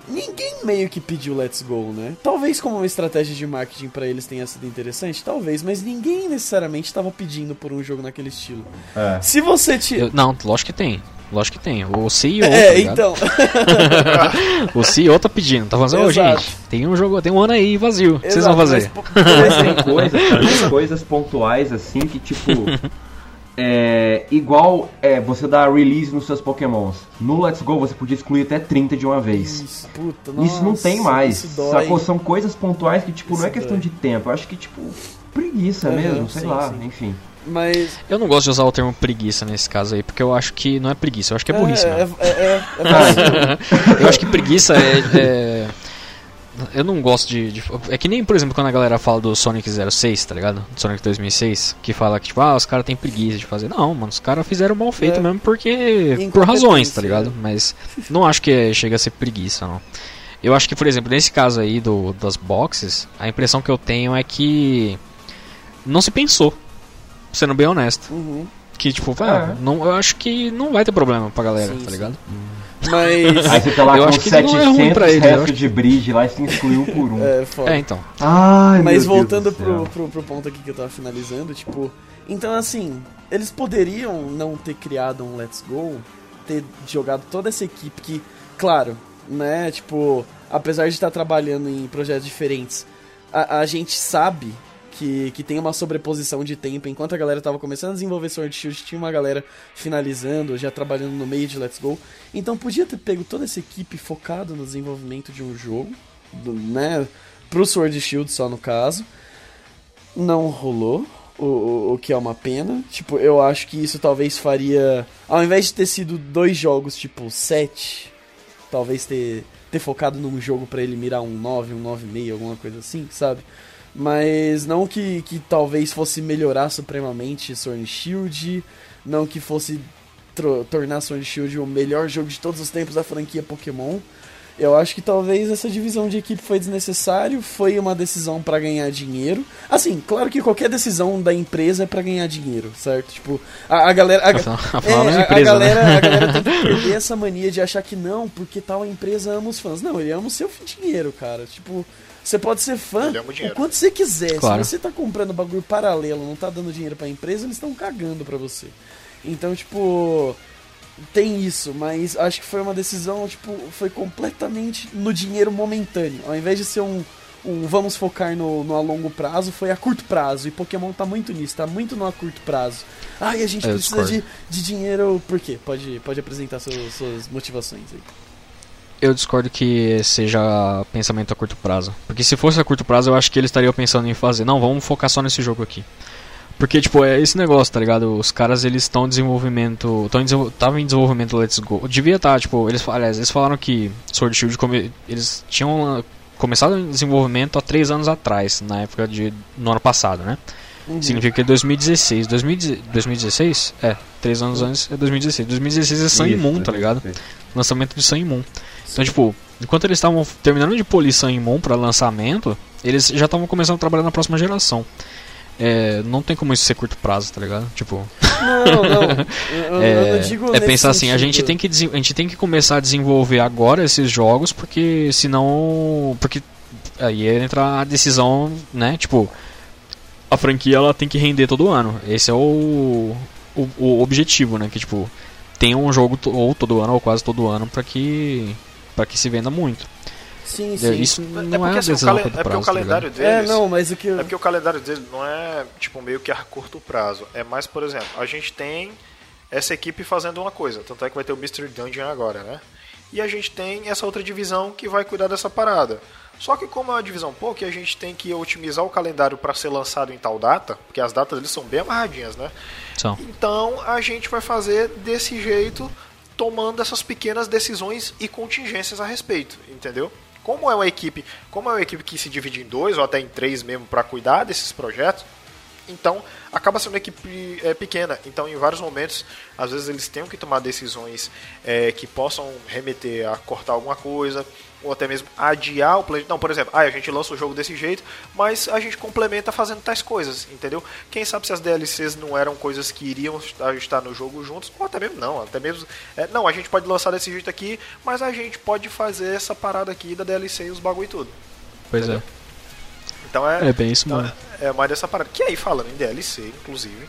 ninguém meio que pediu Let's Go, né? Talvez como uma estratégia de marketing pra eles tenha sido interessante, talvez, mas ninguém necessariamente estava pedindo por um jogo naquele estilo. É. Se você te. Eu- não, lógico que tem. Lógico que tem. O CEO, tá É, ligado? então. O CEO tá pedindo, tá falando, ô Exato. gente, tem um jogo, tem um ano aí vazio. O que vocês Exato, vão fazer? mas, tem coisas, tem coisas pontuais assim que tipo. É, igual é, você dá release nos seus pokémons. No Let's Go você podia excluir até 30 de uma vez. Isso, puta, Isso não tem nossa, mais. Isso. Sacou? São coisas pontuais que, tipo, não é Isso questão dói. de tempo. Eu acho que, tipo, preguiça Aham, mesmo, sei sim, lá, sim. enfim. Mas. Eu não gosto de usar o termo preguiça nesse caso aí, porque eu acho que não é preguiça, eu acho que é burrice é, mesmo. é, é, é vazio. Eu acho que preguiça é. é- Eu não gosto de, de- É que nem, por exemplo, quando a galera fala do Sonic 06, tá ligado? Do Sonic 2006, que fala que, tipo, ah, os caras têm preguiça de fazer. Não, mano, os caras fizeram mal feito É. mesmo porque. Por razões, tá ligado? né? Mas não acho que é- chega a ser preguiça, não. Eu acho que, por exemplo, nesse caso aí do, das boxes, a impressão que eu tenho é que. Não se pensou. Sendo bem honesto. Uhum. Que, tipo, ah, É. não, eu acho que não vai ter problema pra galera, Sim, tá sim. ligado? Mas. Aí você tá lá Eu com acho que não é ruim 700 pra eles, eu restos acho de bridge lá e você excluiu um por um. É, foda. É, então. Ai, Mas meu voltando Deus do pro, pro, pro ponto aqui que eu tava finalizando, tipo. Então, assim, eles poderiam não ter criado um Let's Go, ter jogado toda essa equipe que, claro, né, tipo, apesar de estar trabalhando em projetos diferentes, a, a gente sabe que, que tem uma sobreposição de tempo. Enquanto a galera tava começando a desenvolver Sword Shield, tinha uma galera finalizando, já trabalhando no meio de Let's Go. Então podia ter pego toda essa equipe focado no desenvolvimento de um jogo, do, né? Pro Sword Shield só no caso. Não rolou. O, o, o que é uma pena. Tipo, eu acho que isso talvez faria. Ao invés de ter sido dois jogos, tipo, 7, talvez ter, ter focado num jogo pra ele mirar um 9, um 9,5, alguma coisa assim, sabe? Mas não que, que talvez fosse melhorar supremamente Sword and Shield, não que fosse tornar Sword and Shield o melhor jogo de todos os tempos da franquia Pokémon. Eu acho que talvez essa divisão de equipe foi desnecessário, foi uma decisão pra ganhar dinheiro. Assim, claro que qualquer decisão da empresa é pra ganhar dinheiro, certo? Tipo, a, a galera. a- Afinal, é, é uma a- a, empresa, galera, né? a galera tem que perder essa mania de achar que não, porque tal empresa ama os fãs. Não, ele ama o seu dinheiro, cara. Tipo, você pode ser fã ama o quanto você quiser. Claro. Se você tá comprando bagulho paralelo, não tá dando dinheiro pra empresa, eles estão cagando pra você. Então, tipo, tem isso, mas acho que foi uma decisão, tipo, foi completamente no dinheiro momentâneo. Ao invés de ser um, um vamos focar no, no a longo prazo, foi a curto prazo. E Pokémon tá muito nisso, tá muito no a curto prazo. Ai, a gente Eu precisa de, de dinheiro. Por quê? Pode, pode apresentar seus, suas motivações aí. Eu discordo que seja pensamento a curto prazo. Porque se fosse a curto prazo, eu acho que eles estariam pensando em fazer. Não, vamos focar só nesse jogo aqui. Porque, tipo, é esse negócio, tá ligado? Os caras, eles estão em desenvolvimento. Estão em, desenvolvimento Let's Go. Devia estar, tipo, eles, aliás, eles falaram que Sword Shield, come, eles tinham ah, começado em desenvolvimento há três anos atrás, na época de. no ano passado, né? Uhum. Significa que é 2016. 2010 2016? É, três anos antes é 2016. 2016 é Sun Isso, Moon, tá ligado? lançamento de Sun Moon. Então, tipo, enquanto eles estavam terminando de polir Sun Moon pra lançamento, eles já estavam começando a trabalhar na próxima geração. É, não tem como isso ser curto prazo, tá ligado? Tipo, Não, não. Eu, eu é, não digo é pensar assim, a gente tem que a gente tem que começar a desenvolver agora esses jogos, porque senão, porque aí entra a decisão, né? Tipo, a franquia ela tem que render todo ano. Esse é o o, o objetivo, né? Que tipo, tem um jogo ou todo ano ou quase todo ano pra que para que se venda muito. Sim, sim. Isso É não é, porque, uma assim, o, decisão a calen- curto é porque prazo, o tá calendário É, deles. não, mas o que. É porque o calendário dele não é tipo meio que a curto prazo. É mais, por exemplo, a gente tem essa equipe fazendo uma coisa. Tanto é que vai ter o Mystery Dungeon agora, né? E a gente tem essa outra divisão que vai cuidar dessa parada. Só que como é uma divisão pouco, a gente tem que otimizar o calendário para ser lançado em tal data, porque as datas deles são bem amarradinhas, né? São. Então a gente vai fazer desse jeito, tomando essas pequenas decisões e contingências a respeito, entendeu? Como é uma equipe, como é uma equipe que se divide em dois ou até em três mesmo para cuidar desses projetos, então acaba sendo uma equipe é, pequena. Então em vários momentos, às vezes eles têm que tomar decisões é, que possam remeter a cortar alguma coisa ou até mesmo adiar o play. Não, por exemplo, ah, a gente lança o jogo desse jeito, mas a gente complementa fazendo tais coisas, entendeu? Quem sabe se as DLCs não eram coisas que iriam estar no jogo juntos, ou até mesmo não, até mesmo. é, não, a gente pode lançar desse jeito aqui, mas a gente pode fazer essa parada aqui da DLC e os bagulho e tudo. Pois é. Então é, É bem isso então, mesmo. é mais dessa parada. Que aí, falando em DLC, inclusive,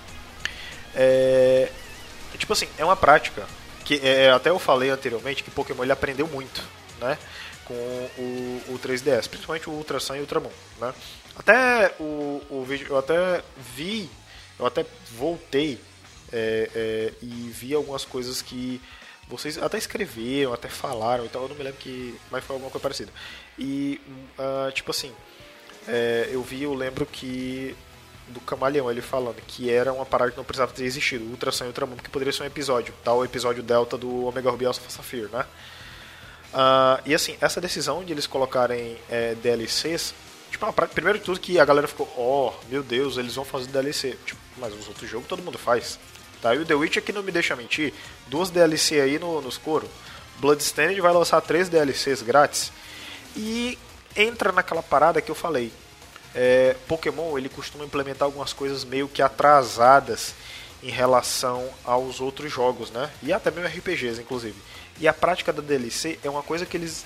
é. Tipo assim, é uma prática. Que é, até eu falei anteriormente que Pokémon ele aprendeu muito, né? Com o, o 3DS, principalmente o Ultra Sun e o Ultramon, né? Até o, o vídeo, eu até vi, eu até voltei é, é, e vi algumas coisas que vocês até escreveram, até falaram, então eu não me lembro que, mas foi alguma coisa parecida. E, ah, tipo assim, é, eu vi, eu lembro que do Camaleão ele falando que era uma parada que não precisava ter existido, Ultra Sun e Ultramundo, que poderia ser um episódio, tal episódio Delta do Omega Ruby Alpha Sapphire, né? Ah, e assim, essa decisão de eles colocarem é, DLCs, tipo, uma prática- primeiro de tudo que a galera ficou, oh, meu Deus, eles vão fazer DLC. Tipo, mas os outros jogos todo mundo faz. Tá? E o The Witcher que não me deixa mentir, duas DLC aí no, nos coros. Bloodstained vai lançar três DLCs grátis. E entra naquela parada que eu falei. É, Pokémon ele costuma implementar algumas coisas meio que atrasadas em relação aos outros jogos, né? E até mesmo RPGs, inclusive. E a prática da DLC é uma coisa que eles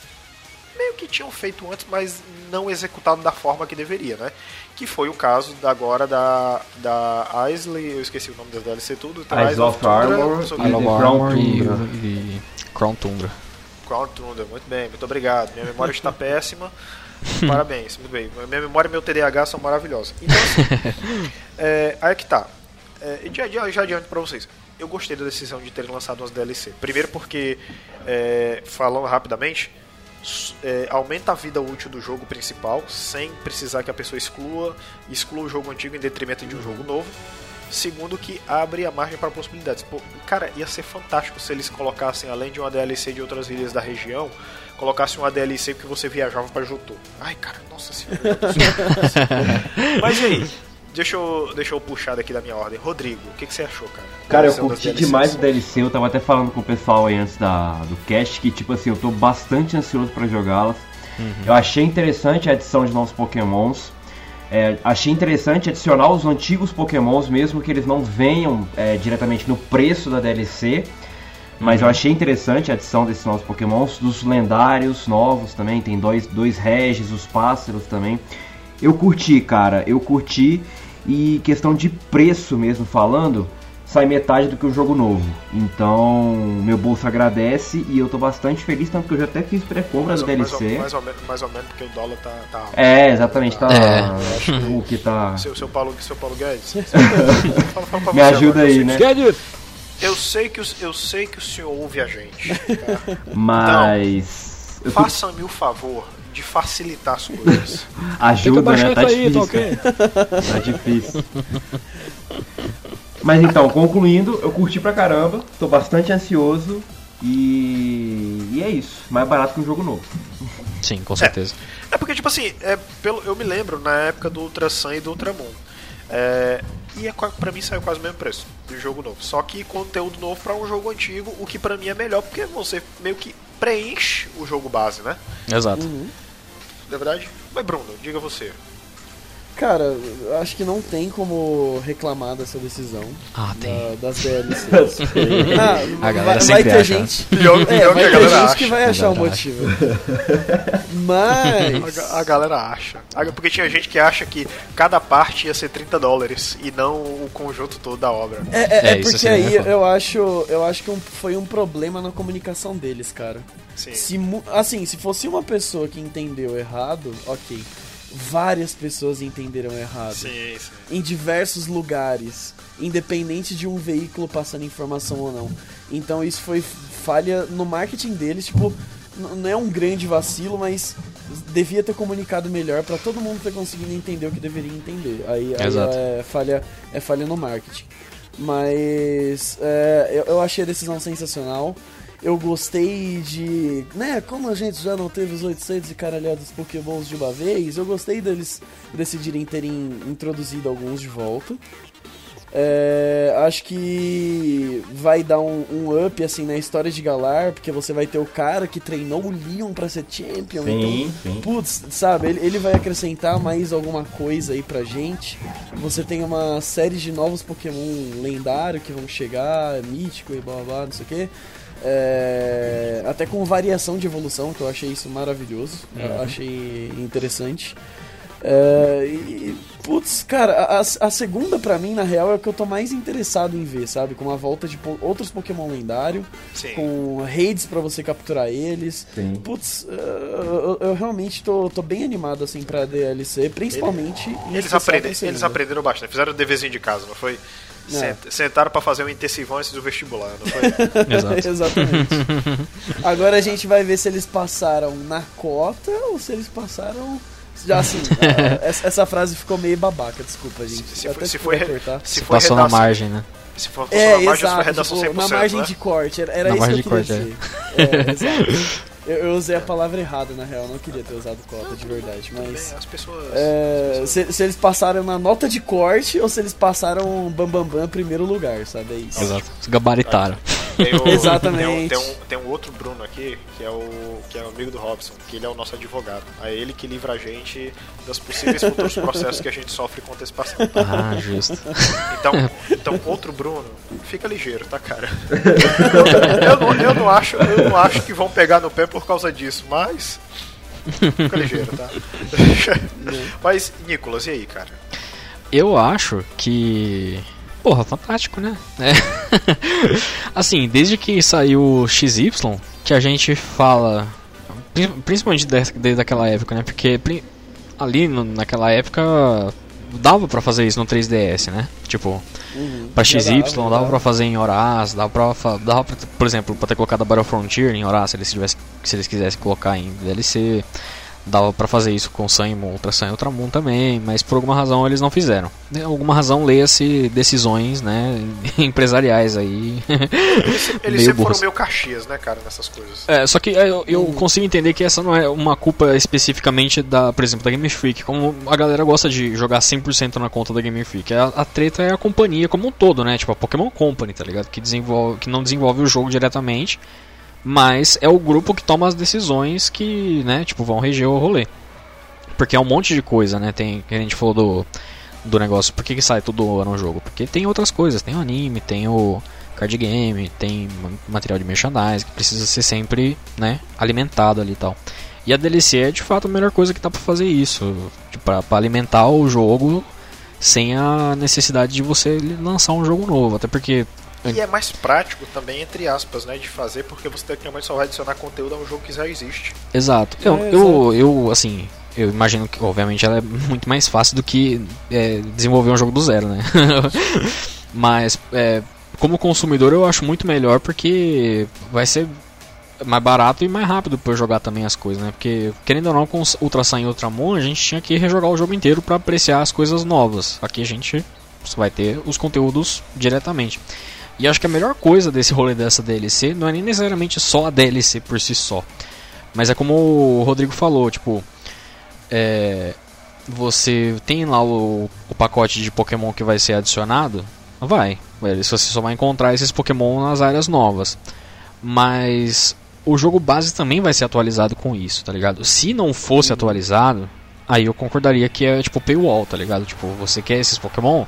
meio que tinham feito antes, mas não executado da forma que deveria, né? Que foi o caso da, agora da, da Isley, eu esqueci o nome das DLC tudo. Então, Eyes of of The Crown Armor e, Tundra. e Crown Tundra. Crown Tundra, muito bem, muito obrigado. Minha memória está péssima. Parabéns, muito bem. Minha memória e meu TDAH são maravilhosos. Então, assim, é, aí é que tá. É, já, já, já adianto pra vocês. Eu gostei da decisão de terem lançado umas DLC. Primeiro porque, é, falando rapidamente, é, aumenta a vida útil do jogo principal, sem precisar que a pessoa exclua, exclua o jogo antigo em detrimento de um jogo novo. Segundo, que abre a margem para possibilidades. Pô, cara, ia ser fantástico se eles colocassem, além de uma DLC de outras ilhas da região, colocassem uma DLC que você viajava para Jotô. Ai, cara, nossa senhora. Mas e aí? Deixa eu, deixa eu puxar daqui da minha ordem. Rodrigo, o que, que você achou, cara? Cara, eu das curti demais o DLC, eu tava até falando com o pessoal aí antes da, do cast que, tipo assim, eu tô bastante ansioso pra jogá-las. Eu achei interessante a adição de novos pokémons. É, achei interessante adicionar os antigos pokémons, mesmo que eles não venham é, diretamente no preço da DLC. Mas eu achei interessante a adição desses novos pokémons, dos lendários novos também, tem dois, dois regis, os pássaros também. Eu curti, cara, eu curti. E questão de preço mesmo falando, sai metade do que o jogo novo. Então, meu bolso agradece e eu tô bastante feliz, tanto que eu já até fiz pré-compra do ou- mais, DLC. ou, mais, ou menos, mais ou menos porque o dólar tá, tá. É, exatamente, tá. É. Acho que o que tá. Seu, seu, Paulo, seu Paulo Guedes? Fala- fala pra Me ajuda agora, aí, sei- né? Eu sei, que o, eu sei que o senhor ouve a gente. tá? Mas. tô- Faça-me o favor de facilitar as coisas. Ajuda, né? Tá difícil. Tá difícil. Mas então, concluindo, eu curti pra caramba, tô bastante ansioso e. E é isso. Mais barato que um jogo novo. Sim, com certeza. É porque, tipo assim, é, pelo, eu me lembro na época do Ultra Sun e do Ultramon. É, e é, pra mim saiu quase o mesmo preço do jogo novo. Só que conteúdo novo pra um jogo antigo, o que pra mim é melhor, porque você meio que preenche o jogo base, né? Exato. Na verdade? Mas Bruno, diga você. Cara, eu acho que não tem como reclamar dessa decisão Ah, tem. da- das DLCs. ah, A vai, galera vai sempre ter acha. gente. Pior, É, pior que vai a ter galera gente acha. que vai achar o galera motivo. A, Mas. ga- a galera acha. A- Porque tinha gente que acha que cada parte ia ser 30 dólares e não o conjunto todo da obra. É, é- é É, isso porque aí é foda. eu acho, eu acho que um- foi um problema na comunicação deles, cara. Sim. Se, assim, se fosse uma pessoa que entendeu errado, ok. Várias pessoas entenderam errado. Sim, sim. Em diversos lugares. Independente de um veículo passando informação ou não. Então isso foi falha no marketing deles, tipo, não é um grande vacilo, mas devia ter comunicado melhor pra todo mundo ter conseguido entender o que deveria entender. Aí, aí Exato. é falha é falha no marketing. Mas é, eu, eu achei a decisão sensacional. Eu gostei de. Né, como a gente já não teve os 800 e caralhados pokémons de uma vez, eu gostei deles decidirem terem introduzido alguns de volta. É, acho que vai dar um, um up assim na história de Galar, porque você vai ter o cara que treinou o Leon pra ser champion. Sim, então, sim. Putz, sabe, ele, ele vai acrescentar mais alguma coisa aí pra gente. Você tem uma série de novos Pokémon lendários que vão chegar, mítico e blá blá blá, não sei o que. Até com variação de evolução, que eu achei isso maravilhoso. Eu achei interessante. É, e, putz, cara, a, a- segunda pra mim, na real, é o que eu tô mais interessado em ver, sabe? Com a volta de po- outros Pokémon lendário, Sim. com raids pra você capturar eles. Sim. Putz, eu, eu- eu realmente tô, tô bem animado, assim, pra DLC, principalmente em Eles, aprendem, eles aprenderam bastante. Fizeram o deverzinho de casa, não foi? É. Sent- Sentaram pra fazer um intensivão antes do vestibular, não foi? Exato. Exatamente. Agora a gente vai ver se eles passaram na cota ou se eles passaram. Já assim, a- essa, essa frase ficou meio babaca, desculpa, gente. Se, se Até foi, se, foi, cortar. se Se foi passou na redação- margem, né? Se for, passou É, na margem, se foi exato. redação tipo, 100%, na margem né? de corte, era, era Na isso margem que eu de queria corte, dizer. É, exato. Eu, eu usei a palavra errada, na real, não queria ter usado cota, de verdade, mas... Bem, As pessoas... É, as pessoas- se, se eles passaram na nota de corte ou se eles passaram bam bam bam primeiro lugar, sabe? É isso. Exato. Se gabaritaram. Tem o- Exatamente. Tem um, tem, um, tem um outro Bruno aqui, que é o que é o amigo do Robson, que ele é o nosso advogado. É ele que livra a gente dos possíveis futuros processos que a gente sofre com antecipação. Ah, justo. Então, então outro Bruno, fica ligeiro, tá, cara? Eu, eu não, eu, não acho, eu não acho que vão pegar no pé por causa disso, mas. Fica ligeiro, tá? mas, Nicolas, e aí, cara? Eu acho que. Porra, fantástico, né? É. assim, desde que saiu o XY, que a gente fala. pri- Principalmente desde, aquela época, né? Porque ali naquela época dava pra fazer isso no 3DS, né? Tipo, Uhum. pra Já XY dava, dava, pra fazer em Horaz, dava pra, fa- dava pra, por exemplo, pra ter colocado a Battle Frontier em Horaz, se eles, tivessem, se eles quisessem colocar em DLC. Dava pra fazer isso com Sun e Moon, Ultra Sun e Ultramon também, mas por alguma razão eles não fizeram. Né, Alguma razão leia-se decisões, né, empresariais aí. Eles, eles Meio sempre foram meio caxias, né, cara, nessas coisas. É, só que é, eu, eu consigo entender que essa não é uma culpa especificamente da, por exemplo, da Game Freak. Como a galera gosta de jogar 100% na conta da Game Freak. A, a treta é a companhia como um todo, né? Tipo a Pokémon Company, tá ligado? Que, desenvolve, que não desenvolve o jogo diretamente, mas é o grupo que toma as decisões que, né, tipo, vão reger o rolê. Porque é um monte de coisa, né? Tem, que a gente falou do, do negócio, por que, que sai todo ano o jogo? Porque tem outras coisas, tem o anime, tem o card game, tem ma- material de merchandising que precisa ser sempre, né, alimentado ali e tal. E a DLC é de fato a melhor coisa que dá pra fazer isso, tipo, pra, pra alimentar o jogo sem a necessidade de você lançar um jogo novo, até porque E é mais prático também, entre aspas, né, de fazer, porque você tecnicamente só vai adicionar conteúdo a um jogo que já existe. Exato. Eu, É, eu, eu, assim, eu imagino que, obviamente, ela é muito mais fácil do que é, desenvolver um jogo do zero, né? Mas, é, como consumidor, eu acho muito melhor porque vai ser mais barato e mais rápido pra eu jogar também as coisas, né? Porque, querendo ou não, com Ultra Sun e Ultramon, a gente tinha que rejogar o jogo inteiro pra apreciar as coisas novas. Aqui a gente vai ter os conteúdos diretamente. E acho que a melhor coisa desse rolê dessa DLC não é nem necessariamente só a DLC por si só. Mas é como o Rodrigo falou, tipo, é, você tem lá o, o pacote de Pokémon que vai ser adicionado, vai, você só vai encontrar esses Pokémon nas áreas novas. Mas o jogo base também vai ser atualizado com isso, tá ligado? Se não fosse atualizado, aí eu concordaria que é tipo paywall, tá ligado? Tipo, você quer esses Pokémon?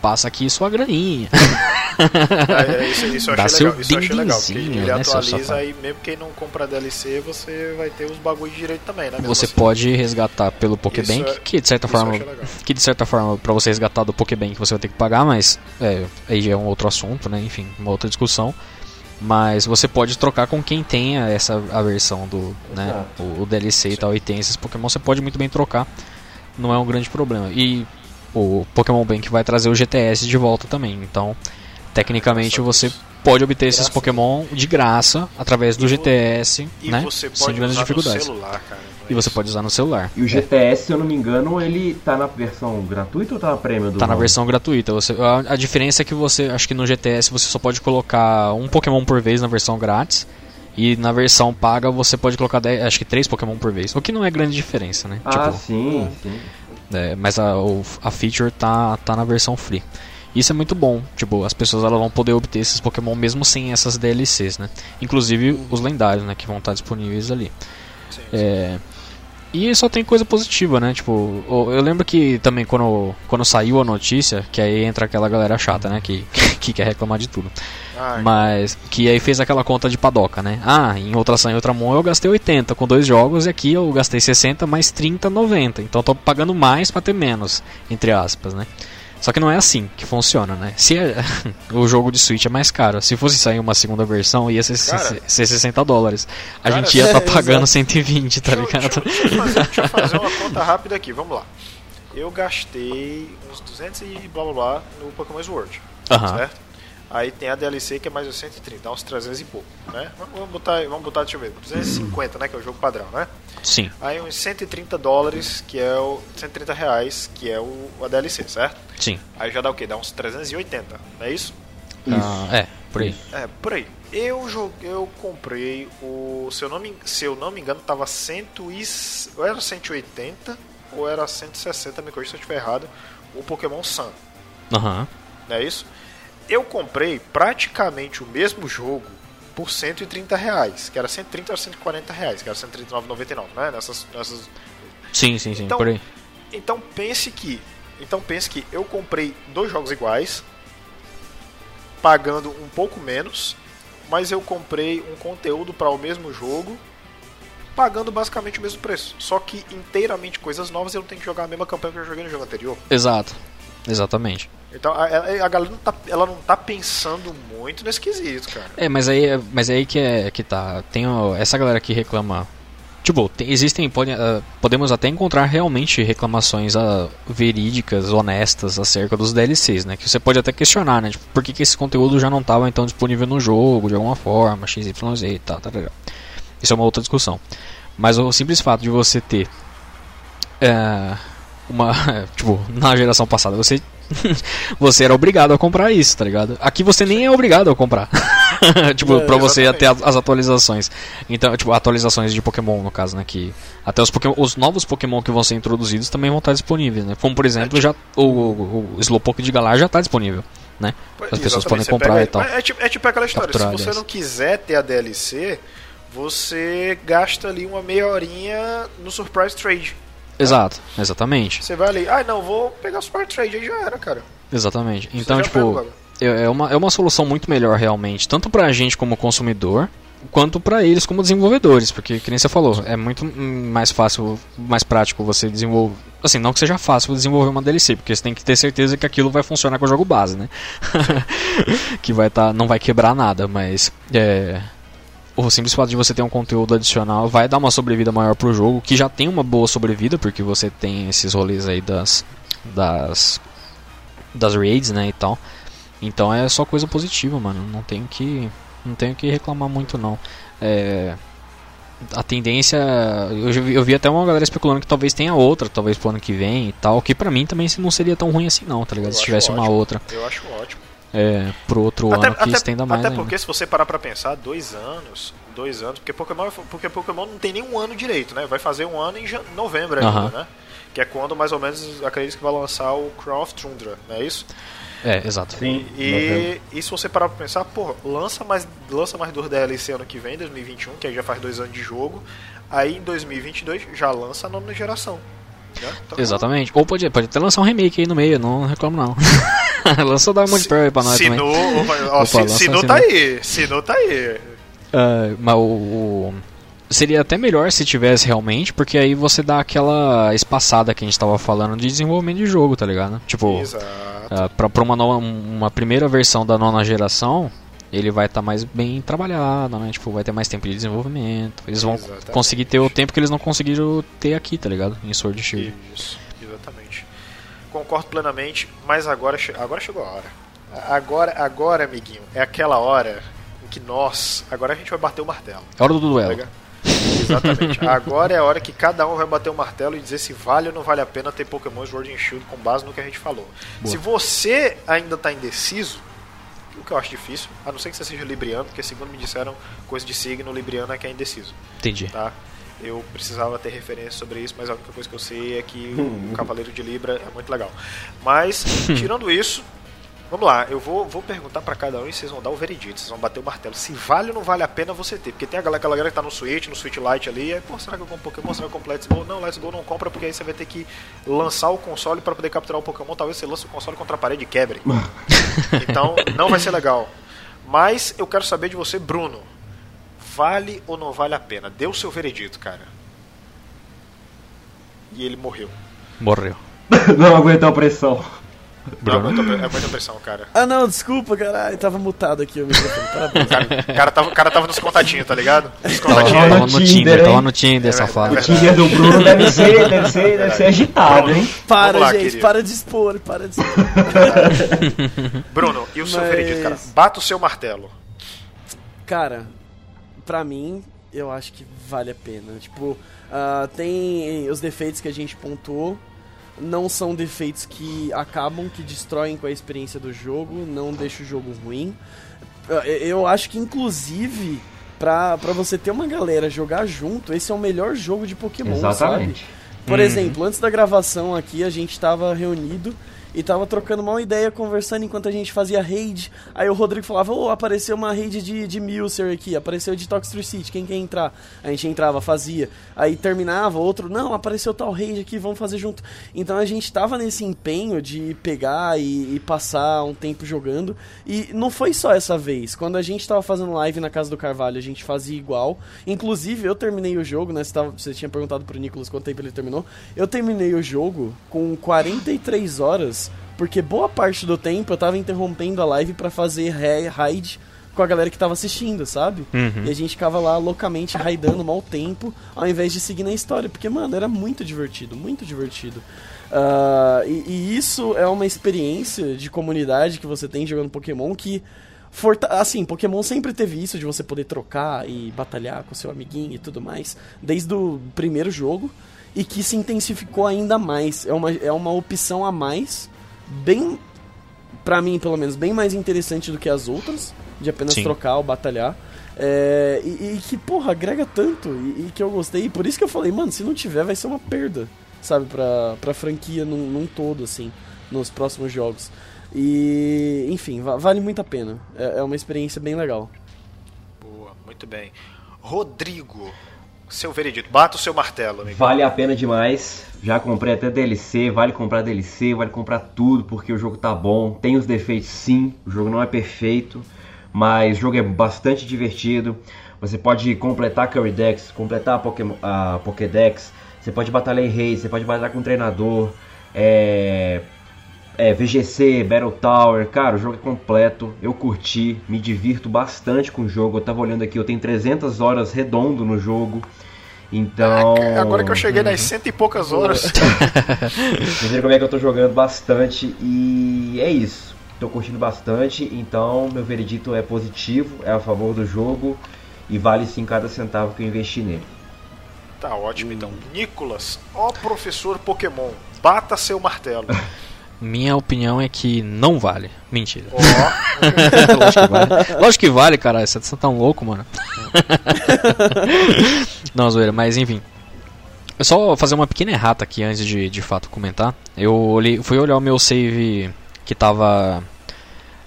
Passa aqui sua graninha. É, isso, isso eu Dá achei seu legal, isso eu achei legal, porque din-dinzinho, ele né, atualiza aí, mesmo quem não compra DLC, você vai ter os bagulho de direito também, né? Você assim. pode resgatar pelo Pokébank, é- que de certa forma que de certa forma para você resgatar do Pokébank você vai ter que pagar, mas é, aí já é um outro assunto, né? Enfim, uma outra discussão. Mas você pode trocar com quem tenha essa a versão do, né, o, o DLC e tal e tem esses Pokémon, você pode muito bem trocar. Não é um grande problema. E o Pokémon Bank vai trazer o GTS de volta também. Então, tecnicamente você pode obter esses Pokémon de graça através do E GTS, E né? você sem grandes usar dificuldades. no celular, cara. é E você pode usar no celular. E o GTS, se eu não me engano, ele tá na versão gratuita ou tá na prêmio do Tá na jogo? versão gratuita. Você, a, a diferença é que você, acho que no GTS você só pode colocar um Pokémon por vez na versão grátis. E na versão paga você pode colocar 10, acho que 3 Pokémon por vez. O que não é grande diferença, né? Ah, tipo, sim, sim. É, mas a, a feature tá, tá na versão free. Isso é muito bom. Tipo, as pessoas elas vão poder obter esses Pokémon mesmo sem essas DLCs, né? Inclusive os lendários, né? Que vão estar disponíveis ali. Sim, sim. É, e só tem coisa positiva, né? Tipo, eu lembro que também quando, quando saiu a notícia, que aí entra aquela galera chata, né? Que, que quer reclamar de tudo. Ai, Mas que aí fez aquela conta de padoca, né? Ah, em outra ação e outra mão eu gastei 80 com dois jogos e aqui eu gastei 60 mais 30, 90. Então eu tô pagando mais pra ter menos, entre aspas, né? Só que não é assim que funciona, né? Se é- o jogo de Switch é mais caro, se fosse sair uma segunda versão ia ser, Cara. ser 60 dólares. A Cara, gente ia estar é, pagando exato. 120, tá deixa, ligado? Deixa, deixa eu fazer, deixa eu fazer uma conta rápida aqui, vamos lá. Eu gastei uns 200 e blá blá blá no Pokémon Sword, Aham. certo? Aí tem a DLC que é mais os 130, dá uns 300 e pouco, né? Vamos- botar, vamos botar, deixa eu ver, 250, né? Que é o jogo padrão, né? Sim, Aí uns 130 dólares, que é o 130 reais, que é o a DLC, certo? sim. Aí já dá o quê? Dá uns 380, não é isso? Ah, é, por aí. É, por aí. Eu joguei, eu comprei o, se eu não me, se eu não me engano, tava 100 e, ou era 180 ou era 160, me corrija se eu estiver errado, o Pokémon Sun, Aham. não é isso? Eu comprei praticamente o mesmo jogo por 130 reais, que era 130 ou 140 reais, que era 139,99, né? Nessas, nessas... Sim, sim, sim, Então- por aí. Então pense que, então pense que eu comprei dois jogos iguais, pagando um pouco menos, mas eu comprei um conteúdo para o mesmo jogo, pagando basicamente o mesmo preço. Só que inteiramente coisas novas eu não tenho que jogar a mesma campanha que eu joguei no jogo anterior. Exato. Exatamente. Então a, a- galera não tá, ela não tá pensando muito nesse quesito, cara. É, mas aí, mas aí que é que tá. Tem ó, essa galera que reclama. Tipo, tem- existem. Pode, ah, podemos até encontrar realmente reclamações ah, verídicas, honestas acerca dos DLCs, né? Que você pode até questionar, né? Tipo, por que, que esse conteúdo já não estava então disponível no jogo de alguma forma, XYZ e tal, tal, tal. Isso é uma outra discussão. Mas o simples fato de você ter. é, uma. Tipo, na geração passada, você. você era obrigado a comprar isso, tá ligado? Aqui você nem é obrigado a comprar. tipo, É, pra você exatamente. ter as, atualizações. Então, tipo, atualizações de Pokémon, no caso, né? Que até os, Pokémon, os novos Pokémon que vão ser introduzidos também vão estar disponíveis, né? Como, por exemplo, já o, o, o Slowpoke de Galar já está disponível, né? As pessoas Exatamente, podem você comprar pega- e tal. É, tipo, é tipo aquela história, Capturar, se você não quiser ter a DLC, você gasta ali uma meia horinha no Surprise Trade. Exato, exatamente. Você vai ali, ah não, vou pegar o Surprise Trade, aí já era, cara. Exatamente. Então, tipo, é é uma, é uma solução muito melhor realmente, tanto pra gente como consumidor, quanto pra eles como desenvolvedores, porque, que nem você falou, é muito mais fácil, mais prático você desenvolver. Assim, não que seja fácil desenvolver uma DLC, porque você tem que ter certeza que aquilo vai funcionar com o jogo base, né? que vai tá, não vai quebrar nada, mas é, o simples fato de você ter um conteúdo adicional vai dar uma sobrevida maior pro jogo, que já tem uma boa sobrevida, porque você tem esses rolês aí das das das raids, né, e tal. Então é só coisa positiva, mano. Não tenho que não tenho que reclamar muito não. É, a tendência, eu, vi- eu vi até uma galera especulando que talvez tenha outra, talvez pro ano que vem e tal, que pra mim também não seria tão ruim assim não, tá ligado? Eu Se tivesse uma ótimo. outra Eu acho ótimo. É, pro outro ano que estenda mais até ainda. porque se você parar pra pensar, dois anos, dois anos, porque Pokémon, porque Pokémon não tem nenhum ano direito, né? Vai fazer um ano em novembro ainda, Aham. né? Que é quando mais ou menos acredito que vai lançar o Crown of Tundra, não é isso? É, exato. Sim. E, e se você parar pra pensar, pô, lança mais, lança mais dois DLC ano que vem, 2021, que aí já faz dois anos de jogo. Aí em 2022 já lança a nona geração. Então, Exatamente. Ou pode, pode até lançar um remake aí no meio, não reclamo não. Lança o Diamond Pearl aí pra nós também. Sinu, ó, Opa, lança Sinu tá aí, Sinu tá aí. Ah, mas o, o- seria até melhor se tivesse realmente, porque aí você dá aquela espaçada que a gente tava falando de desenvolvimento de jogo, tá ligado? Tipo, Exato. ah, pra, pra uma, nova- uma primeira versão da nona geração, ele vai estar mais bem trabalhado, né? Tipo, vai ter mais tempo de desenvolvimento. Eles vão Exatamente. conseguir ter o tempo que eles não conseguiram ter aqui, tá ligado? Em Sword Shield. Isso, exatamente. Concordo plenamente, mas agora, agora chegou a hora. Agora, agora, amiguinho, é aquela hora em que nós, agora a gente vai bater o martelo. É hora do tá duelo. ligado? Exatamente. Agora é a hora que cada um vai bater o martelo e dizer se vale ou não vale a pena ter Pokémon Sword and Shield com base no que a gente falou. Boa. Se você ainda tá indeciso, o que eu acho difícil, a não ser que você seja libriano, porque segundo me disseram, coisa de signo libriano é que é indeciso, Entendi. tá? Eu precisava ter referência sobre isso, mas a única coisa que eu sei é que o Cavaleiro de Libra é muito legal. Mas, tirando isso, vamos lá, eu vou, vou perguntar pra cada um e vocês vão dar o veredito, vocês vão bater o martelo. Se vale ou não vale a pena você ter, porque tem a galera, aquela galera que tá no Switch, no Switch Lite ali, e aí, pô, será que eu compro Pokémon? Será que eu compro Let's Go? Não, Let's Go não compra, porque aí você vai ter que lançar o console pra poder capturar o Pokémon, talvez você lance o console contra a parede e quebre. então, não vai ser legal. Mas eu quero saber de você, Bruno. Vale ou não vale a pena? Dê o seu veredito, cara. E ele morreu. Morreu. Não aguentou a pressão. Não, é, muita, é muita pressão, cara. Ah não, desculpa, caralho, tava mutado aqui o microfone. Parabéns. O cara, o cara tava, o cara tava nos contatinhos, tá ligado? Nos Tava, contatinhos. tava no no Tinder, tava no Tinder, É safado. O. Tinder do Bruno deve ser, deve ser, deve ser agitado, hein? Para, lá, gente, querido. para de expor, para de expor. Bruno, e o seu Mas- veredito, cara? Bata o seu martelo. Cara, pra mim, eu acho que vale a pena. Tipo, ah, tem os defeitos que a gente pontuou. Não são defeitos que acabam, que destroem com a experiência do jogo, não deixa o jogo ruim. Eu acho que, inclusive, pra, pra você ter uma galera jogar junto, esse é o melhor jogo de Pokémon, sabe? Exatamente. Por Uhum. exemplo, antes da gravação aqui, a gente tava reunido e tava trocando uma ideia, conversando enquanto a gente fazia raid. Aí o Rodrigo falava, ô, oh, apareceu uma raid de, de Milser aqui, apareceu de Toxic City, quem quer entrar? A gente entrava, fazia. Aí terminava, outro, não, apareceu tal raid aqui, vamos fazer junto. Então a gente tava nesse empenho de pegar e, e passar um tempo jogando. E não foi só essa vez. Quando a gente tava fazendo live na casa do Carvalho, a gente fazia igual. Inclusive, eu terminei o jogo, né? Você, tava, você tinha perguntado pro Nicolas quanto tempo ele terminou. Eu terminei o jogo com 43 horas, porque boa parte do tempo eu tava interrompendo a live para fazer raid com a galera que tava assistindo, sabe? Uhum. E a gente ficava lá loucamente raidando mal tempo, ao invés de seguir na história, porque, mano, era muito divertido, muito divertido. Uh, e, e, isso é uma experiência de comunidade que você tem jogando Pokémon que. Forta assim, Pokémon sempre teve isso de você poder trocar e batalhar com seu amiguinho e tudo mais, desde o primeiro jogo, e que se intensificou ainda mais. É uma, é uma opção a mais, bem, pra mim pelo menos, bem mais interessante do que as outras, de apenas Sim. trocar ou batalhar. É, e, e, que, porra, agrega tanto, e, e que eu gostei, e por isso que eu falei, mano, se não tiver vai ser uma perda sabe, pra, pra franquia num, num todo, assim, nos próximos jogos. E, enfim, vale muito a pena. É, é uma experiência bem legal. Boa, muito bem. Rodrigo, seu veredito, bata o seu martelo, amigo. Vale a pena demais. Já comprei até DLC, vale comprar DLC, vale comprar tudo porque o jogo tá bom. Tem os defeitos sim, o jogo não é perfeito, mas o jogo é bastante divertido. Você pode completar Curry Dex, completar a, Pokémon, a Pokédex, você pode batalhar em rei, você pode batalhar com um treinador, é, é, VGC, Battle Tower, cara, o jogo é completo, eu curti, me divirto bastante com o jogo, eu tava olhando aqui, eu tenho 300 horas redondo no jogo, então... Ah, agora que eu cheguei nas cento e poucas horas... Vocês como é que eu tô jogando bastante e é isso, tô curtindo bastante, então meu veredito é positivo, é a favor do jogo e vale sim cada centavo que eu investi nele. Tá ótimo, então. Nicolas, ó professor Pokémon, bata seu martelo. Minha opinião é que não vale. Mentira. Oh. Lógico que vale. Lógico que vale, cara. Você tá tão louco, mano. não, zoeira, mas enfim. É só fazer uma pequena errata aqui antes de de fato comentar. Eu olhei, fui olhar o meu save que tava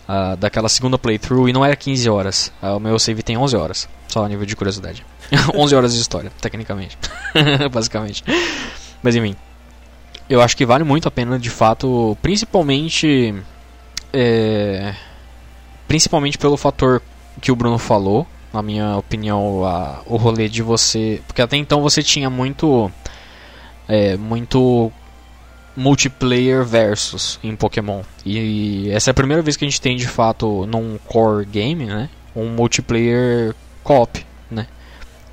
uh, daquela segunda playthrough e não era 15 horas. Uh, o meu save tem 11 horas. Só a nível de curiosidade. 11 horas de história, tecnicamente. Basicamente. Mas enfim. Eu acho que vale muito a pena, de fato, principalmente. É, principalmente pelo fator que o Bruno falou. Na minha opinião, a, o rolê de você. Porque até então você tinha muito. É, muito multiplayer versus em Pokémon. E essa é a primeira vez que a gente tem de fato num core game, né? Um multiplayer co-op, né?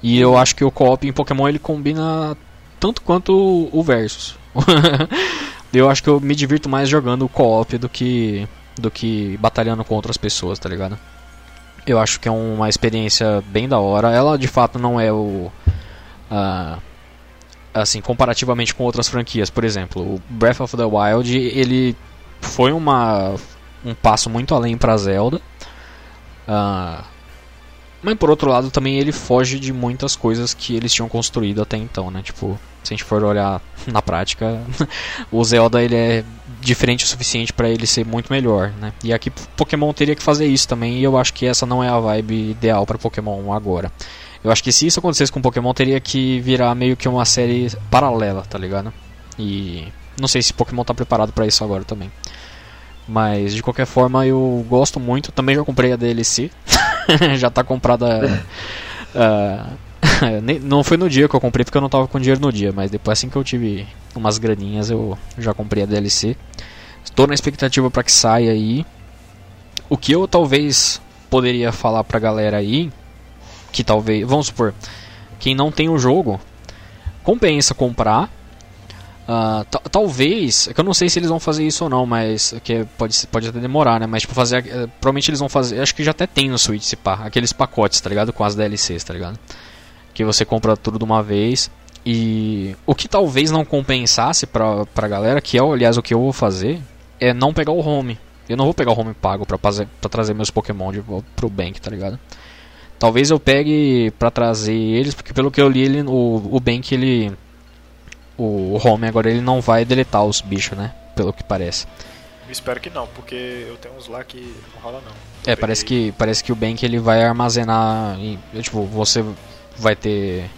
E eu acho que o co-op em Pokémon ele combina tanto quanto o, versus. eu acho que eu me divirto mais jogando co-op do que do que batalhando com outras pessoas, tá ligado? Eu acho que é uma experiência bem da hora. Ela de fato não é o uh, assim comparativamente com outras franquias, por exemplo, o Breath of the Wild ele foi uma um passo muito além para Zelda. Uh, mas por outro lado também ele foge de muitas coisas que eles tinham construído até então, né? Tipo, se a gente for olhar na prática, o Zelda ele é diferente o suficiente para ele ser muito melhor, né? E aqui Pokémon teria que fazer isso também, e eu acho que essa não é a vibe ideal para Pokémon agora. Eu acho que se isso acontecesse com Pokémon teria que virar meio que uma série paralela, tá ligado? E não sei se Pokémon tá preparado para isso agora também. Mas de qualquer forma eu gosto muito, também já comprei a DLC. já tá comprada. Uh, não foi no dia que eu comprei porque eu não tava com dinheiro no dia, mas depois assim que eu tive umas graninhas eu já comprei a DLC. Estou na expectativa para que saia aí. O que eu talvez poderia falar pra galera aí, que talvez, vamos supor, quem não tem o jogo, compensa comprar Uh, talvez, é que eu não sei se eles vão fazer isso ou não, mas que pode, pode até demorar, né? Mas tipo, fazer. Uh, provavelmente eles vão fazer. Acho que já até tem no Switch esse pá, aqueles pacotes, tá ligado? Com as DLCs, tá ligado? Que você compra tudo de uma vez. E o que talvez não compensasse pra, pra galera, que é aliás o que eu vou fazer, é não pegar o home. Eu não vou pegar o home pago pra, fazer, pra trazer meus Pokémon de, pro Bank, tá ligado? Talvez eu pegue pra trazer eles, porque pelo que eu li, ele, o, o Bank ele o home agora ele não vai deletar os bichos, né? Pelo que parece. espero que não, porque eu tenho uns lá que não rola não. É, parece que, parece que o Bank ele vai armazenar. Em, tipo, você vai ter.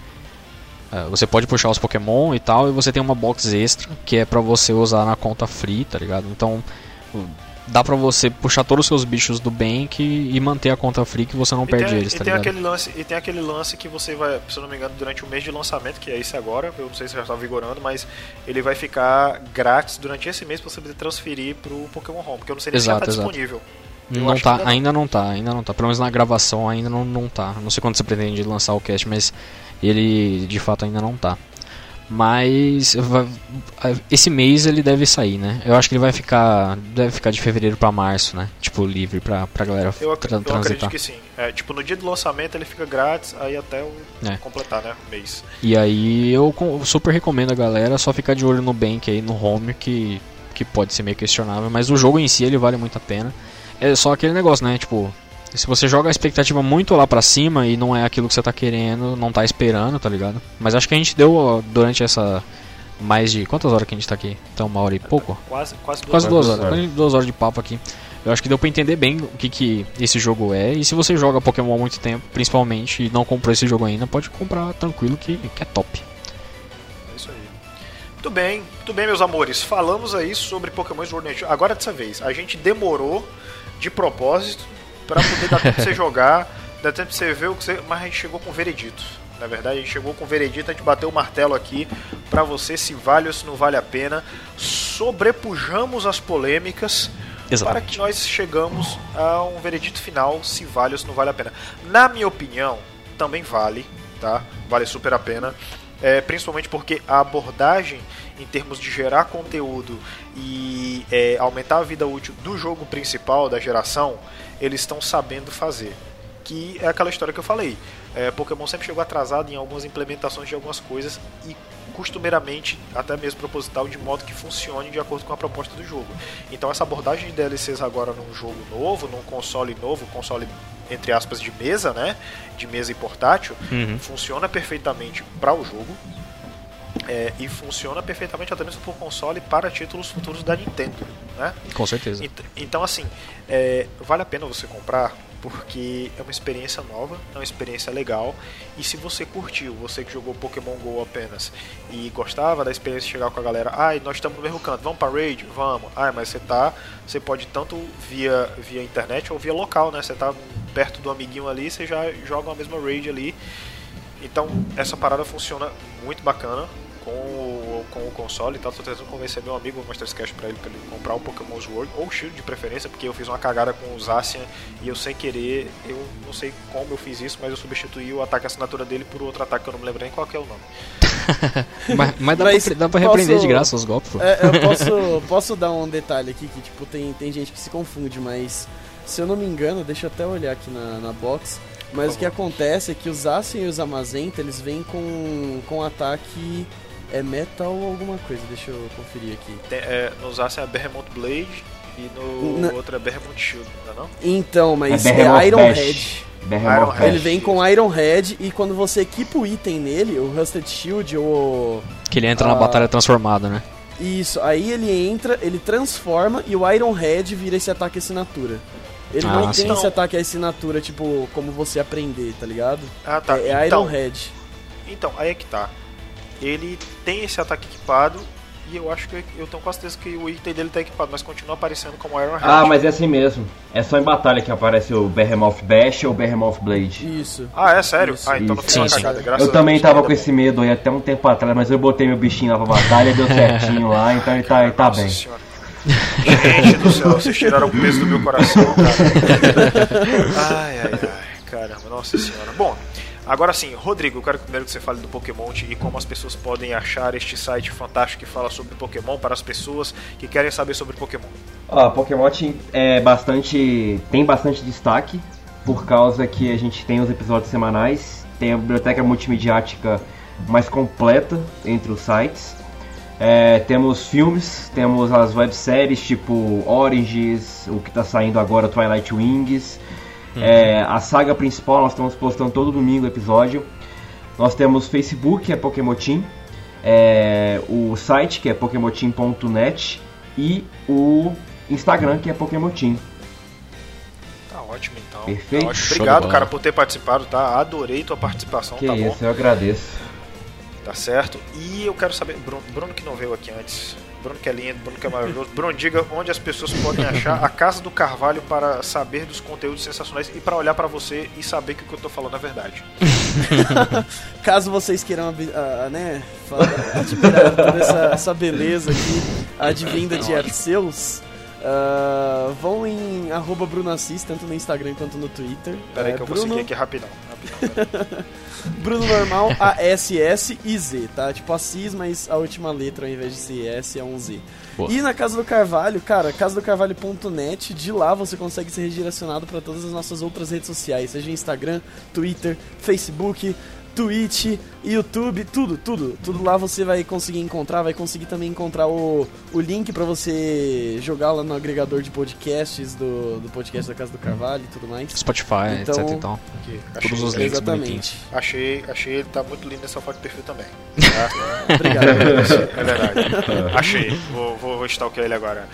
é, você pode puxar os Pokémon e tal, e você tem uma box extra que é pra você usar na conta free, tá ligado? Então dá pra você puxar todos os seus bichos do Bank e manter a conta free que você não E perde tem, eles, e tá tem ligado? aquele lance E tem aquele lance que você vai, se eu não me engano, durante o mês de lançamento, que é esse agora, eu não sei se já está vigorando, mas ele vai ficar grátis durante esse mês pra você poder transferir pro Pokémon Home, porque eu não sei nem se já Exato, tá exato. disponível. Eu Não tá, ainda ainda não tá, ainda não tá. Pelo menos na gravação ainda não, não tá. Não sei quando você pretende lançar o cast, mas ele de fato ainda não tá. Mas esse mês ele deve sair, né? Eu acho que ele vai ficar. Deve ficar de fevereiro pra março, né? Tipo, livre pra, pra galera Eu, ac- tra- eu acredito transitar. que sim. É, tipo, no dia do lançamento ele fica grátis, aí até o É. completar, né? O mês. E aí eu super recomendo a galera só ficar de olho no Bank aí, no home, que, que pode ser meio questionável, mas o jogo em si ele vale muito a pena. É só aquele negócio, né? Tipo, se você joga a expectativa muito lá pra cima e não é aquilo que você tá querendo, não tá esperando, tá ligado? Mas acho que a gente deu durante essa. Mais de. Quantas horas que a gente tá aqui? Então, uma hora e pouco? Quase, quase duas Quase duas horas. horas. Quase duas horas de papo aqui. Eu acho que deu pra entender bem o que, que esse jogo é. E se você joga Pokémon há muito tempo, principalmente, e não comprou esse jogo ainda, pode comprar tranquilo que, que é top. É isso aí. Muito bem, muito bem, meus amores. Falamos aí sobre Pokémon Sword. Agora dessa vez, a gente demorou de propósito pra poder dar tempo pra você jogar, dar tempo pra você ver o que você. Mas a gente chegou com o veredito. Na verdade, a gente chegou com o veredito, a gente bateu o martelo aqui pra você se vale ou se não vale a pena. Sobrepujamos as polêmicas para Exatamente. que nós chegamos a um veredito final se vale ou se não vale a pena. Na minha opinião, também vale, tá? Vale super a pena. É, principalmente porque a abordagem em termos de gerar conteúdo e é, aumentar a vida útil do jogo principal da geração, eles estão sabendo fazer. Que é aquela história que eu falei. É, Pokémon sempre chegou atrasado em algumas implementações de algumas coisas e costumeiramente, até mesmo proposital, de modo que funcione de acordo com a proposta do jogo. Então essa abordagem de DLCs agora num jogo novo, num console novo, console entre aspas de mesa, né, de mesa e portátil, Uhum. funciona perfeitamente para o jogo. É, e funciona perfeitamente até mesmo por console para títulos futuros da Nintendo, né? Com certeza. Ent- Então, assim, é, vale a pena você comprar porque é uma experiência nova, é uma experiência legal. E se você curtiu, você que jogou Pokémon GO apenas e gostava da experiência de chegar com a galera, ai, nós estamos no mesmo canto, vamos para raid? Vamos. Ai, mas você tá, você pode tanto via via internet ou via local, né? Você tá perto do amiguinho ali, você já joga a mesma raid ali. Então, essa parada funciona muito bacana com o, com o console e tal. Tô tentando convencer meu amigo, vou mostrar esse cash pra ele, pra ele comprar o Pokémon Sword ou Shield de preferência, porque eu fiz uma cagada com o Zacian e eu sem querer, eu não sei como eu fiz isso, mas eu substituí o ataque assinatura dele por outro ataque que eu não me lembro nem qual que é o nome. Mas, mas dá, Mas pra, dá pra posso- repreender de graça os golpes, pô. É, eu posso, posso dar um detalhe aqui que, tipo, tem, tem gente que se confunde, mas se eu não me engano, deixa eu até olhar aqui na, na box. Mas o que acontece é que os Zacian e os Amazenta, eles vêm com, com ataque é metal ou alguma coisa, deixa eu conferir aqui. Tem, é, no Zacian é Behemoth Blade e no Na- outro é Behemoth Shield, não é não? Então, mas É é, Iron Bash. Head. Iron. Ele vem com Iron Head e quando você equipa o item nele, o Rusted Shield ou Que ele entra na Ah. batalha transformado, né? Isso, aí ele entra, ele transforma e o Iron Head vira esse ataque assinatura. Ele Ah, não sim. tem esse ataque assinatura, tipo, como você aprender, tá ligado? Ah, tá. É, é então, Iron Head. Então, aí é que tá. Ele tem esse ataque equipado e eu acho que eu, eu tenho quase certeza que o item dele tá equipado, mas continua aparecendo como Iron Head. Ah, mas é assim mesmo. É só em batalha que aparece o Behemoth Bash ou Behemoth Blade. Isso. Ah, é sério? Isso, ah, então não uma sim. cagada, graças Eu a também Deus, tava com bom. esse medo aí até um tempo atrás, mas eu botei meu bichinho lá pra batalha e deu certinho lá, então ele tá, ele tá Nossa bem. senhora. Gente do céu, vocês tiraram o peso do meu coração, cara. Ai, ai, ai, caramba, nossa senhora. Bom, agora sim, Rodrigo, eu quero primeiro que você fale do Pokémon e como as pessoas podem achar este site fantástico que fala sobre Pokémon para as pessoas que querem saber sobre Pokémon. Ó, Pokémon é bastante. tem bastante destaque, por causa que a gente tem os episódios semanais, tem a biblioteca multimediática mais completa entre os sites. É, temos filmes, temos as webséries tipo Oranges, o que está saindo agora, Twilight Wings. É, a saga principal, nós estamos postando todo domingo o episódio. Nós temos Facebook, que é Pokémon Team, é, o site, que é pokémoteam.net, e o Instagram, que é Pokémotim. Tá ótimo então. Perfeito. Tá ótimo. Obrigado, cara, por ter participado, tá? Adorei tua participação, Que tá isso, bom? eu agradeço. Tá certo. E eu quero saber, Bruno, Bruno que não veio aqui antes. Bruno que é lindo, Bruno que é maravilhoso. Bruno, diga onde as pessoas podem achar a Casa do Carvalho para saber dos conteúdos sensacionais e para olhar pra você e saber que o que eu tô falando é verdade. Caso vocês queiram ah, né, admirar toda essa, essa beleza aqui, advinda de Arceus, ah, vão em arroba Bruno Assis, tanto no Instagram quanto no Twitter. Pera aí É, que eu Bruno, seguir aqui rapidão. rapidão. Bruno normal, A-S-S e Z, tá? Tipo Assis, mas a última letra ao invés de ser S é um Z. Boa. E na Casa do Carvalho, cara, casadocarvalho.net, de lá você consegue ser redirecionado para todas as nossas outras redes sociais, seja Instagram, Twitter, Facebook, Twitch, YouTube, tudo, tudo. Tudo lá você vai conseguir encontrar, vai conseguir também encontrar o, o link para você jogar lá no agregador de podcasts do, do podcast da Casa do Carvalho e tudo mais. Spotify, Então- etc e tal. Aqui, achei, Todos os links Exatamente. bonitinhos. achei, achei ele tá muito lindo nessa foto de perfil também. Tá? Obrigado. É verdade. Achei. Vou, vou, vou stalkear ele agora.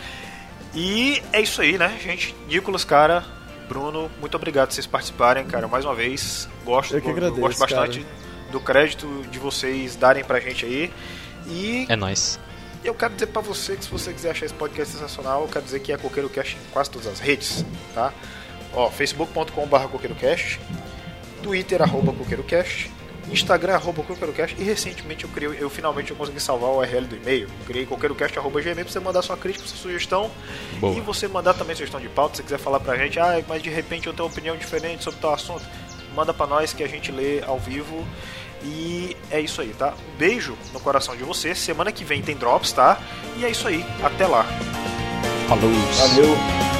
E é isso aí, né, gente? Nicolas, cara, Bruno, muito obrigado por vocês participarem, cara, mais uma vez. Gosto, Eu que agradeço, gosto bastante do crédito de vocês darem pra gente aí. E É nóis. eu quero dizer pra você que se você quiser achar esse podcast sensacional, eu quero dizer que é Coqueiro Cast em quase todas as redes, tá? Ó, facebook.com.br coqueirocast, twitter, arroba coqueirocast, instagram, arroba coqueirocast, e recentemente eu criei, eu finalmente eu consegui salvar o URL do e-mail, criei coqueirocast, arroba gmail, pra você mandar sua crítica, sua sugestão, Boa. e você mandar também sugestão de pauta, se você quiser falar pra gente, ah, mas de repente eu tenho uma opinião diferente sobre tal assunto, manda pra nós que a gente lê ao vivo. E é isso aí, tá? Um beijo no coração de você. Semana que vem tem drops, tá? E é isso aí. Até lá. Falou. Valeu.